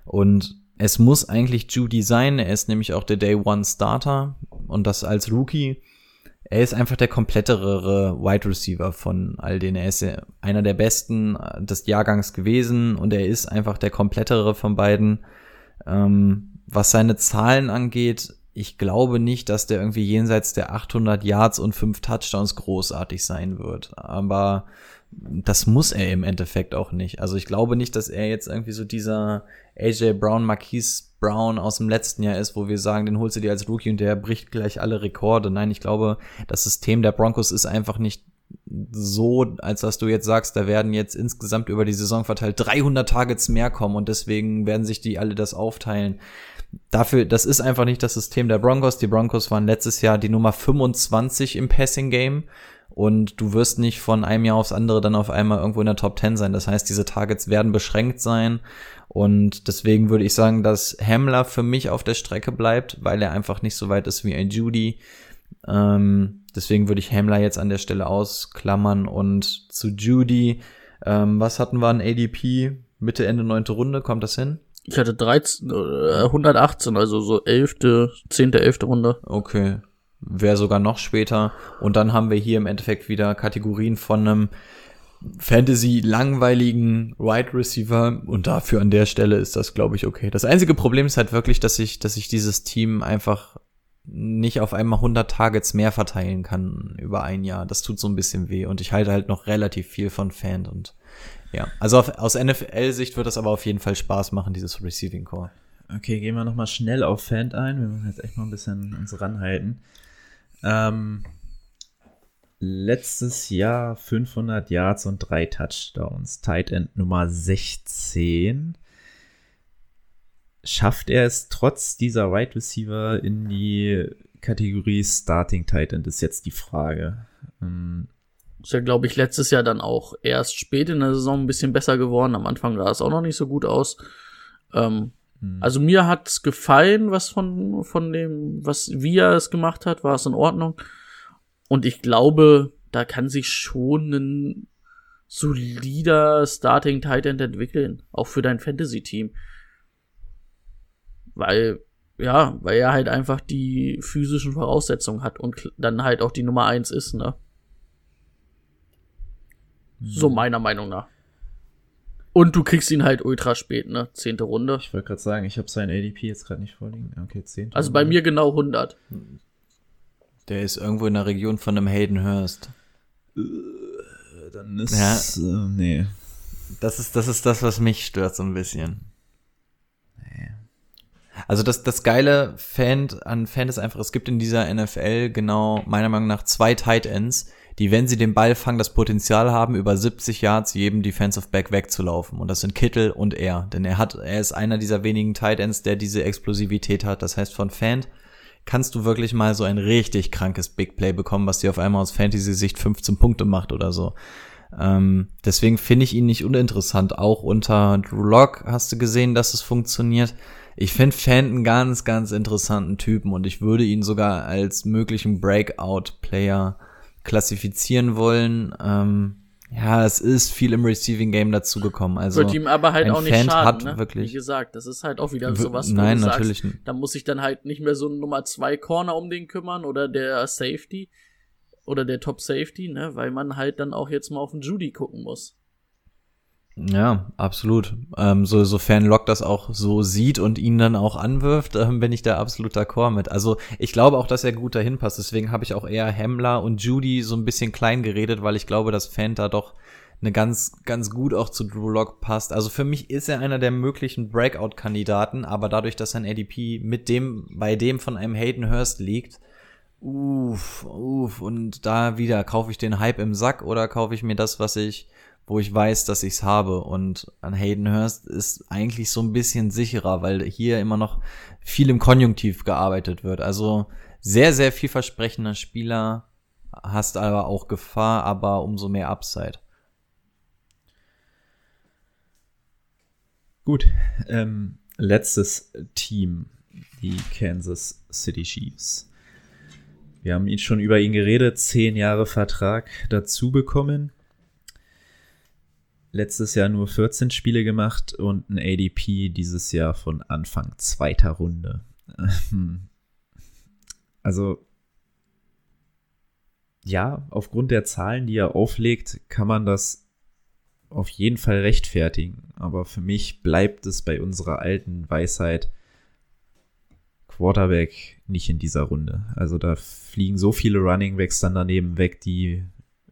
Und es muss eigentlich Judy sein, er ist nämlich auch der Day One Starter und das als Rookie. Er ist einfach der komplettere Wide Receiver von all denen. Er ist einer der besten des Jahrgangs gewesen und er ist einfach der komplettere von beiden. Ähm, was seine Zahlen angeht, ich glaube nicht, dass der irgendwie jenseits der 800 Yards und 5 Touchdowns großartig sein wird. Aber das muss er im Endeffekt auch nicht. Also ich glaube nicht, dass er jetzt irgendwie so dieser AJ Brown, Marquise Brown aus dem letzten Jahr ist, wo wir sagen, den holst du dir als Rookie und der bricht gleich alle Rekorde. Nein, ich glaube, das System der Broncos ist einfach nicht so, als dass du jetzt sagst, da werden jetzt insgesamt über die Saison verteilt 300 Targets mehr kommen und deswegen werden sich die alle das aufteilen. Dafür, das ist einfach nicht das System der Broncos. Die Broncos waren letztes Jahr die Nummer 25 im Passing Game und du wirst nicht von einem Jahr aufs andere dann auf einmal irgendwo in der Top 10 sein. Das heißt, diese Targets werden beschränkt sein und deswegen würde ich sagen, dass Hamler für mich auf der Strecke bleibt, weil er einfach nicht so weit ist wie ein Judy. Ähm, deswegen würde ich Hamler jetzt an der Stelle ausklammern und zu Judy. Ähm, was hatten wir an ADP? Mitte, Ende neunte Runde, kommt das hin? Ich hatte 13, äh, 118, also so elfte, zehnte, elfte Runde. Okay. Wäre sogar noch später. Und dann haben wir hier im Endeffekt wieder Kategorien von einem Fantasy langweiligen Wide Receiver und dafür an der Stelle ist das glaube ich okay. Das einzige Problem ist halt wirklich, dass ich dass ich dieses Team einfach nicht auf einmal 100 Targets mehr verteilen kann über ein Jahr. Das tut so ein bisschen weh und ich halte halt noch relativ viel von Fan und ja, also auf, aus NFL-Sicht wird das aber auf jeden Fall Spaß machen, dieses Receiving Core. Okay, gehen wir nochmal schnell auf Fan ein. Wir müssen jetzt echt mal ein bisschen uns ranhalten. Ähm, letztes Jahr 500 Yards und drei Touchdowns. Tight End Nummer 16. Schafft er es trotz dieser Wide right Receiver in die Kategorie Starting Tight End, ist jetzt die Frage. Ähm, ist ja, glaube ich, letztes Jahr dann auch erst spät in der Saison ein bisschen besser geworden. Am Anfang sah es auch noch nicht so gut aus. Ähm, hm. Also mir hat's gefallen, was von, von dem, was wie er es gemacht hat, war es in Ordnung. Und ich glaube, da kann sich schon ein solider Starting Tight End entwickeln, auch für dein Fantasy Team. Weil ja, weil er halt einfach die physischen Voraussetzungen hat und dann halt auch die Nummer eins ist, ne? So hm. meiner Meinung nach. Und du kriegst ihn halt ultra spät, ne? Zehnte Runde. Ich wollte gerade sagen, ich habe seinen ADP jetzt gerade nicht vorliegen. Okay, zehnte. Also bei mir genau 100. Der ist irgendwo in der Region von einem Hayden Hurst. Äh, dann ist ja, äh, nee. Das ist das ist das, was mich stört so ein bisschen. Nee. Also das das geile Fan an Fan ist einfach, es gibt in dieser NFL genau meiner Meinung nach zwei Tight Ends, die, wenn sie den Ball fangen, das Potenzial haben, über 70 Yards jedem Defensive Back wegzulaufen. Und das sind Kittel und er. Denn er hat, er ist einer dieser wenigen Tight Ends, der diese Explosivität hat. Das heißt, von Fan kannst du wirklich mal so ein richtig krankes Big Play bekommen, was dir auf einmal aus Fantasy-Sicht 15 Punkte macht oder so. Ähm, deswegen finde ich ihn nicht uninteressant. Auch unter Drew Lock hast du gesehen, dass es funktioniert. Ich finde Fan einen ganz, ganz interessanten Typen und ich würde ihn sogar als möglichen Breakout-Player klassifizieren wollen. Ähm, ja, es ist viel im Receiving Game dazugekommen. Also wird ihm aber halt auch nicht Fan schaden, hat ne? wirklich. Wie gesagt, das ist halt auch wieder sowas. Nein, natürlich sagst, nicht. Da muss sich dann halt nicht mehr so ein Nummer zwei Corner um den kümmern oder der Safety oder der Top Safety, ne, weil man halt dann auch jetzt mal auf den Judy gucken muss. Ja, absolut. Ähm, so, sofern Locke das auch so sieht und ihn dann auch anwirft, ähm, bin ich da absolut d'accord mit. Also ich glaube auch, dass er gut dahin passt. Deswegen habe ich auch eher Hemmler und Judy so ein bisschen klein geredet, weil ich glaube, dass Fanta doch eine ganz, ganz gut auch zu Drew Lock passt. Also für mich ist er einer der möglichen Breakout-Kandidaten, aber dadurch, dass sein ADP mit dem, bei dem von einem Hayden Hurst liegt, uff, uff, und da wieder, kaufe ich den Hype im Sack oder kaufe ich mir das, was ich wo ich weiß, dass ich es habe. Und an Hayden Hurst ist eigentlich so ein bisschen sicherer, weil hier immer noch viel im Konjunktiv gearbeitet wird. Also sehr, sehr vielversprechender Spieler, hast aber auch Gefahr, aber umso mehr Upside. Gut, ähm, letztes Team, die Kansas City Chiefs. Wir haben ihn schon über ihn geredet, zehn Jahre Vertrag dazu bekommen letztes Jahr nur 14 Spiele gemacht und ein ADP dieses Jahr von Anfang zweiter Runde. Also ja, aufgrund der Zahlen, die er auflegt, kann man das auf jeden Fall rechtfertigen. Aber für mich bleibt es bei unserer alten Weisheit Quarterback nicht in dieser Runde. Also da fliegen so viele Running Backs dann daneben weg, die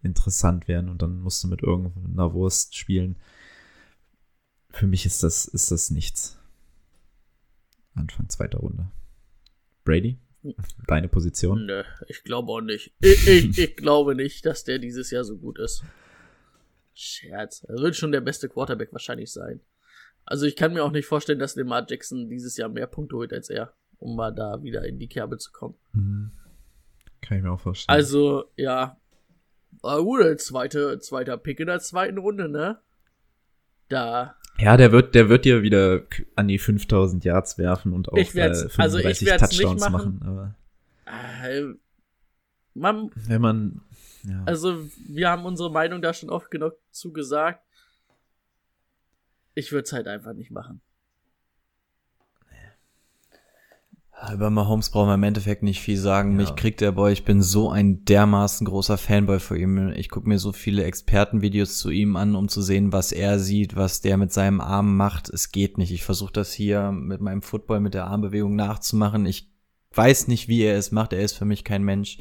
interessant wären und dann musst du mit irgendeiner Wurst spielen. Für mich ist das, ist das nichts. Anfang zweiter Runde. Brady? Deine Position? Nö, ich glaube auch nicht. Ich, ich, ich glaube nicht, dass der dieses Jahr so gut ist. Scherz. Er wird schon der beste Quarterback wahrscheinlich sein. Also ich kann mir auch nicht vorstellen, dass Lamar Jackson dieses Jahr mehr Punkte holt als er, um mal da wieder in die Kerbe zu kommen. Mhm. Kann ich mir auch vorstellen. Also, ja, Ah, gut, zweite, zweiter Pick in der zweiten Runde, ne? Da. Ja, der wird, der wird dir wieder an die 5000 Yards werfen und auch ich werd's, äh, 35 also ich Touchdowns nicht machen. machen aber äh, man, wenn man, ja. also wir haben unsere Meinung da schon oft genug zugesagt. Ich würde es halt einfach nicht machen. Über Mahomes brauchen wir im Endeffekt nicht viel sagen. Ja. Mich kriegt der Boy, ich bin so ein dermaßen großer Fanboy von ihm. Ich gucke mir so viele Expertenvideos zu ihm an, um zu sehen, was er sieht, was der mit seinem Arm macht. Es geht nicht. Ich versuche das hier mit meinem Football, mit der Armbewegung nachzumachen. Ich weiß nicht, wie er es macht. Er ist für mich kein Mensch.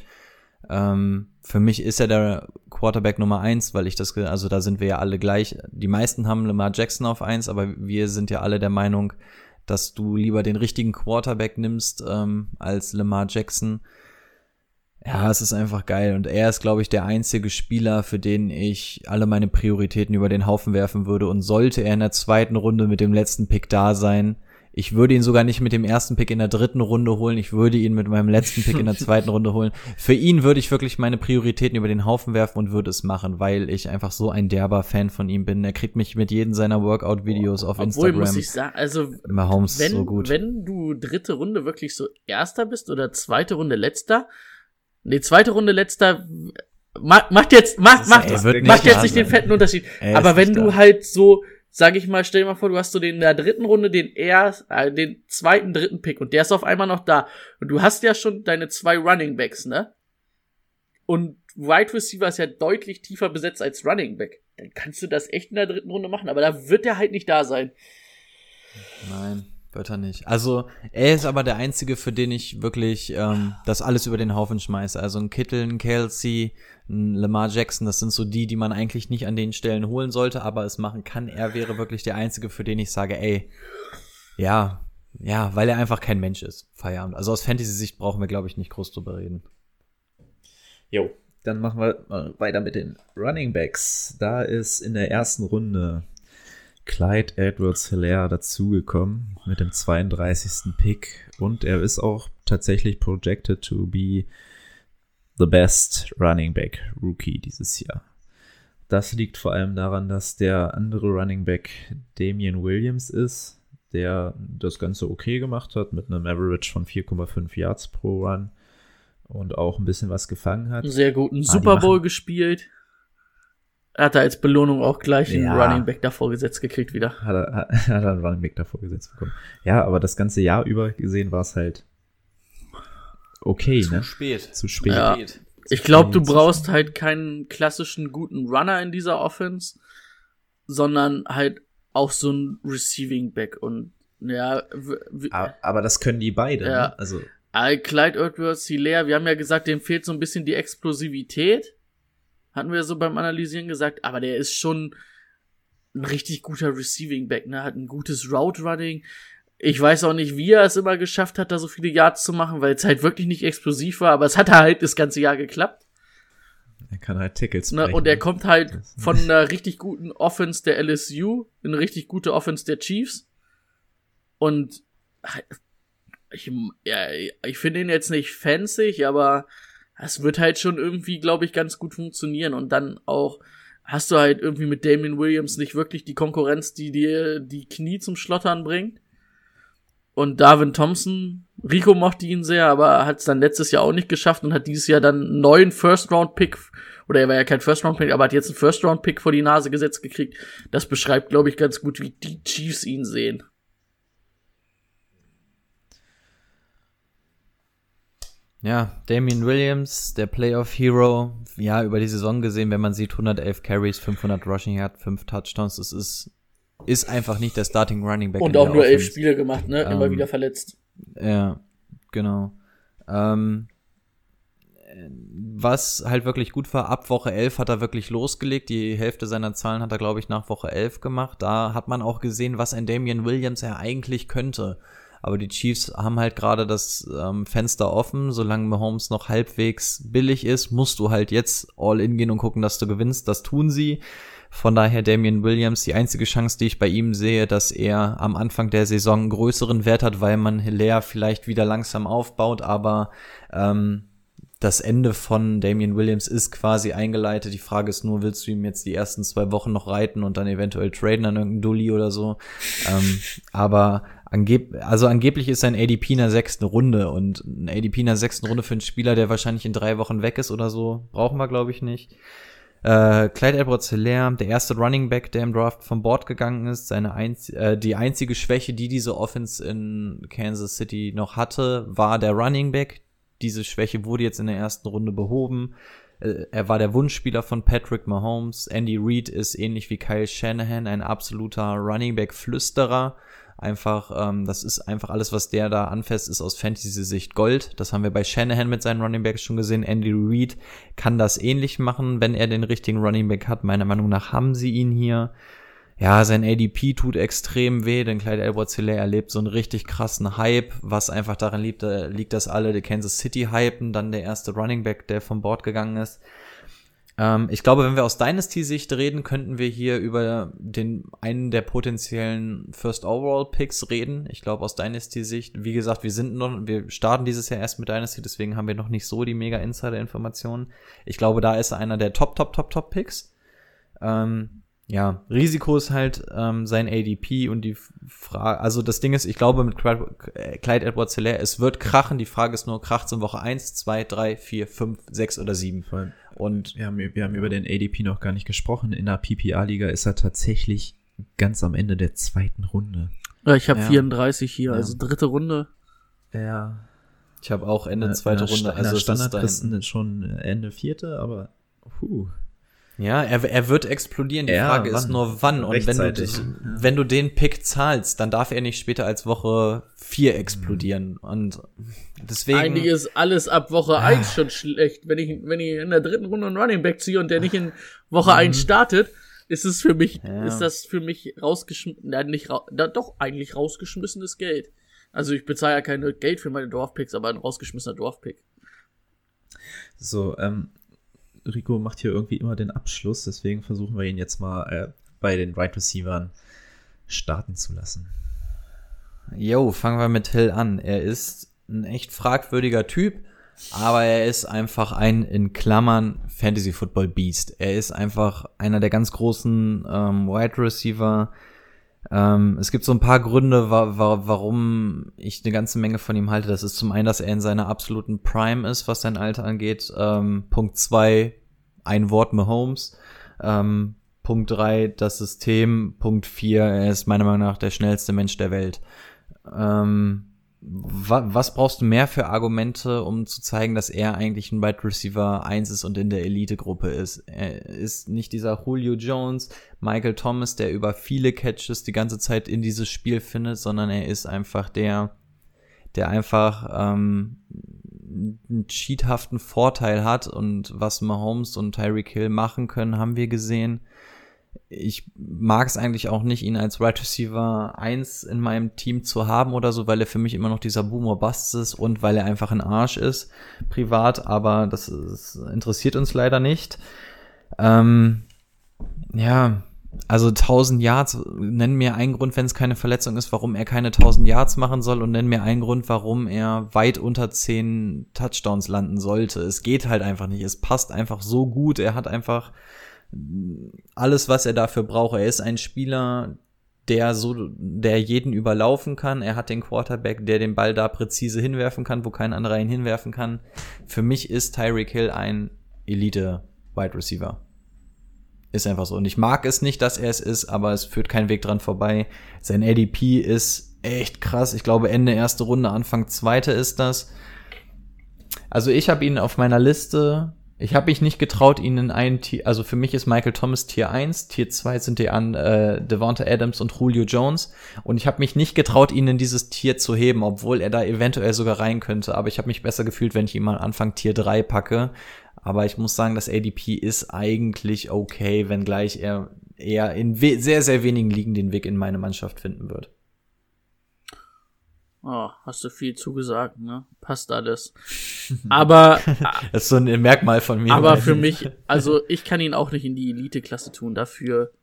Ähm, für mich ist er der Quarterback Nummer eins, weil ich das, also da sind wir ja alle gleich. Die meisten haben Lamar Jackson auf eins, aber wir sind ja alle der Meinung, dass du lieber den richtigen Quarterback nimmst ähm, als Lamar Jackson. Ja, es ist einfach geil. Und er ist, glaube ich, der einzige Spieler, für den ich alle meine Prioritäten über den Haufen werfen würde. Und sollte er in der zweiten Runde mit dem letzten Pick da sein, ich würde ihn sogar nicht mit dem ersten Pick in der dritten Runde holen. Ich würde ihn mit meinem letzten Pick in der zweiten Runde holen. Für ihn würde ich wirklich meine Prioritäten über den Haufen werfen und würde es machen, weil ich einfach so ein derber Fan von ihm bin. Er kriegt mich mit jedem seiner Workout-Videos auf Obwohl, Instagram. muss ich sagen, also Mahomes wenn, so gut. wenn du dritte Runde wirklich so erster bist oder zweite Runde letzter, nee, zweite Runde letzter, ma- macht jetzt, macht, macht, macht jetzt nicht den fetten Unterschied. Er Aber wenn du da. halt so, sag ich mal, stell dir mal vor, du hast so den in der dritten Runde den erst, äh, den zweiten, dritten Pick und der ist auf einmal noch da. Und du hast ja schon deine zwei Running Backs, ne? Und Wide Receiver ist ja deutlich tiefer besetzt als Running Back. Dann kannst du das echt in der dritten Runde machen, aber da wird er halt nicht da sein. Nein, wird er nicht. Also, er ist aber der Einzige, für den ich wirklich ähm, das alles über den Haufen schmeiße. Also ein Kittel, ein Kelsey, ein Lamar Jackson, das sind so die, die man eigentlich nicht an den Stellen holen sollte, aber es machen kann. Er wäre wirklich der Einzige, für den ich sage, ey, ja, ja, weil er einfach kein Mensch ist. Feierabend. Also aus Fantasy-Sicht brauchen wir, glaube ich, nicht groß drüber reden. Jo, dann machen wir weiter mit den Running Backs. Da ist in der ersten Runde Clyde Edwards Hilaire dazugekommen mit dem 32. Pick und er ist auch tatsächlich projected to be the best Running Back Rookie dieses Jahr. Das liegt vor allem daran, dass der andere Running Back Damian Williams ist, der das Ganze okay gemacht hat mit einem Average von 4,5 Yards pro Run und auch ein bisschen was gefangen hat. Sehr guten Ah, Super Bowl machen- gespielt. Er hat er als Belohnung auch gleich einen Ja. Running Back davor gesetzt gekriegt wieder. hat er, hat hat er einen Running Back davor gesetzt bekommen. Ja, aber das ganze Jahr über gesehen war es halt okay, ne? spät. Zu spät. Ja. Ich glaube, du brauchst halt keinen klassischen guten Runner in dieser Offense. sondern halt auch so ein Receiving Back und ja, aber das können die beide, ja. ne? Also Clyde Edwards Hilaire, wir haben ja gesagt, dem fehlt so ein bisschen die Explosivität. Hatten wir so beim Analysieren gesagt, aber der ist schon ein richtig guter Receiving Back, ne? Hat ein gutes Route Running. Ich weiß auch nicht, wie er es immer geschafft hat, da so viele Yards zu machen, weil es halt wirklich nicht explosiv war, aber es hat halt das ganze Jahr geklappt. Er kann halt Tickets ne? Und er kommt halt von einer richtig guten Offense der LSU in eine richtig gute Offense der Chiefs. Und ich, ja, ich finde ihn jetzt nicht fancy, aber es wird halt schon irgendwie, glaube ich, ganz gut funktionieren. Und dann auch hast du halt irgendwie mit Damien Williams nicht wirklich die Konkurrenz, die dir die Knie zum Schlottern bringt. Und Darwin Thompson, Rico mochte ihn sehr, aber hat es dann letztes Jahr auch nicht geschafft und hat dieses Jahr dann einen neuen First-Round-Pick, oder er war ja kein First-Round-Pick, aber hat jetzt einen First-Round-Pick vor die Nase gesetzt gekriegt. Das beschreibt, glaube ich, ganz gut, wie die Chiefs ihn sehen. Ja, Damien Williams, der Playoff Hero, ja, über die Saison gesehen, wenn man sieht, 111 Carries, 500 Rushing Yard, 5 Touchdowns, das ist, ist einfach nicht der Starting Running Back. Und auch nur elf Spiele gemacht, ne, immer ähm, wieder verletzt. Ja, genau. Ähm, was halt wirklich gut war, ab Woche 11 hat er wirklich losgelegt. Die Hälfte seiner Zahlen hat er, glaube ich, nach Woche 11 gemacht. Da hat man auch gesehen, was ein Damien Williams er eigentlich könnte. Aber die Chiefs haben halt gerade das ähm, Fenster offen. Solange Mahomes noch halbwegs billig ist, musst du halt jetzt all in gehen und gucken, dass du gewinnst. Das tun sie. Von daher Damian Williams, die einzige Chance, die ich bei ihm sehe, dass er am Anfang der Saison einen größeren Wert hat, weil man Hilaire vielleicht wieder langsam aufbaut, aber ähm, das Ende von Damian Williams ist quasi eingeleitet. Die Frage ist nur, willst du ihm jetzt die ersten zwei Wochen noch reiten und dann eventuell traden an irgendeinen Dulli oder so? ähm, aber Angeb also angeblich ist ein ADP in der sechsten Runde und ein ADP in der sechsten Runde für einen Spieler, der wahrscheinlich in drei Wochen weg ist oder so, brauchen wir, glaube ich, nicht. Äh, Clyde Edwards Hilaire, der erste Running Back, der im Draft vom Board gegangen ist, seine einz äh, die einzige Schwäche, die diese Offense in Kansas City noch hatte, war der Running Back. Diese Schwäche wurde jetzt in der ersten Runde behoben. Äh, er war der Wunschspieler von Patrick Mahomes. Andy Reid ist ähnlich wie Kyle Shanahan ein absoluter Running Back Flüsterer. Einfach, ähm, das ist einfach alles, was der da anfasst, ist aus Fantasy-Sicht Gold. Das haben wir bei Shanahan mit seinen Running Backs schon gesehen. Andy Reid kann das ähnlich machen, wenn er den richtigen Running Back hat. Meiner Meinung nach haben sie ihn hier. Ja, sein ADP tut extrem weh, denn Clyde Edwards Hilaire erlebt so einen richtig krassen Hype, was einfach daran liegt, äh, liegt, dass alle die Kansas City hypen, dann der erste Running Back, der vom Board gegangen ist. Ähm, ich glaube, wenn wir aus Dynasty-Sicht reden, könnten wir hier über den einen der potenziellen First Overall Picks reden. Ich glaube, aus Dynasty-Sicht, wie gesagt, wir sind noch, wir starten dieses Jahr erst mit Dynasty, deswegen haben wir noch nicht so die mega Insider-Informationen. Ich glaube, da ist er einer der Top, Top, Top, Top Picks. Ähm, ja, Risiko ist halt ähm, sein ADP und die Frage, also das Ding ist, ich glaube mit Clyde Edwards Hilaire, es wird krachen, die Frage ist nur, kracht in Woche 1, 2, 3, 4, 5, 6 oder 7. Voll. Und wir haben, wir haben über den ADP noch gar nicht gesprochen. In der PPA-Liga ist er tatsächlich ganz am Ende der zweiten Runde. Ja, ich habe ja. 34 hier, ja. also dritte Runde. Ja. Ich habe auch Ende zweite Runde. Also Standardlisten schon Ende vierte, aber puh. Ja, er, er wird explodieren. Die ja, Frage wann? ist nur wann. Und wenn du, ja. wenn du den Pick zahlst, dann darf er nicht später als Woche 4 explodieren. Mhm. Und deswegen. Eigentlich ist alles ab Woche ah. 1 schon schlecht. Wenn ich, wenn ich in der dritten Runde einen Running Back ziehe und der nicht in Woche mhm. 1 startet, ist es für mich, ja. ist das für mich rausgeschmissen, ja, nicht ra da, doch eigentlich rausgeschmissenes Geld. Also ich bezahle ja kein Geld für meine Dorfpicks, aber ein rausgeschmissener Dorfpick. So, ähm, Rico macht hier irgendwie immer den Abschluss, deswegen versuchen wir ihn jetzt mal äh, bei den Right Receivern starten zu lassen. Jo, fangen wir mit Hill an. Er ist ein echt fragwürdiger Typ, aber er ist einfach ein in Klammern Fantasy Football Beast. Er ist einfach einer der ganz großen ähm, Wide Receiver. Ähm, es gibt so ein paar Gründe, wa wa warum ich eine ganze Menge von ihm halte. Das ist zum einen, dass er in seiner absoluten Prime ist, was sein Alter angeht. Ähm, Punkt zwei, ein Wort Mahomes. Ähm, Punkt drei, das System. Punkt vier, er ist meiner Meinung nach der schnellste Mensch der Welt. Ähm, was brauchst du mehr für Argumente, um zu zeigen, dass er eigentlich ein Wide Receiver 1 ist und in der Elite-Gruppe ist? Er ist nicht dieser Julio Jones, Michael Thomas, der über viele Catches die ganze Zeit in dieses Spiel findet, sondern er ist einfach der, der einfach ähm, einen cheathaften Vorteil hat und was Mahomes und Tyreek Hill machen können, haben wir gesehen ich mag es eigentlich auch nicht, ihn als Right Receiver 1 in meinem Team zu haben oder so, weil er für mich immer noch dieser Boomer Bust ist und weil er einfach ein Arsch ist, privat, aber das, ist, interessiert uns leider nicht. Ähm, ja, also 1000 Yards, nenn mir einen Grund, wenn es keine Verletzung ist, warum er keine 1000 Yards machen soll und nenn mir einen Grund, warum er weit unter 10 Touchdowns landen sollte. Es geht halt einfach nicht. Es passt einfach so gut. Er hat einfach alles, was er dafür braucht. Er ist ein Spieler, der so, der jeden überlaufen kann. Er hat den Quarterback, der den Ball da präzise hinwerfen kann, wo kein anderer ihn hinwerfen kann. Für mich ist Tyreek Hill ein Elite Wide Receiver. Ist einfach so. Und ich mag es nicht, dass er es ist, aber es führt kein Weg dran vorbei. Sein ADP ist echt krass. Ich glaube, Ende erste Runde, Anfang zweite ist das. Also ich habe ihn auf meiner Liste ich habe mich nicht getraut, ihn in ein Tier, also für mich ist Michael Thomas Tier 1, Tier 2 sind die an äh, Devonta Adams und Julio Jones. Und ich habe mich nicht getraut, ihn in dieses Tier zu heben, obwohl er da eventuell sogar rein könnte, aber ich habe mich besser gefühlt, wenn ich ihn mal Anfang Tier 3 packe, aber ich muss sagen, das ADP ist eigentlich okay, wenngleich er eher in sehr, sehr wenigen Ligen den Weg in meine Mannschaft finden wird. Oh, hast du viel zugesagt, ne? Passt alles. Aber. das ist so ein Merkmal von mir. Aber für mich, also ich kann ihn auch nicht in die Elite-Klasse tun. Dafür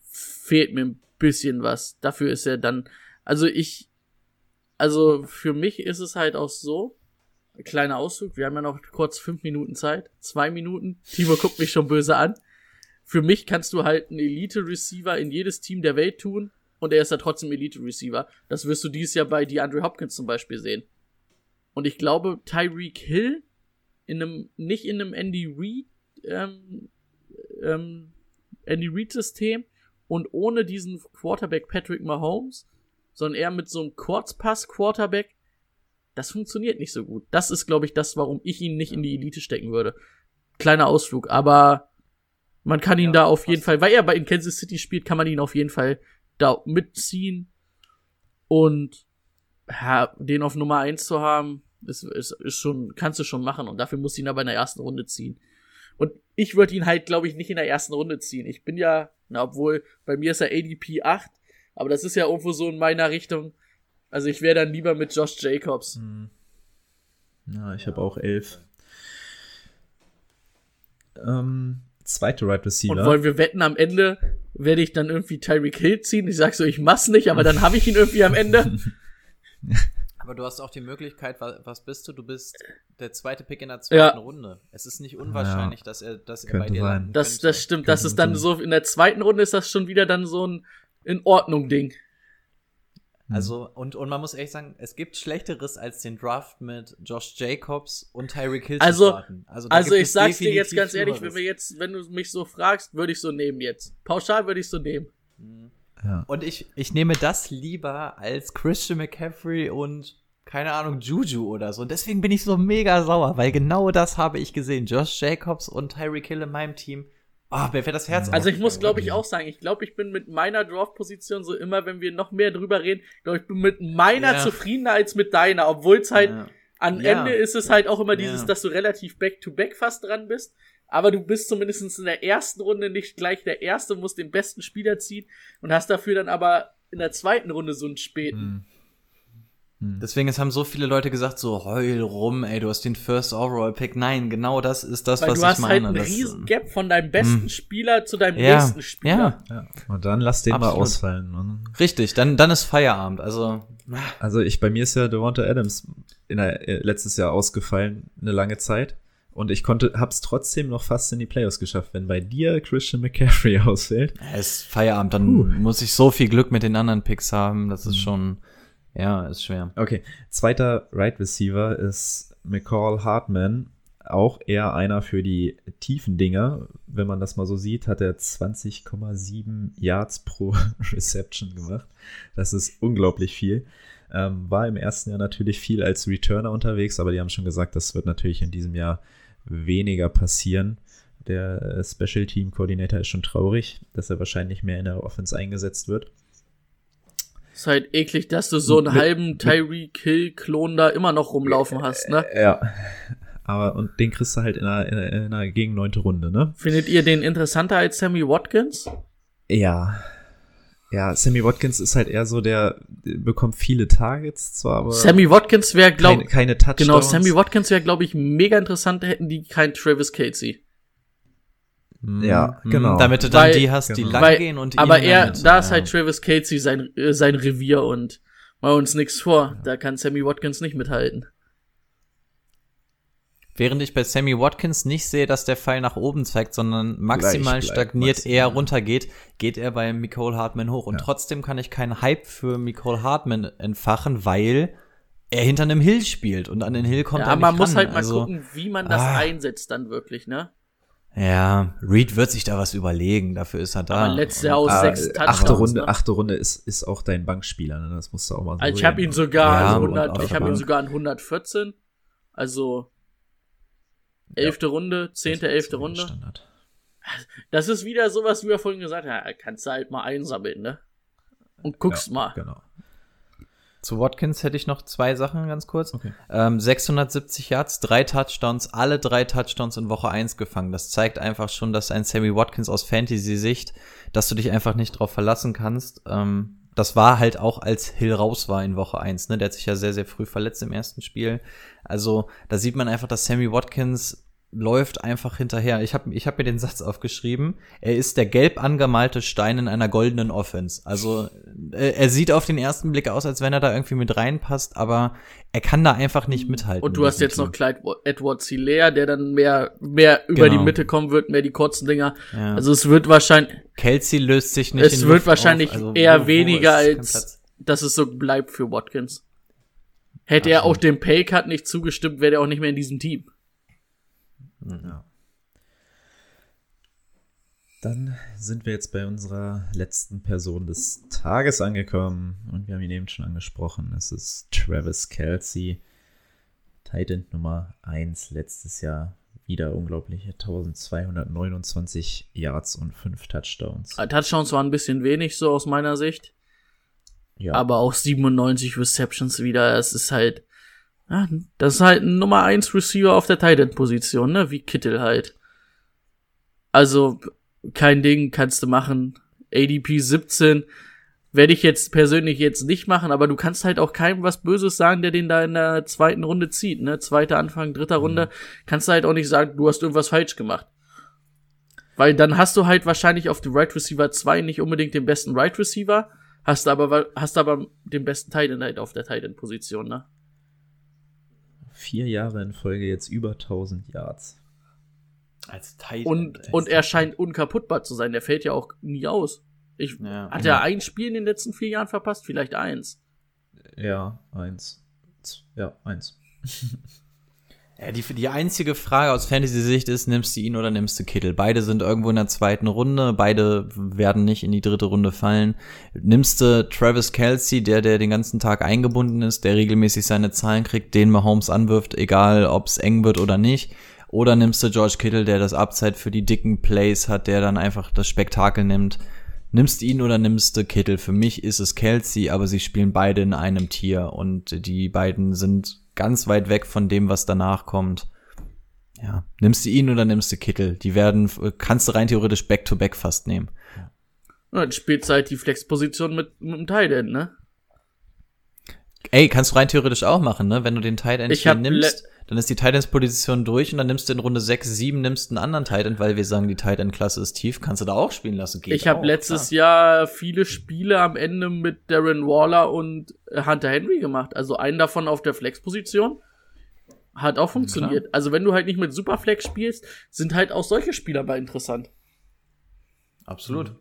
fehlt mir ein bisschen was. Dafür ist er dann. Also ich. Also für mich ist es halt auch so. Kleiner Auszug. Wir haben ja noch kurz fünf Minuten Zeit. Zwei Minuten. Timo guckt mich schon böse an. Für mich kannst du halt einen Elite-Receiver in jedes Team der Welt tun und er ist ja trotzdem Elite-Receiver. Das wirst du dieses Jahr bei DeAndre Hopkins zum Beispiel sehen. Und ich glaube, Tyreek Hill in einem, nicht in einem Andy Reid, ähm, ähm, Andy Reid-System und ohne diesen Quarterback Patrick Mahomes, sondern eher mit so einem Kurzpass-Quarterback, das funktioniert nicht so gut. Das ist, glaube ich, das, warum ich ihn nicht in die Elite stecken würde. Kleiner Ausflug, aber man kann ihn ja, da auf jeden Fall, weil er bei in Kansas City spielt, kann man ihn auf jeden Fall da mitziehen und ja, den auf Nummer eins zu haben, ist, ist, ist schon, kannst du schon machen und dafür musst du ihn aber in der ersten Runde ziehen. Und ich würde ihn halt, glaube ich, nicht in der ersten Runde ziehen. Ich bin ja, na, obwohl bei mir ist er ADP 8, aber das ist ja irgendwo so in meiner Richtung. Also ich wäre dann lieber mit Josh Jacobs. Hm. Ja, ich habe auch 11. Ähm, zweite Right Receiver. Und wollen wir wetten, am Ende werde ich dann irgendwie Tyreek Hill ziehen? Ich sag so, ich mach's nicht, aber dann habe ich ihn irgendwie am Ende. Aber du hast auch die Möglichkeit, was bist du? Du bist der zweite Pick in der zweiten ja. Runde. Es ist nicht unwahrscheinlich, ja. dass er, dass er bei dir sein. Das, das stimmt. das ist dann so, in der zweiten Runde ist das schon wieder dann so ein in Ordnung Ding. Mhm. Also, und, und man muss ehrlich sagen, es gibt Schlechteres als den Draft mit Josh Jacobs und Tyreek Hill also, zu starten. Also, also ich sag's dir jetzt ganz ehrlich, wenn wir jetzt, wenn du mich so fragst, würde ich so nehmen jetzt. Pauschal würde ich so nehmen. Mhm. Ja. Und ich, ich nehme das lieber als Christian McCaffrey und keine Ahnung, Juju oder so. Und deswegen bin ich so mega sauer, weil genau das habe ich gesehen. Josh Jacobs und Tyreek Hill in meinem Team Ah, oh, mir fährt das Herz Also ich muss, glaube ich, auch sagen, ich glaube, ich bin mit meiner Draft-Position so immer, wenn wir noch mehr drüber reden, glaube ich, bin mit meiner ja. zufriedener als mit deiner, obwohl es halt ja. am ja. Ende ist es halt auch immer dieses, dass du relativ back-to-back -back fast dran bist, aber du bist zumindest in der ersten Runde nicht gleich der Erste, musst den besten Spieler ziehen und hast dafür dann aber in der zweiten Runde so einen späten. Hm. Hm. Deswegen es haben so viele Leute gesagt, so heul rum, ey, du hast den First Overall Pick. Nein, genau das ist das, Weil was ich meine. Du hast halt einen riesen Gap von deinem besten hm. Spieler zu deinem ja, nächsten Spieler. Ja. ja. Und dann lass den Absolut. mal ausfallen. Ne? Richtig, dann, dann ist Feierabend. Also, also ich, bei mir ist ja Devonta Adams in der, äh, letztes Jahr ausgefallen, eine lange Zeit. Und ich konnte, hab's trotzdem noch fast in die Playoffs geschafft. Wenn bei dir Christian McCaffrey ausfällt. Es ist Feierabend, dann uh. muss ich so viel Glück mit den anderen Picks haben. Das ist mhm. schon, ja, ist schwer. Okay, zweiter Right Receiver ist McCall Hartman. Auch eher einer für die tiefen Dinger. Wenn man das mal so sieht, hat er 20,7 Yards pro Reception gemacht. Das ist unglaublich viel. Ähm, war im ersten Jahr natürlich viel als Returner unterwegs, aber die haben schon gesagt, das wird natürlich in diesem Jahr weniger passieren. Der Special Team Coordinator ist schon traurig, dass er wahrscheinlich mehr in der Offense eingesetzt wird. Ist halt eklig, dass du so einen halben Tyreek Hill-Klon da immer noch rumlaufen hast, ne? Ja. Aber, und den kriegst du halt in einer, in einer, in einer gegen neunte Runde, ne? Findet ihr den interessanter als Sammy Watkins? Ja. Ja, Sammy Watkins ist halt eher so der, der bekommt viele Targets zwar, aber Sammy Watkins wäre, keine, glaub, keine Touchdowns. genau, Sammy Watkins wäre, glaube ich, mega interessant, hätten die kein Travis Casey. Ja, Mhm. genau. Damit du dann Weil- die hast, die genau. lang Weil, gehen und aber er, damit, da ist ja. halt Travis Casey sein, äh, sein Revier und machen uns nichts vor. Da kann Sammy Watkins nicht mithalten. Während ich bei Sammy Watkins nicht sehe, dass der Pfeil nach oben zeigt, sondern maximal Gleich stagniert, maximal. eher runtergeht, geht er bei Nicole Hartman hoch. Und Ja. trotzdem kann ich keinen Hype für Nicole Hartman entfachen, weil er hinter einem Hill spielt und an den Hill kommt Ja, er aber nicht man muss ran. halt mal also, gucken, wie man das Ah. einsetzt dann wirklich, ne? Ja, Reed wird sich da was überlegen, dafür ist er da. Aber letztes Jahr aus Ah, sechs äh, Touchdowns. achte Runde, ne? achte Runde ist, ist auch dein Bankspieler, ne? Das musst du auch mal so Also ich habe ihn sogar Ja, an und 100, auf ich der habe ihn sogar an 114. Also elfte Runde, zehnte, elfte Runde. Standard. Das ist wieder sowas, wie wir vorhin gesagt haben, kannst du halt mal einsammeln, ne? Und guckst ja, mal. Genau. Zu Watkins hätte ich noch zwei Sachen ganz kurz. Okay. Ähm, 670 Yards, drei Touchdowns, alle drei Touchdowns in Woche 1 gefangen. Das zeigt einfach schon, dass ein Sammy Watkins aus Fantasy-Sicht, dass du dich einfach nicht drauf verlassen kannst. Ähm, das war halt auch, als Hill raus war in Woche 1. Ne? Der hat sich ja sehr, sehr früh verletzt im ersten Spiel. Also da sieht man einfach, dass Sammy Watkins läuft einfach hinterher. Ich habe ich hab mir den Satz aufgeschrieben. Er ist der gelb angemalte Stein in einer goldenen Offense. Also äh, er sieht auf den ersten Blick aus, als wenn er da irgendwie mit reinpasst, aber er kann da einfach nicht mithalten. Und du hast jetzt noch Team. Clyde Edwards Hilaire, der dann mehr, mehr über Genau. die Mitte kommen wird, mehr die kurzen Dinger. Ja. Also es wird wahrscheinlich, Kelsey löst sich nicht. es wird wahrscheinlich. Also eher wo weniger als, dass es so bleibt für Watkins. Hätte er auch dem Paycut nicht zugestimmt, wäre er auch nicht mehr in diesem Team. Ja. Dann sind wir jetzt bei unserer letzten Person des Tages angekommen und wir haben ihn eben schon angesprochen. Es ist Travis Kelsey, Titan Nummer 1 letztes Jahr. Wieder unglaubliche 1229 Yards und 5 Touchdowns. Äh, Touchdowns waren ein bisschen wenig, so aus meiner Sicht. Ja, Aber auch 97 Receptions wieder. Es ist halt, ja, das ist halt ein Nummer 1 Receiver auf der Tight End Position, ne? Wie Kittel halt. Also, kein Ding, kannst du machen. ADP 17 werde ich jetzt persönlich jetzt nicht machen, aber du kannst halt auch keinem was Böses sagen, der den da in der zweiten Runde zieht, ne? Zweiter Anfang, dritter Runde. Kannst du halt auch nicht sagen, du hast irgendwas falsch gemacht. Weil dann hast du halt wahrscheinlich auf dem Right Receiver 2 nicht unbedingt den besten Right Receiver, hast aber, hast aber den besten Tight End halt auf der Tight End Position, ne? Vier Jahre in Folge jetzt über 1000 Yards. Als Titan. Und, und er scheint unkaputtbar zu sein, der fällt ja auch nie aus. Ich, Ja. hat er ein Spiel in den letzten vier Jahren verpasst? Vielleicht eins. Ja, eins. Ja, eins. Ja, die, die einzige Frage aus Fantasy-Sicht ist, nimmst du ihn oder nimmst du Kittel? Beide sind irgendwo in der zweiten Runde, beide werden nicht in die dritte Runde fallen. Nimmst du Travis Kelsey, der, der den ganzen Tag eingebunden ist, der regelmäßig seine Zahlen kriegt, den Mahomes anwirft, egal ob es eng wird oder nicht. Oder nimmst du George Kittle, der das Upside für die dicken Plays hat, der dann einfach das Spektakel nimmt. Nimmst du ihn oder nimmst du Kittel? Für mich ist es Kelsey, aber sie spielen beide in einem Tier und die beiden sind ganz weit weg von dem, was danach kommt. Ja, nimmst du ihn oder nimmst du Kittel? Die werden, kannst du rein theoretisch Back-to-Back fast nehmen. Und dann spielt halt die Flexposition mit, mit dem Tight End, ne? Ey, kannst du rein theoretisch auch machen, ne? Wenn du den Tight End Ich hier nimmst, dann ist die Tight Ends Position durch und dann nimmst du in Runde 6, 7 nimmst einen anderen Tight End, weil wir sagen, die Tight End Klasse ist tief, kannst du da auch spielen lassen. Geht ich habe letztes klar. Jahr viele Spiele am Ende mit Darren Waller und äh, Hunter Henry gemacht. Also einen davon auf der Flexposition. Hat auch funktioniert. Also wenn du halt nicht mit Superflex spielst, sind halt auch solche Spieler mal interessant. Absolut.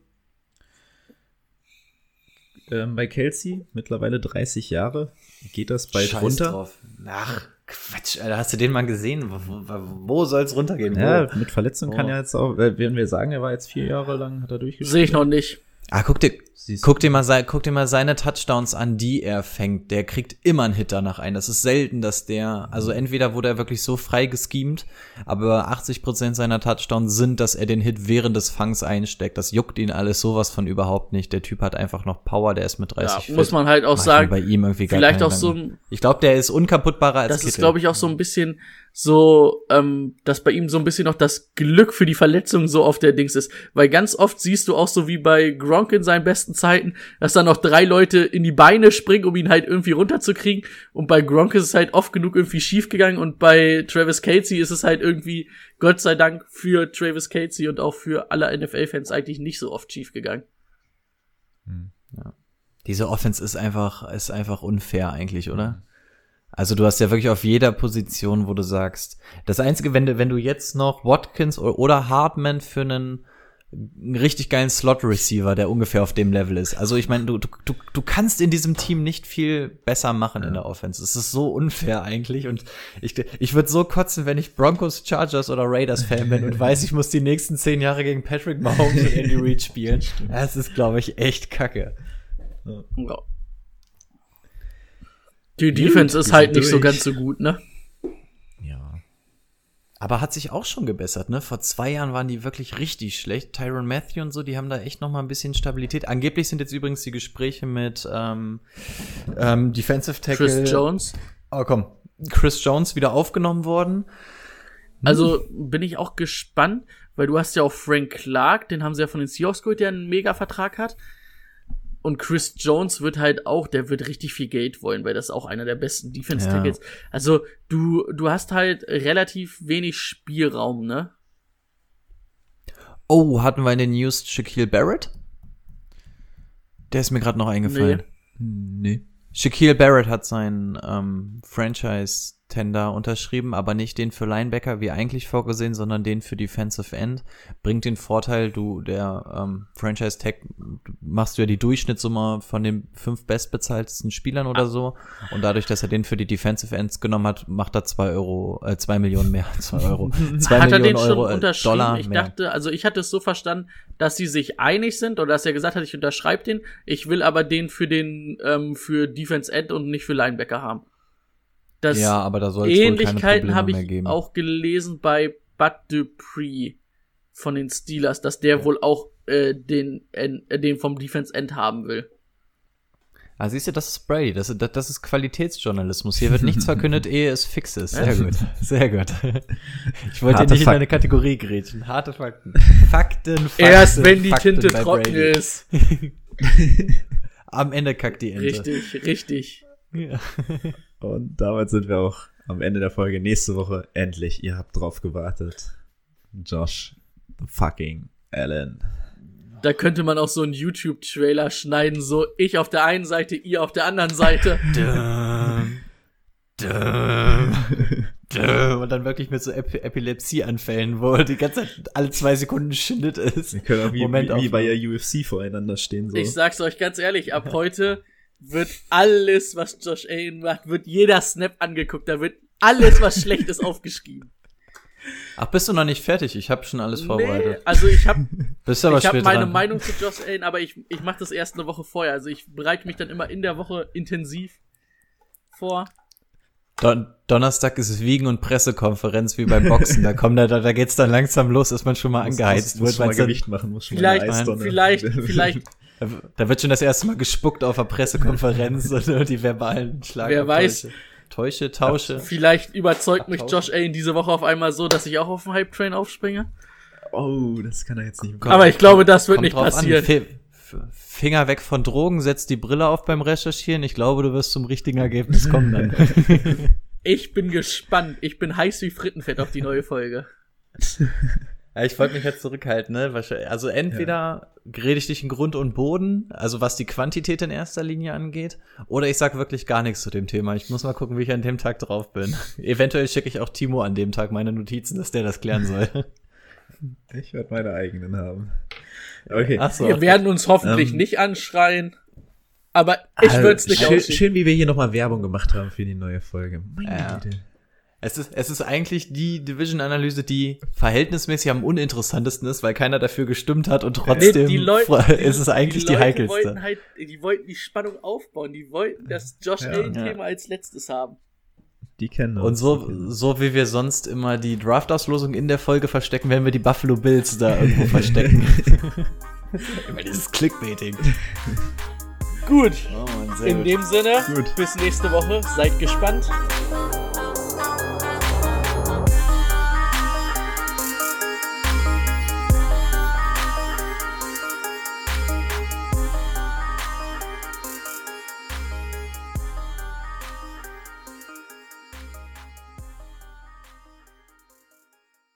Ähm, bei Kelsey, mittlerweile 30 Jahre, geht das bald Scheiß runter. Drauf. Ach, Quatsch, Alter, hast du den mal gesehen? Wo, wo, wo soll's runtergehen? Ja, mit Verletzung Oh. kann ja jetzt auch, äh, werden wir sagen, er war jetzt vier Jahre lang, hat er durchgespielt. Sehe ich noch nicht. Ah, guck dir, Siehst guck dir mal, guck dir mal seine Touchdowns an, die er fängt. Der kriegt immer einen Hit danach ein. Das ist selten, dass der, also entweder wurde er wirklich so frei geschemt, aber 80% seiner Touchdowns sind, dass er den Hit während des Fangs einsteckt. Das juckt ihn alles sowas von überhaupt nicht. Der Typ hat einfach noch Power, der ist mit 30 Ja, muss man halt auch Mach sagen, bei ihm irgendwie vielleicht auch so ein, Ich glaube, der ist unkaputtbarer als das ist Kittel. glaube ich auch so ein bisschen so, ähm, dass bei ihm so ein bisschen noch das Glück für die Verletzung so auf der Dings ist. Weil ganz oft siehst du auch so wie bei Gronk in seinen besten Zeiten, dass da noch drei Leute in die Beine springen, um ihn halt irgendwie runterzukriegen. Und bei Gronk ist es halt oft genug irgendwie schief gegangen und bei Travis Casey ist es halt irgendwie, Gott sei Dank, für Travis Casey und auch für alle NFL-Fans eigentlich nicht so oft schief gegangen. Diese Offense ist einfach, ist einfach unfair eigentlich, oder? Also du hast ja wirklich auf jeder Position, wo du sagst, das einzige, wenn du, wenn du jetzt noch Watkins oder, Hartman für einen, richtig geilen Slot-Receiver, der ungefähr auf dem Level ist. Also ich meine, du, du, du, kannst in diesem Team nicht viel besser machen in der Offense. Es ist so unfair eigentlich und ich, ich würde so kotzen, wenn ich Broncos, Chargers oder Raiders Fan bin und weiß, ich muss die nächsten zehn Jahre gegen Patrick Mahomes und Andy Reid spielen. Das ist, glaube ich, echt kacke. Ja. Die Defense ist halt nicht so ganz so gut, ne? Ja. Aber hat sich auch schon gebessert, ne? Vor zwei Jahren waren die wirklich richtig schlecht. Tyron Matthew und so, die haben da echt noch mal ein bisschen Stabilität. Angeblich sind jetzt übrigens die Gespräche mit ähm, ähm, Defensive Tackle. Chris Jones. Oh komm, Chris Jones wieder aufgenommen worden. Also bin ich auch gespannt, weil du hast ja auch Frank Clark, den haben sie ja von den Seahawks geholt, der einen Mega-Vertrag hat. Und Chris Jones wird halt auch, der wird richtig viel Geld wollen, weil das ist auch einer der besten Defense-Tackles. Also du, du hast halt relativ wenig Spielraum, ne? Oh, hatten wir in den News Shaquille Barrett? Der ist mir gerade noch eingefallen. Nee. Shaquille Barrett hat seinen ähm, Franchise-Tender unterschrieben, aber nicht den für Linebacker wie eigentlich vorgesehen, sondern den für Defensive End. Bringt den Vorteil, du, der ähm, Franchise-Tag, machst du ja die Durchschnittssumme von den fünf bestbezahltesten Spielern oder so. Und dadurch, dass er den für die Defensive Ends genommen hat, macht er zwei Euro, äh, zwei Millionen mehr, zwei Euro. Zwei hat er Millionen den schon Euro, äh, unterschrieben? Dollar ich mehr. dachte, also ich hatte es so verstanden, dass sie sich einig sind oder dass er gesagt hat, ich unterschreibe den, ich will aber den für den, ähm, für Defense End und nicht für Linebacker haben. Das ja, aber da soll es Ähnlichkeiten habe ich auch gelesen bei Bud Dupree von den Steelers, dass der wohl auch äh, den, äh, den vom Defense End haben will. Ah, siehst du, das ist Brady. Das, das, das ist Qualitätsjournalismus. Hier wird nichts verkündet, ehe es fix ist. Sehr gut. Sehr gut. Ich wollte Harte nicht in Fakten. eine Kategorie grätschen. Harte Fakten. Fakten, Fakten. Erst wenn die Fakten Tinte trocken Brady. ist. Am Ende kackt die Ente. Richtig, richtig. Ja. Und damit sind wir auch am Ende der Folge. Nächste Woche endlich. Ihr habt drauf gewartet. Josh the fucking Allen. Da könnte man auch so einen YouTube-Trailer schneiden, so ich auf der einen Seite, ihr auf der anderen Seite. Dum, dum, dum. Und dann wirklich mit so Ep Epilepsieanfällen, wo die ganze Zeit alle zwei Sekunden Schnitt ist. Wir können auch wie, Moment wie, wie bei der UFC voreinander stehen. So. Ich sag's euch ganz ehrlich, ab heute wird alles, was Josh Allen macht, wird jeder Snap angeguckt. Da wird alles, was schlecht ist, aufgeschrieben. Ach, bist du noch nicht fertig? Ich habe schon alles vorbereitet. Nee, also ich habe ich hab meine dran. Meinung zu Josh Allen, aber ich, ich mache das erst eine Woche vorher. Also ich bereite mich dann immer in der Woche intensiv vor. Don Donnerstag ist Wiegen- und Pressekonferenz wie beim Boxen. Da kommt da, da, da geht's dann langsam los, dass man schon mal Muss- angeheizt muss, muss wird. schon mal Gewicht machen, muss schon Vielleicht, mal vielleicht, vielleicht, Da, wird schon das erste Mal gespuckt auf der Pressekonferenz und die verbalen Schlagen. Wer weiß. Täusche, tausche. vielleicht überzeugt mich. Josh Allen diese Woche auf einmal so, dass ich auch auf den Hype-Train aufspringe. Oh, das kann er jetzt nicht. Aber ich glaube, das wird Kommt nicht passieren. Finger weg von Drogen, setz die Brille auf beim Recherchieren. Ich glaube, du wirst zum richtigen Ergebnis kommen dann. Ich bin gespannt. Ich bin heiß wie Frittenfett auf die neue Folge. Ja, ich wollte mich jetzt zurückhalten, ne? Also entweder rede ich dich in Grund und Boden, also was die Quantität in erster Linie angeht, oder ich sag wirklich gar nichts zu dem Thema. Ich muss mal gucken, wie ich an dem Tag drauf bin. Eventuell schicke ich auch Timo an dem Tag meine Notizen, dass der das klären soll. Ich werde meine eigenen haben. Okay. Ach so. Wir werden uns hoffentlich Ähm. nicht anschreien. Aber ich Also, würde es nicht schön, schön, wie wir hier nochmal Werbung gemacht haben für die neue Folge. Meine Ja. Güte. Es ist, es ist eigentlich die Division-Analyse, die verhältnismäßig am uninteressantesten ist, weil keiner dafür gestimmt hat und trotzdem die Leute, ist es eigentlich die, Leute heikelste. Wollten halt, die wollten die Spannung aufbauen. Die wollten das Josh Ja. Allen-Thema als letztes haben. Die kennen uns. Und die so, so wie wir sonst immer die Draft-Auslosung in der Folge verstecken, werden wir die Buffalo Bills da irgendwo verstecken. immer dieses Clickbaiting. Gut. Oh Mann, In gut. dem Sinne, Gut. bis nächste Woche. Seid gespannt.